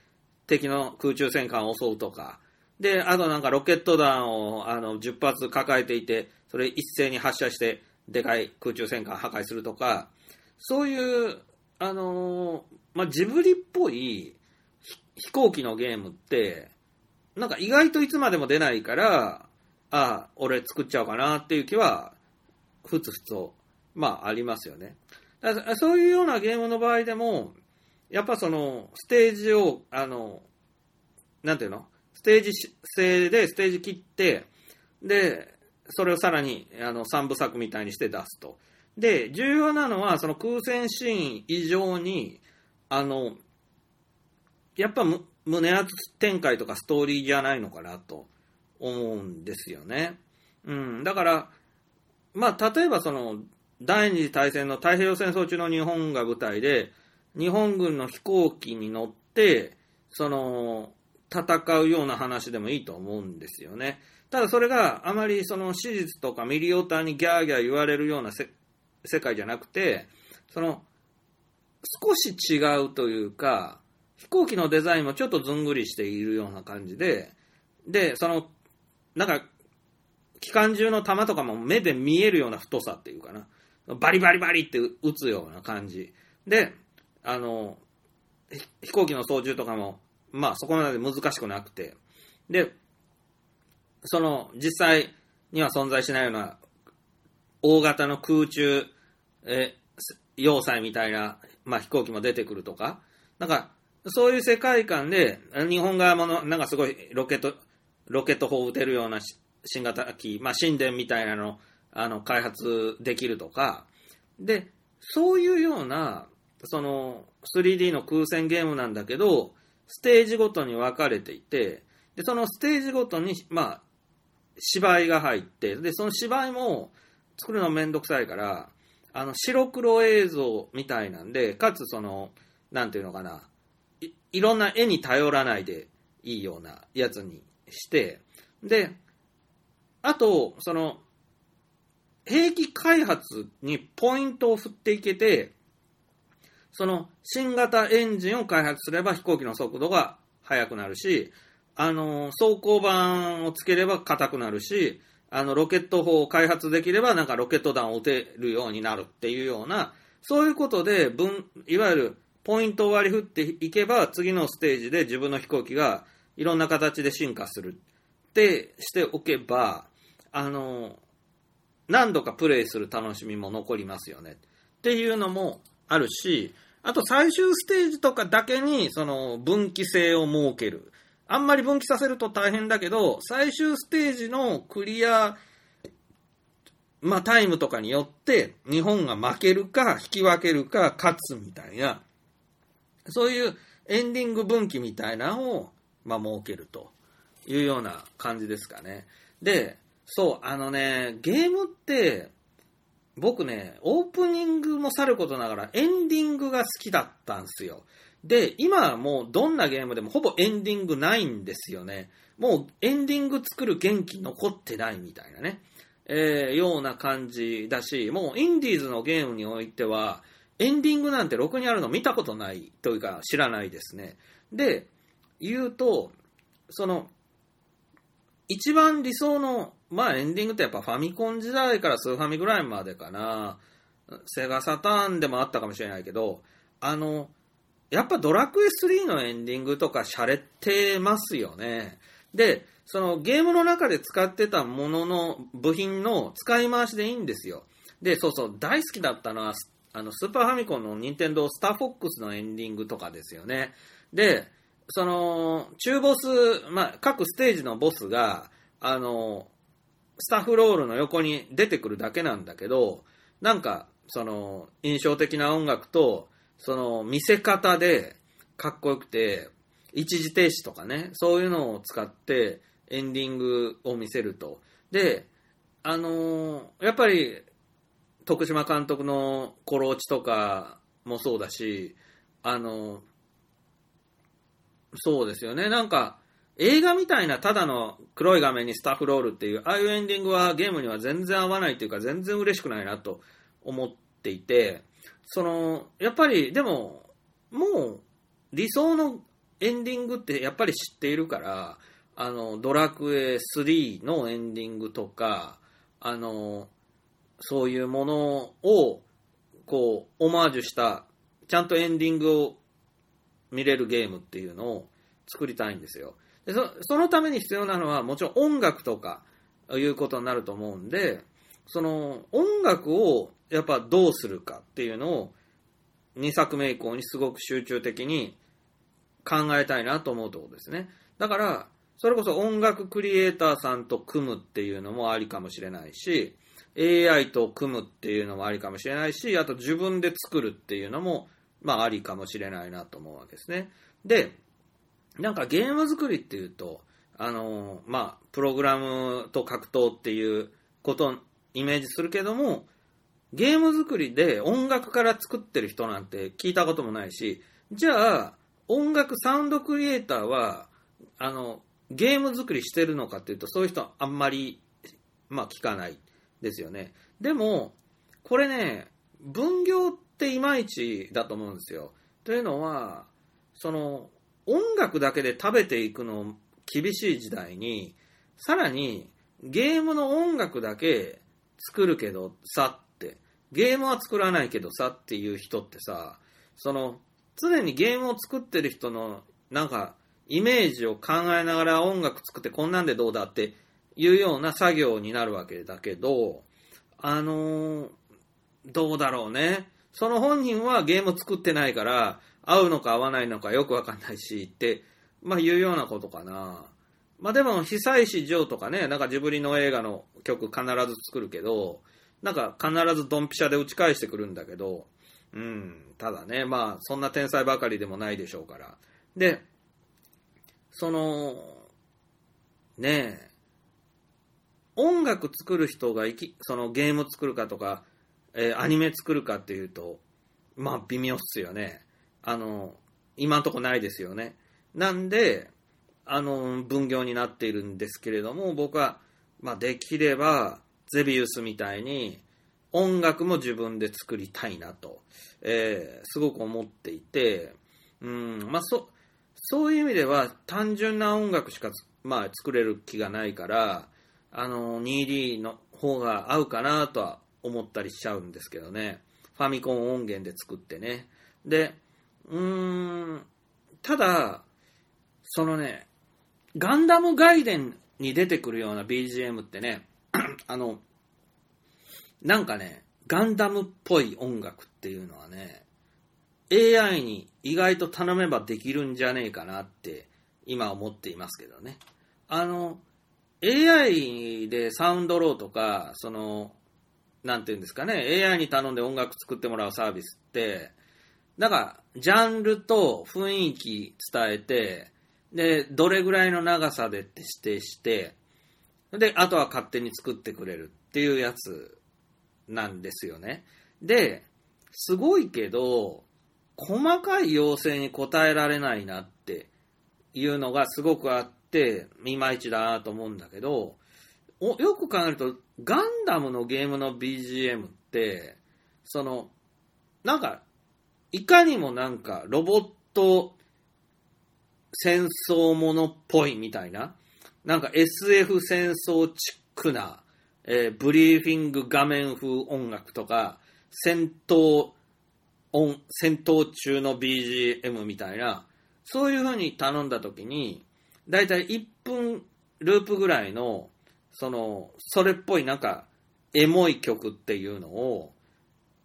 敵の空中戦艦を襲うとか、で、あとなんかロケット弾をあの10発抱えていて、それ一斉に発射して、でかい空中戦艦破壊するとか、そういう、あのーまあ、ジブリっぽい飛行機のゲームって、なんか意外といつまでも出ないから、ああ、俺作っちゃおうかなっていう気は、ふつふつと、まあありますよね。だそういうようなゲームの場合でも、やっぱその、ステージを、あの、なんていうの？ステージ制でステージ切って、で、それをさらに、あの、三部作みたいにして出すと。で、重要なのは、その空戦シーン以上に、あの、やっぱ胸熱展開とかストーリーじゃないのかなと思うんですよね。うん。だから、まあ、例えばその、第二次大戦の太平洋戦争中の日本が舞台で、日本軍の飛行機に乗って、その、戦うような話でもいいと思うんですよね。ただそれがあまりその史実とかミリオタにギャーギャー言われるような世界じゃなくて、その、少し違うというか、飛行機のデザインもちょっとずんぐりしているような感じで、で、その、なんか、機関銃の弾とかも目で見えるような太さっていうかな。バリバリバリって撃つような感じ。で、あの、飛行機の操縦とかも、まあそこまで難しくなくて。で、その、実際には存在しないような、大型の空中、え、要塞みたいな、まあ飛行機も出てくるとか、なんか、そういう世界観で、日本側もの、なんかすごいロケット、ロケット砲を撃てるような新型機、まあ神殿みたいなの、あの、開発できるとか、で、そういうような、その、3D の空戦ゲームなんだけど、ステージごとに分かれていて、で、そのステージごとに、まあ、芝居が入って、で、その芝居も作るのめんどくさいから、あの、白黒映像みたいなんで、かつその、なんていうのかな、いいろんな絵に頼らないでいいようなやつにして、で、あと、その、兵器開発にポイントを振っていけて、その新型エンジンを開発すれば飛行機の速度が速くなるし、あの、走行板をつければ硬くなるし、あの、ロケット砲を開発できればなんかロケット弾を撃てるようになるっていうような、そういうことで、分、いわゆるポイントを割り振っていけば、次のステージで自分の飛行機がいろんな形で進化するってしておけば、あの、何度かプレイする楽しみも残りますよね。っていうのもあるし、あと最終ステージとかだけにその分岐性を設ける。あんまり分岐させると大変だけど、最終ステージのクリア、まあタイムとかによって日本が負けるか引き分けるか勝つみたいな、そういうエンディング分岐みたいなのを、まあ、設けるというような感じですかね。で、そう、あのね、ゲームって、僕ね、オープニングもさることながらエンディングが好きだったんですよ。で、今はもうどんなゲームでもほぼエンディングないんですよね。もうエンディング作る元気残ってないみたいなね、えー、ような感じだし、もうインディーズのゲームにおいては、エンディングなんてろくにあるの見たことないというか知らないですね。で、言うと、その、一番理想の、まあエンディングってやっぱファミコン時代からスーファミぐらいまでかな。セガサターンでもあったかもしれないけど、あの、やっぱドラクエ3のエンディングとか洒落てますよね。で、そのゲームの中で使ってたものの部品の使い回しでいいんですよ。で、そうそう、大好きだったのは、あの、スーパーファミコンの任天堂スターフォックスのエンディングとかですよね。で、その、中ボス、まあ、各ステージのボスが、あの、スタッフロールの横に出てくるだけなんだけど、なんか、その、印象的な音楽と、その、見せ方で、かっこよくて、一時停止とかね、そういうのを使って、エンディングを見せると。で、あのやっぱり、徳島監督のコローチとかもそうだし、あのそうですよね。なんか、映画みたいなただの黒い画面にスタッフロールっていう、ああいうエンディングはゲームには全然合わないというか、全然嬉しくないなと思っていて、その、やっぱり、でも、もう、理想のエンディングってやっぱり知っているから、あの、ドラクエ3のエンディングとか、あの、そういうものを、こう、オマージュした、ちゃんとエンディングを見れるゲームっていうのを作りたいんですよ。でそそのために必要なのはもちろん音楽とかいうことになると思うんで、その音楽をやっぱどうするかっていうのを2作目以降にすごく集中的に考えたいなと思うところですね。だから、それこそ音楽クリエイターさんと組むっていうのもありかもしれないし、AI と組むっていうのもありかもしれないし、あと自分で作るっていうのもまあ、ありかもしれないなと思うわけですね。で、なんかゲーム作りっていうと、あのまあ、プログラムと格闘っていうことをイメージするけども、ゲーム作りで音楽から作ってる人なんて聞いたこともないし、じゃあ、音楽サウンドクリエイターは、あの、ゲーム作りしてるのかっていうと、そういう人あんまり、まあ聞かないですよね。でも、これね、分業っていまいちだと思うんですよ。というのは、その、音楽だけで食べていくの厳しい時代に、さらにゲームの音楽だけ作るけどさって、ゲームは作らないけどさっていう人ってさ、その、常にゲームを作ってる人のなんかイメージを考えながら音楽作ってこんなんでどうだっていうような作業になるわけだけど、あのー、どうだろうね。その本人はゲーム作ってないから、合うのか合わないのかよくわかんないし、って、まあ言うようなことかな。まあでも、久石譲とかね、なんかジブリの映画の曲必ず作るけど、なんか必ずドンピシャで打ち返してくるんだけど、うん、ただね、まあそんな天才ばかりでもないでしょうから。で、その、ねえ、音楽作る人がいき、そのゲーム作るかとか、えー、アニメ作るかっていうと、まあ微妙っすよね。あの、今んとこないですよね。なんで、あの、分業になっているんですけれども、僕は、まあできれば、ゼビウスみたいに、音楽も自分で作りたいなと、えーすごく思っていて、うん、まあそ、そういう意味では単純な音楽しか、まあ、作れる気がないから、あの、2D の方が合うかなとは思ったりしちゃうんですけどね。ファミコン音源で作ってね。で、うーん、ただ、そのね、ガンダム外伝に出てくるような BGM ってね、あの、なんかね、ガンダムっぽい音楽っていうのはね、AI に意外と頼めばできるんじゃねえかなって今思っていますけどね。あの、AI でサウンドローとか、その、なんていうんですかね、AI に頼んで音楽作ってもらうサービスって、なんか、ジャンルと雰囲気伝えて、で、どれぐらいの長さでって指定して、で、あとは勝手に作ってくれるっていうやつなんですよね。で、すごいけど、細かい要請に応えられないなっていうのがすごくあって、いまいちだなと思うんだけど、およく考えると、ガンダムのゲームの BGM って、その、なんか、いかにもなんか、ロボット戦争ものっぽいみたいな、なんか SF 戦争チックな、えーブリーフィング画面風音楽とか、戦闘音、戦闘中の BGM みたいな、そういう風に頼んだ時に、だいたい1分ループぐらいの、その、それっぽいなんか、エモい曲っていうのを、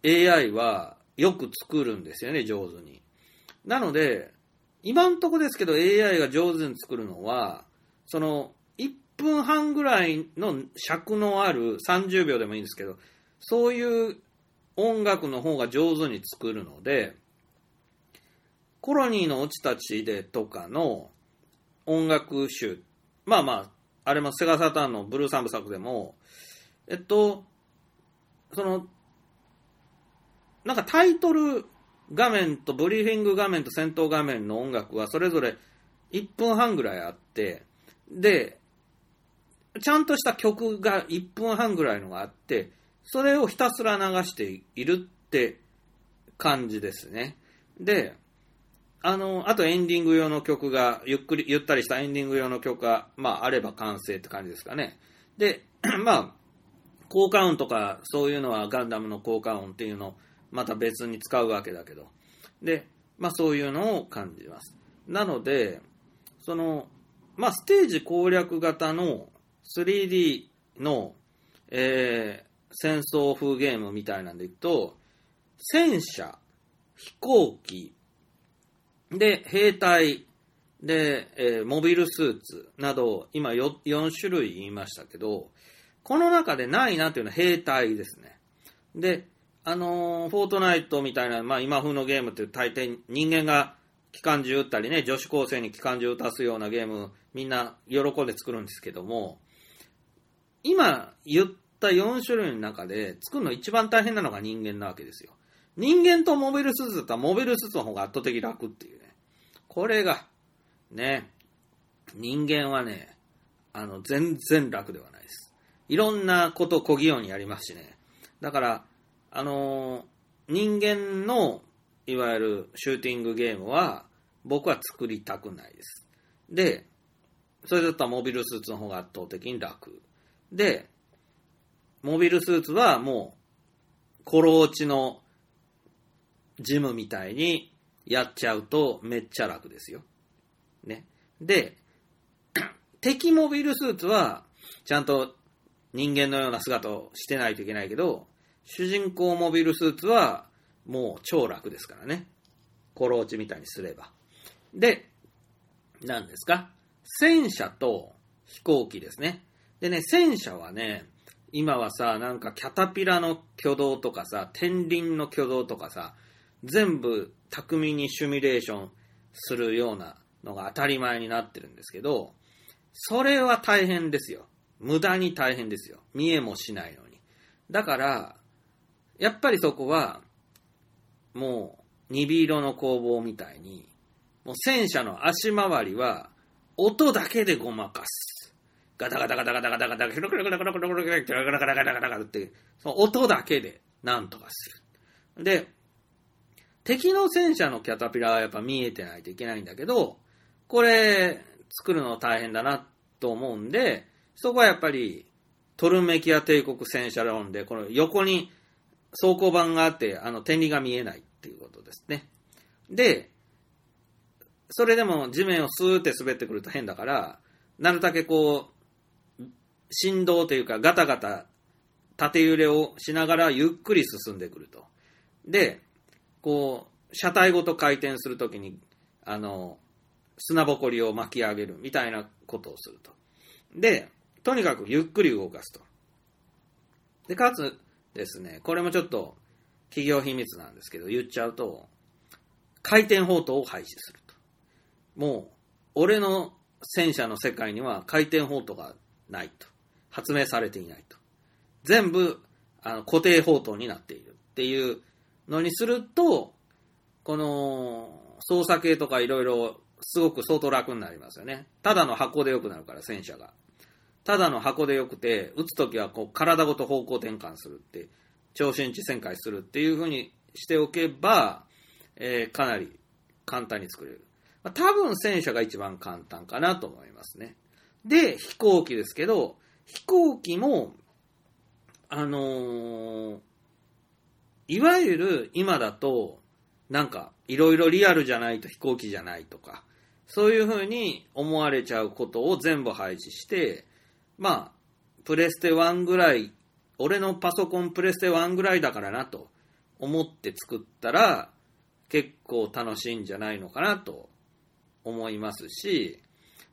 AI はよく作るんですよね、上手に。なので、今んとこですけど AI が上手に作るのは、その、1分半ぐらいの尺のある30秒でもいいんですけど、そういう音楽の方が上手に作るので、コロニーの落ちたちでとかの音楽集、まあまあ、あれもセガサターンのブルーサンブ作でも、えっと、その、なんかタイトル画面とブリーフィング画面と戦闘画面の音楽はそれぞれ1分半ぐらいあって、で、ちゃんとした曲が1分半ぐらいのがあって、それをひたすら流しているって感じですね。で、あの、あとエンディング用の曲が、ゆっくり、ゆったりしたエンディング用の曲が、まあ、あれば完成って感じですかね。で、まあ、効果音とか、そういうのはガンダムの効果音っていうのをまた別に使うわけだけど。で、まあ、そういうのを感じます。なので、その、まあ、ステージ攻略型の 3D の、えー戦争風ゲームみたいなんでいくと、戦車、飛行機、で、兵隊、で、えーモビルスーツなど、今 4, 4種類言いましたけど、この中でないなというのは兵隊ですね。で、あのーフォートナイトみたいな、まあ今風のゲームって大抵人間が機関銃撃ったりね、女子高生に機関銃撃たすようなゲーム、みんな喜んで作るんですけども、今言った4種類の中で作るの一番大変なのが人間なわけですよ。人間とモビルスーツだったらモビルスーツの方が圧倒的楽っていうね。これが、ね、人間はね、あの、全然楽ではないです。いろんなことを小器用にやりますしね。だから、あの人間の、いわゆるシューティングゲームは、僕は作りたくないです。で、それだったらモビルスーツの方が圧倒的に楽。で、モビルスーツはもう、コロ落ちのジムみたいにやっちゃうとめっちゃ楽ですよ。ね。で、敵モビルスーツは、ちゃんと人間のような姿をしてないといけないけど、主人公モビルスーツはもう超楽ですからね。コロ落ちみたいにすれば。で、何ですか？戦車と飛行機ですね。でね、戦車はね、今はさ、なんかキャタピラの挙動とかさ、天輪の挙動とかさ、全部巧みにシミュレーションするようなのが当たり前になってるんですけど、それは大変ですよ。無駄に大変ですよ。見えもしないのに。だから、やっぱりそこは、もう、鈍色の工房みたいに、もう戦車の足回りは、音だけでごまかす。ガタガタガタガタガタガタ、ヒロクロクロクロクロクロクロクロクロクロクロクロクロクロって、その音だけでなんとかする。で、敵の戦車のキャタピラーはやっぱ見えてないといけないんだけど、これ、作るの大変だなと思うんで、そこはやっぱり、トルメキア帝国戦車論で、この横に走行板があって、あの、天理が見えないっていうことですね。で、それでも地面をスーって滑ってくると変だから、なるだけこう、振動というかガタガタ縦揺れをしながらゆっくり進んでくると。で、こう、車体ごと回転するときに、あの、砂ぼこりを巻き上げるみたいなことをすると。で、とにかくゆっくり動かすと。で、かつですね、これもちょっと企業秘密なんですけど、言っちゃうと、回転砲塔を廃止すると。もう、俺の戦車の世界には回転砲塔がないと。発明されていないと。全部、あの、固定砲塔になっているっていうのにすると、この、操作系とかいろいろ、すごく相当楽になりますよね。ただの箱で良くなるから、戦車が。ただの箱で良くて、撃つときはこう体ごと方向転換するって、超新地旋回するっていう風にしておけば、えーかなり簡単に作れる。まあ多分戦車が一番簡単かなと思いますね。で、飛行機ですけど、飛行機も、あのーいわゆる今だと、なんか、いろいろリアルじゃないと飛行機じゃないとか、そういうふうに思われちゃうことを全部廃止して、まあ、プレステ1ぐらい、俺のパソコンプレステ1ぐらいだからなと思って作ったら、結構楽しいんじゃないのかなと思いますし、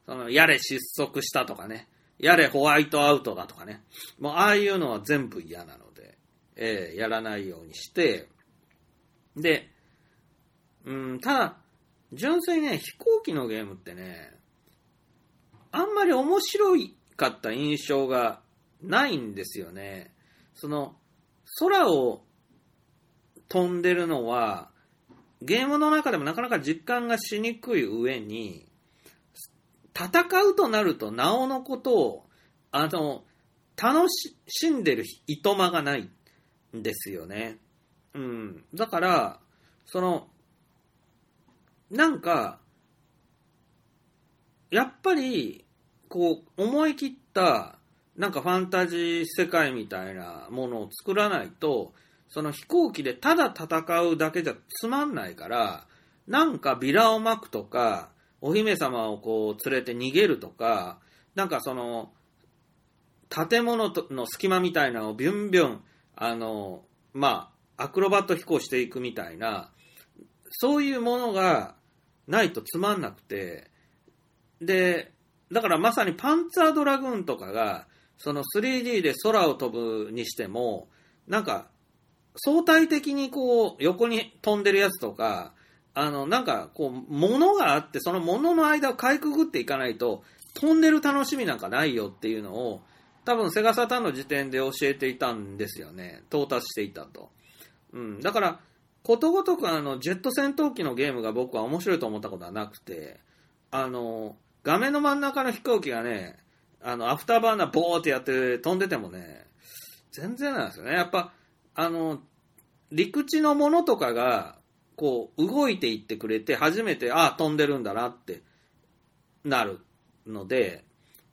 そのやれ失速したとかね、やれホワイトアウトだとかね、もうああいうのは全部嫌なので、えーやらないようにして、で、うん、ただ、純粋にね、飛行機のゲームってね、あんまり面白いかった印象がないんですよね。その、空を飛んでるのは、ゲームの中でもなかなか実感がしにくい上に、戦うとなるとなおのことを、あの、楽しんでるいとまがないんですよね。うん。だから、その、なんか、やっぱり、こう、思い切った、なんかファンタジー世界みたいなものを作らないと、その飛行機でただ戦うだけじゃつまんないから、なんかビラを巻くとか、お姫様をこう連れて逃げるとか、なんかその、建物の隙間みたいなのをビュンビュン、あの、まあ、アクロバット飛行していくみたいな、そういうものがないとつまんなくて、で、だからまさにパンツァードラグーンとかが、その 3D で空を飛ぶにしても、なんか、相対的にこう、横に飛んでるやつとか、あの、なんか、こう、物があって、その物の間をかいくぐっていかないと、飛んでる楽しみなんかないよっていうのを、多分セガサタンの時点で教えていたんですよね。到達していたと。うん。だから、ことごとくあの、ジェット戦闘機のゲームが僕は面白いと思ったことはなくて、あの、画面の真ん中の飛行機がね、あの、アフターバーナーボーってやって飛んでてもね、全然なんですよね。やっぱ、あの、陸地のものとかが、こう、動いていってくれて、初めて、ああ、飛んでるんだなって、なるので、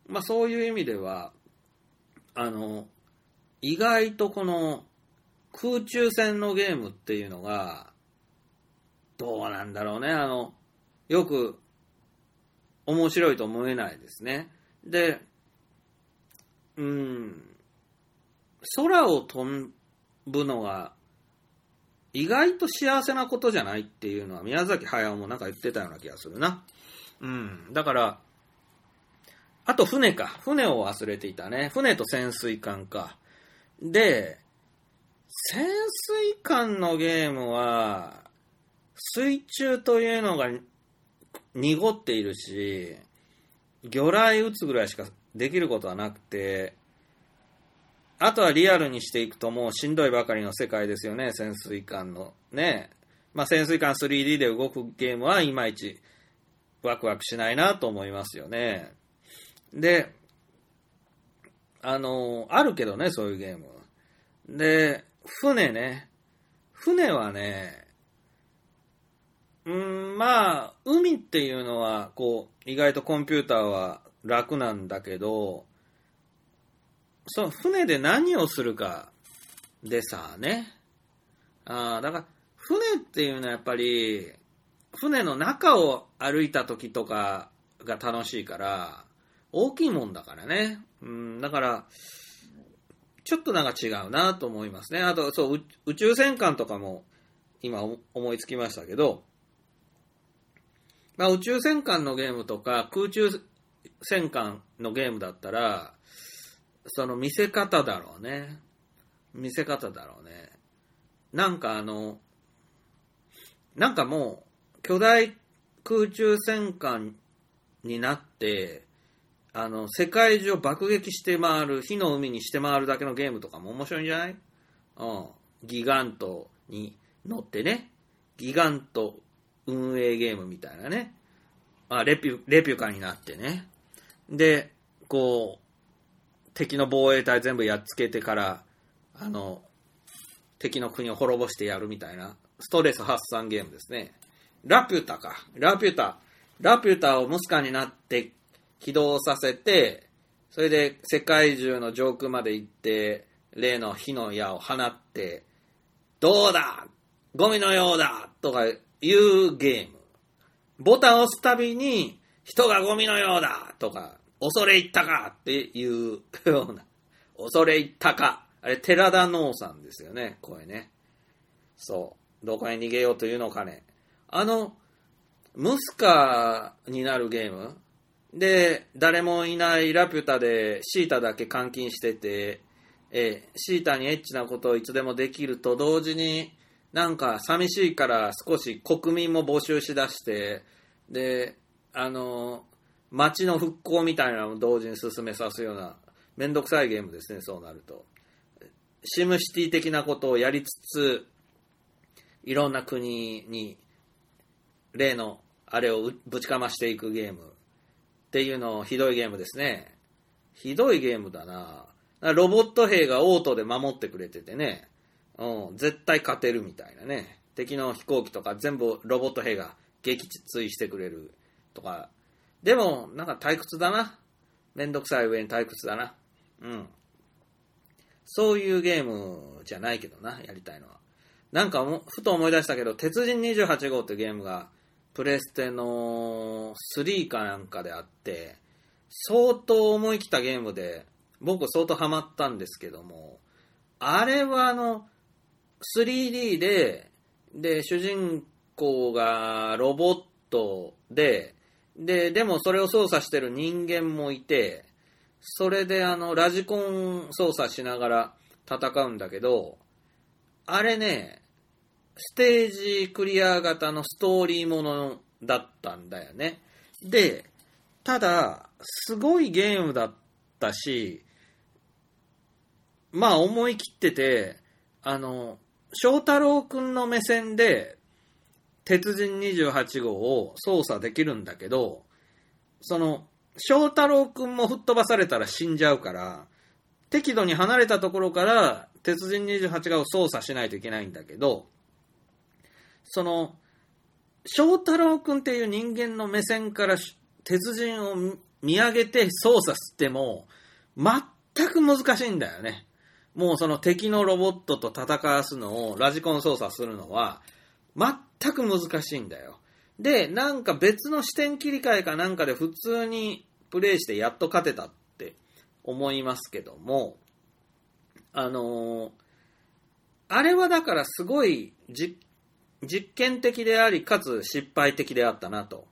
まあそういう意味では、あの、意外とこの、空中戦のゲームっていうのが、どうなんだろうね。あの、よく、面白いと思えないですね。で、うん、空を飛ぶのが、意外と幸せなことじゃないっていうのは宮崎駿もなんか言ってたような気がするな。うん。だから、あと船か。船を忘れていたね。船と潜水艦か。で、潜水艦のゲームは、水中というのが濁っているし、魚雷撃つぐらいしかできることはなくて、あとはリアルにしていくともうしんどいばかりの世界ですよね、潜水艦の。ね。まあ潜水艦 3D で動くゲームはいまいちワクワクしないなと思いますよね。で、あの、あるけどね、そういうゲーム。で、船ね。船はね、うん、まあ、海っていうのは、こう、意外とコンピューターは楽なんだけど、その船で何をするかでさね。ああ、だから、船っていうのはやっぱり、船の中を歩いた時とかが楽しいから、大きいもんだからね。うん、だから、ちょっとなんか違うなと思いますね。あと、そう、宇宙戦艦とかも今思いつきましたけど、まあ宇宙戦艦のゲームとか空中戦艦のゲームだったら、その見せ方だろうね。見せ方だろうね。なんかあの、なんかもう、巨大空中戦艦になって、あの、世界中爆撃して回る、火の海にして回るだけのゲームとかも面白いんじゃない？うん。ギガントに乗ってね。ギガント運営ゲームみたいなね。あ、レピュ、レピュカになってね。で、こう、敵の防衛隊全部やっつけてから、あの、敵の国を滅ぼしてやるみたいな、ストレス発散ゲームですね。ラピュタか。ラピュタ。ラピュタをムスカになって起動させて、それで世界中の上空まで行って、例の火の矢を放って、どうだゴミのようだとかいうゲーム。ボタンを押すたびに、人がゴミのようだとか、恐れ入ったかっていうような。恐れ入ったか。あれ、寺田農さんですよね、声ね。そう。どこへ逃げようというのかね。あの、ムスカになるゲームで、誰もいないラピュタでシータだけ監禁してて、えーシータにエッチなことをいつでもできると同時に、なんか寂しいから少し国民も募集しだして、で、あの、街の復興みたいなのを同時に進めさすような、めんどくさいゲームですね、そうなると。シムシティ的なことをやりつつ、いろんな国に、例のあれをぶちかましていくゲームっていうのをひどいゲームですね。ひどいゲームだな。ロボット兵がオートで守ってくれててね、うん、絶対勝てるみたいなね。敵の飛行機とか全部ロボット兵が撃墜してくれるとか。でも、なんか退屈だな。めんどくさい上に退屈だな。うん。そういうゲームじゃないけどな、やりたいのは。なんか、ふと思い出したけど、鉄人28号ってゲームが、プレステの3かなんかであって、相当思い切ったゲームで、僕相当ハマったんですけども、あれはあの、3D で、で、主人公がロボットで、で、でもそれを操作してる人間もいて、それであの、ラジコン操作しながら戦うんだけど、あれね、ステージクリア型のストーリーものだったんだよね。で、ただ、すごいゲームだったし、まあ思い切ってて、あの、翔太郎くんの目線で、鉄人28号を操作できるんだけど、その、翔太郎くんも吹っ飛ばされたら死んじゃうから、適度に離れたところから、鉄人28号を操作しないといけないんだけど、その、翔太郎くんっていう人間の目線から鉄人を見上げて操作しても、全く難しいんだよね。もうその敵のロボットと戦わすのをラジコン操作するのは、全く難しいんだよ。で、なんか別の視点切り替えかなんかで普通にプレイしてやっと勝てたって思いますけども、あのーあれはだからすごい実実験的であり、かつ失敗的であったなと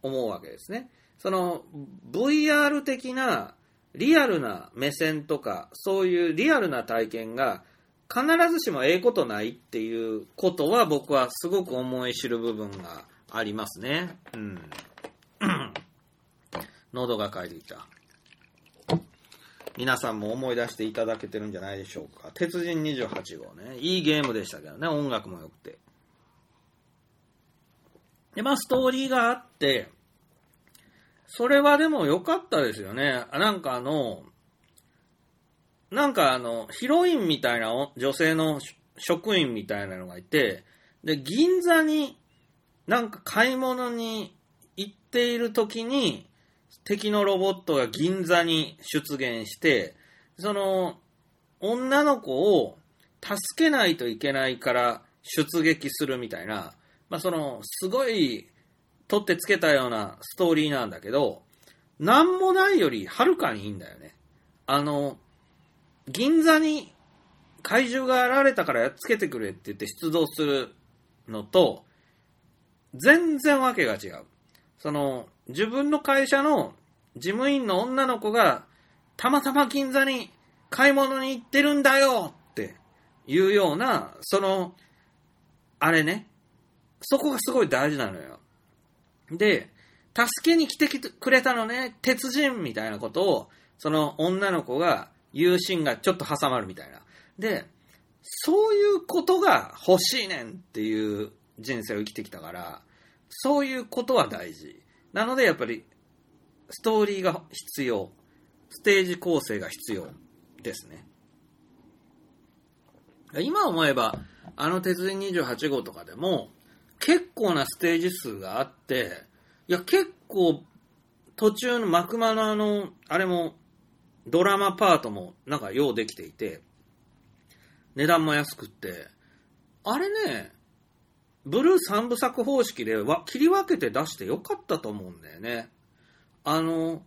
思うわけですね。その VR 的なリアルな目線とか、そういうリアルな体験が必ずしもええことないっていうことは僕はすごく思い知る部分がありますね。うん。喉が渇いていた。皆さんも思い出していただけてるんじゃないでしょうか。鉄人28号ね。いいゲームでしたけどね、音楽も良くて。で、まあ、ストーリーがあって、それはでも良かったですよね。なんかあの、なんかあの、ヒロインみたいな女性の職員みたいなのがいて、で、銀座になんか買い物に行っている時に、敵のロボットが銀座に出現して、その、女の子を助けないといけないから出撃するみたいな、まあその、すごい取ってつけたようなストーリーなんだけど、なんもないよりはるかにいいんだよね。あの、銀座に怪獣が現れたからやっつけてくれって言って出動するのと、全然わけが違う。その、自分の会社の事務員の女の子が、たまたま銀座に買い物に行ってるんだよっていうような、その、あれね、そこがすごい大事なのよ。で、助けに来てくれたのね、鉄人みたいなことを、その女の子が言うシーンがちょっと挟まるみたいな。で、そういうことが欲しいねんっていう人生を生きてきたから、そういうことは大事。なのでやっぱり、ストーリーが必要。ステージ構成が必要ですね。今思えば、あの鉄人28号とかでも、結構なステージ数があって、いや、結構、途中の幕間のあの、あれも、ドラマパートも、なんか、ようできていて、値段も安くって、あれね、ブルー3部作方式でわ切り分けて出してよかったと思うんだよね。あの、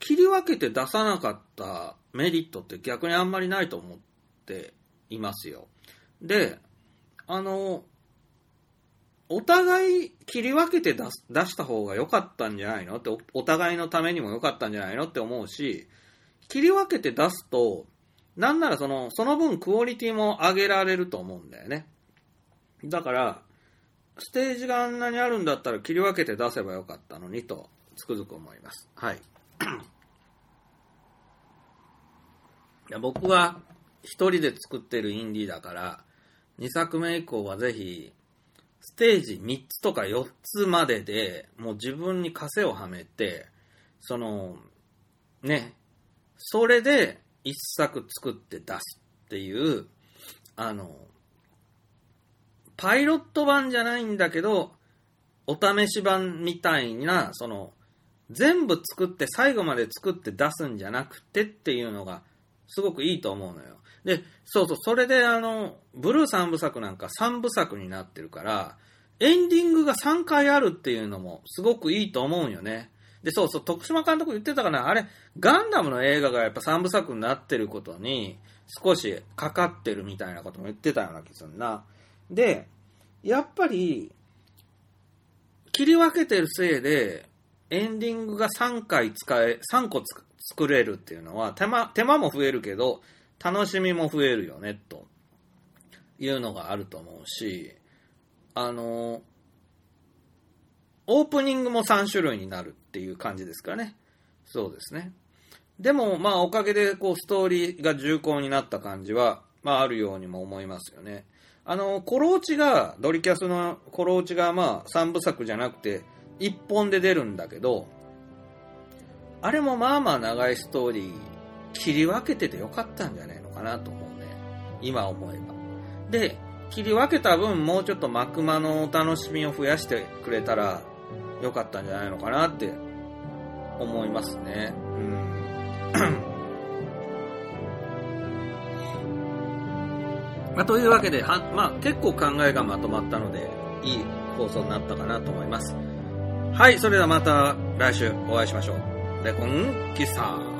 切り分けて出さなかったメリットって逆にあんまりないと思っていますよ。で、あの、お互い切り分けて出す出した方が良かったんじゃないのってお、お互いのためにも良かったんじゃないのって思うし、切り分けて出すと、なんならその、その分クオリティも上げられると思うんだよね。だから、ステージがあんなにあるんだったら切り分けて出せばよかったのにと、つくづく思います。はい。いや僕は一人で作ってるインディーだから、2作目以降はぜひ、ステージ3つとか4つまででもう自分に枷をはめて、その、ね、それで一作作って出すっていう、あの、パイロット版じゃないんだけど、お試し版みたいな、その、全部作って最後まで作って出すんじゃなくてっていうのが、すごくいいと思うのよ。で、そうそう、それであの、ブルー3部作なんか3部作になってるから、エンディングが3回あるっていうのもすごくいいと思うんよね。で、そうそう、徳島監督言ってたかな、あれ、ガンダムの映画がやっぱ3部作になってることに少しかかってるみたいなことも言ってたような気するな。で、やっぱり、切り分けてるせいで、エンディングが3回使え、3個つ作れるっていうのは、手間、手間も増えるけど、楽しみも増えるよね、というのがあると思うし、あの、オープニングも3種類になるっていう感じですかね。そうですね。でも、まあ、おかげで、こう、ストーリーが重厚になった感じは、まあ、あるようにも思いますよね。あの、コローチが、ドリキャスのコローチが、まあ、3部作じゃなくて、1本で出るんだけど、あれもまあまあ長いストーリー、切り分けててよかったんじゃないのかなと思うね。今思えば。で、切り分けた分、もうちょっと幕間のお楽しみを増やしてくれたら、よかったんじゃないのかなって思いますね。うん。まあ、というわけで、はまあ、結構考えがまとまったので、いい放送になったかなと思います。はい、それではまた来週お会いしましょう。レコンキサー。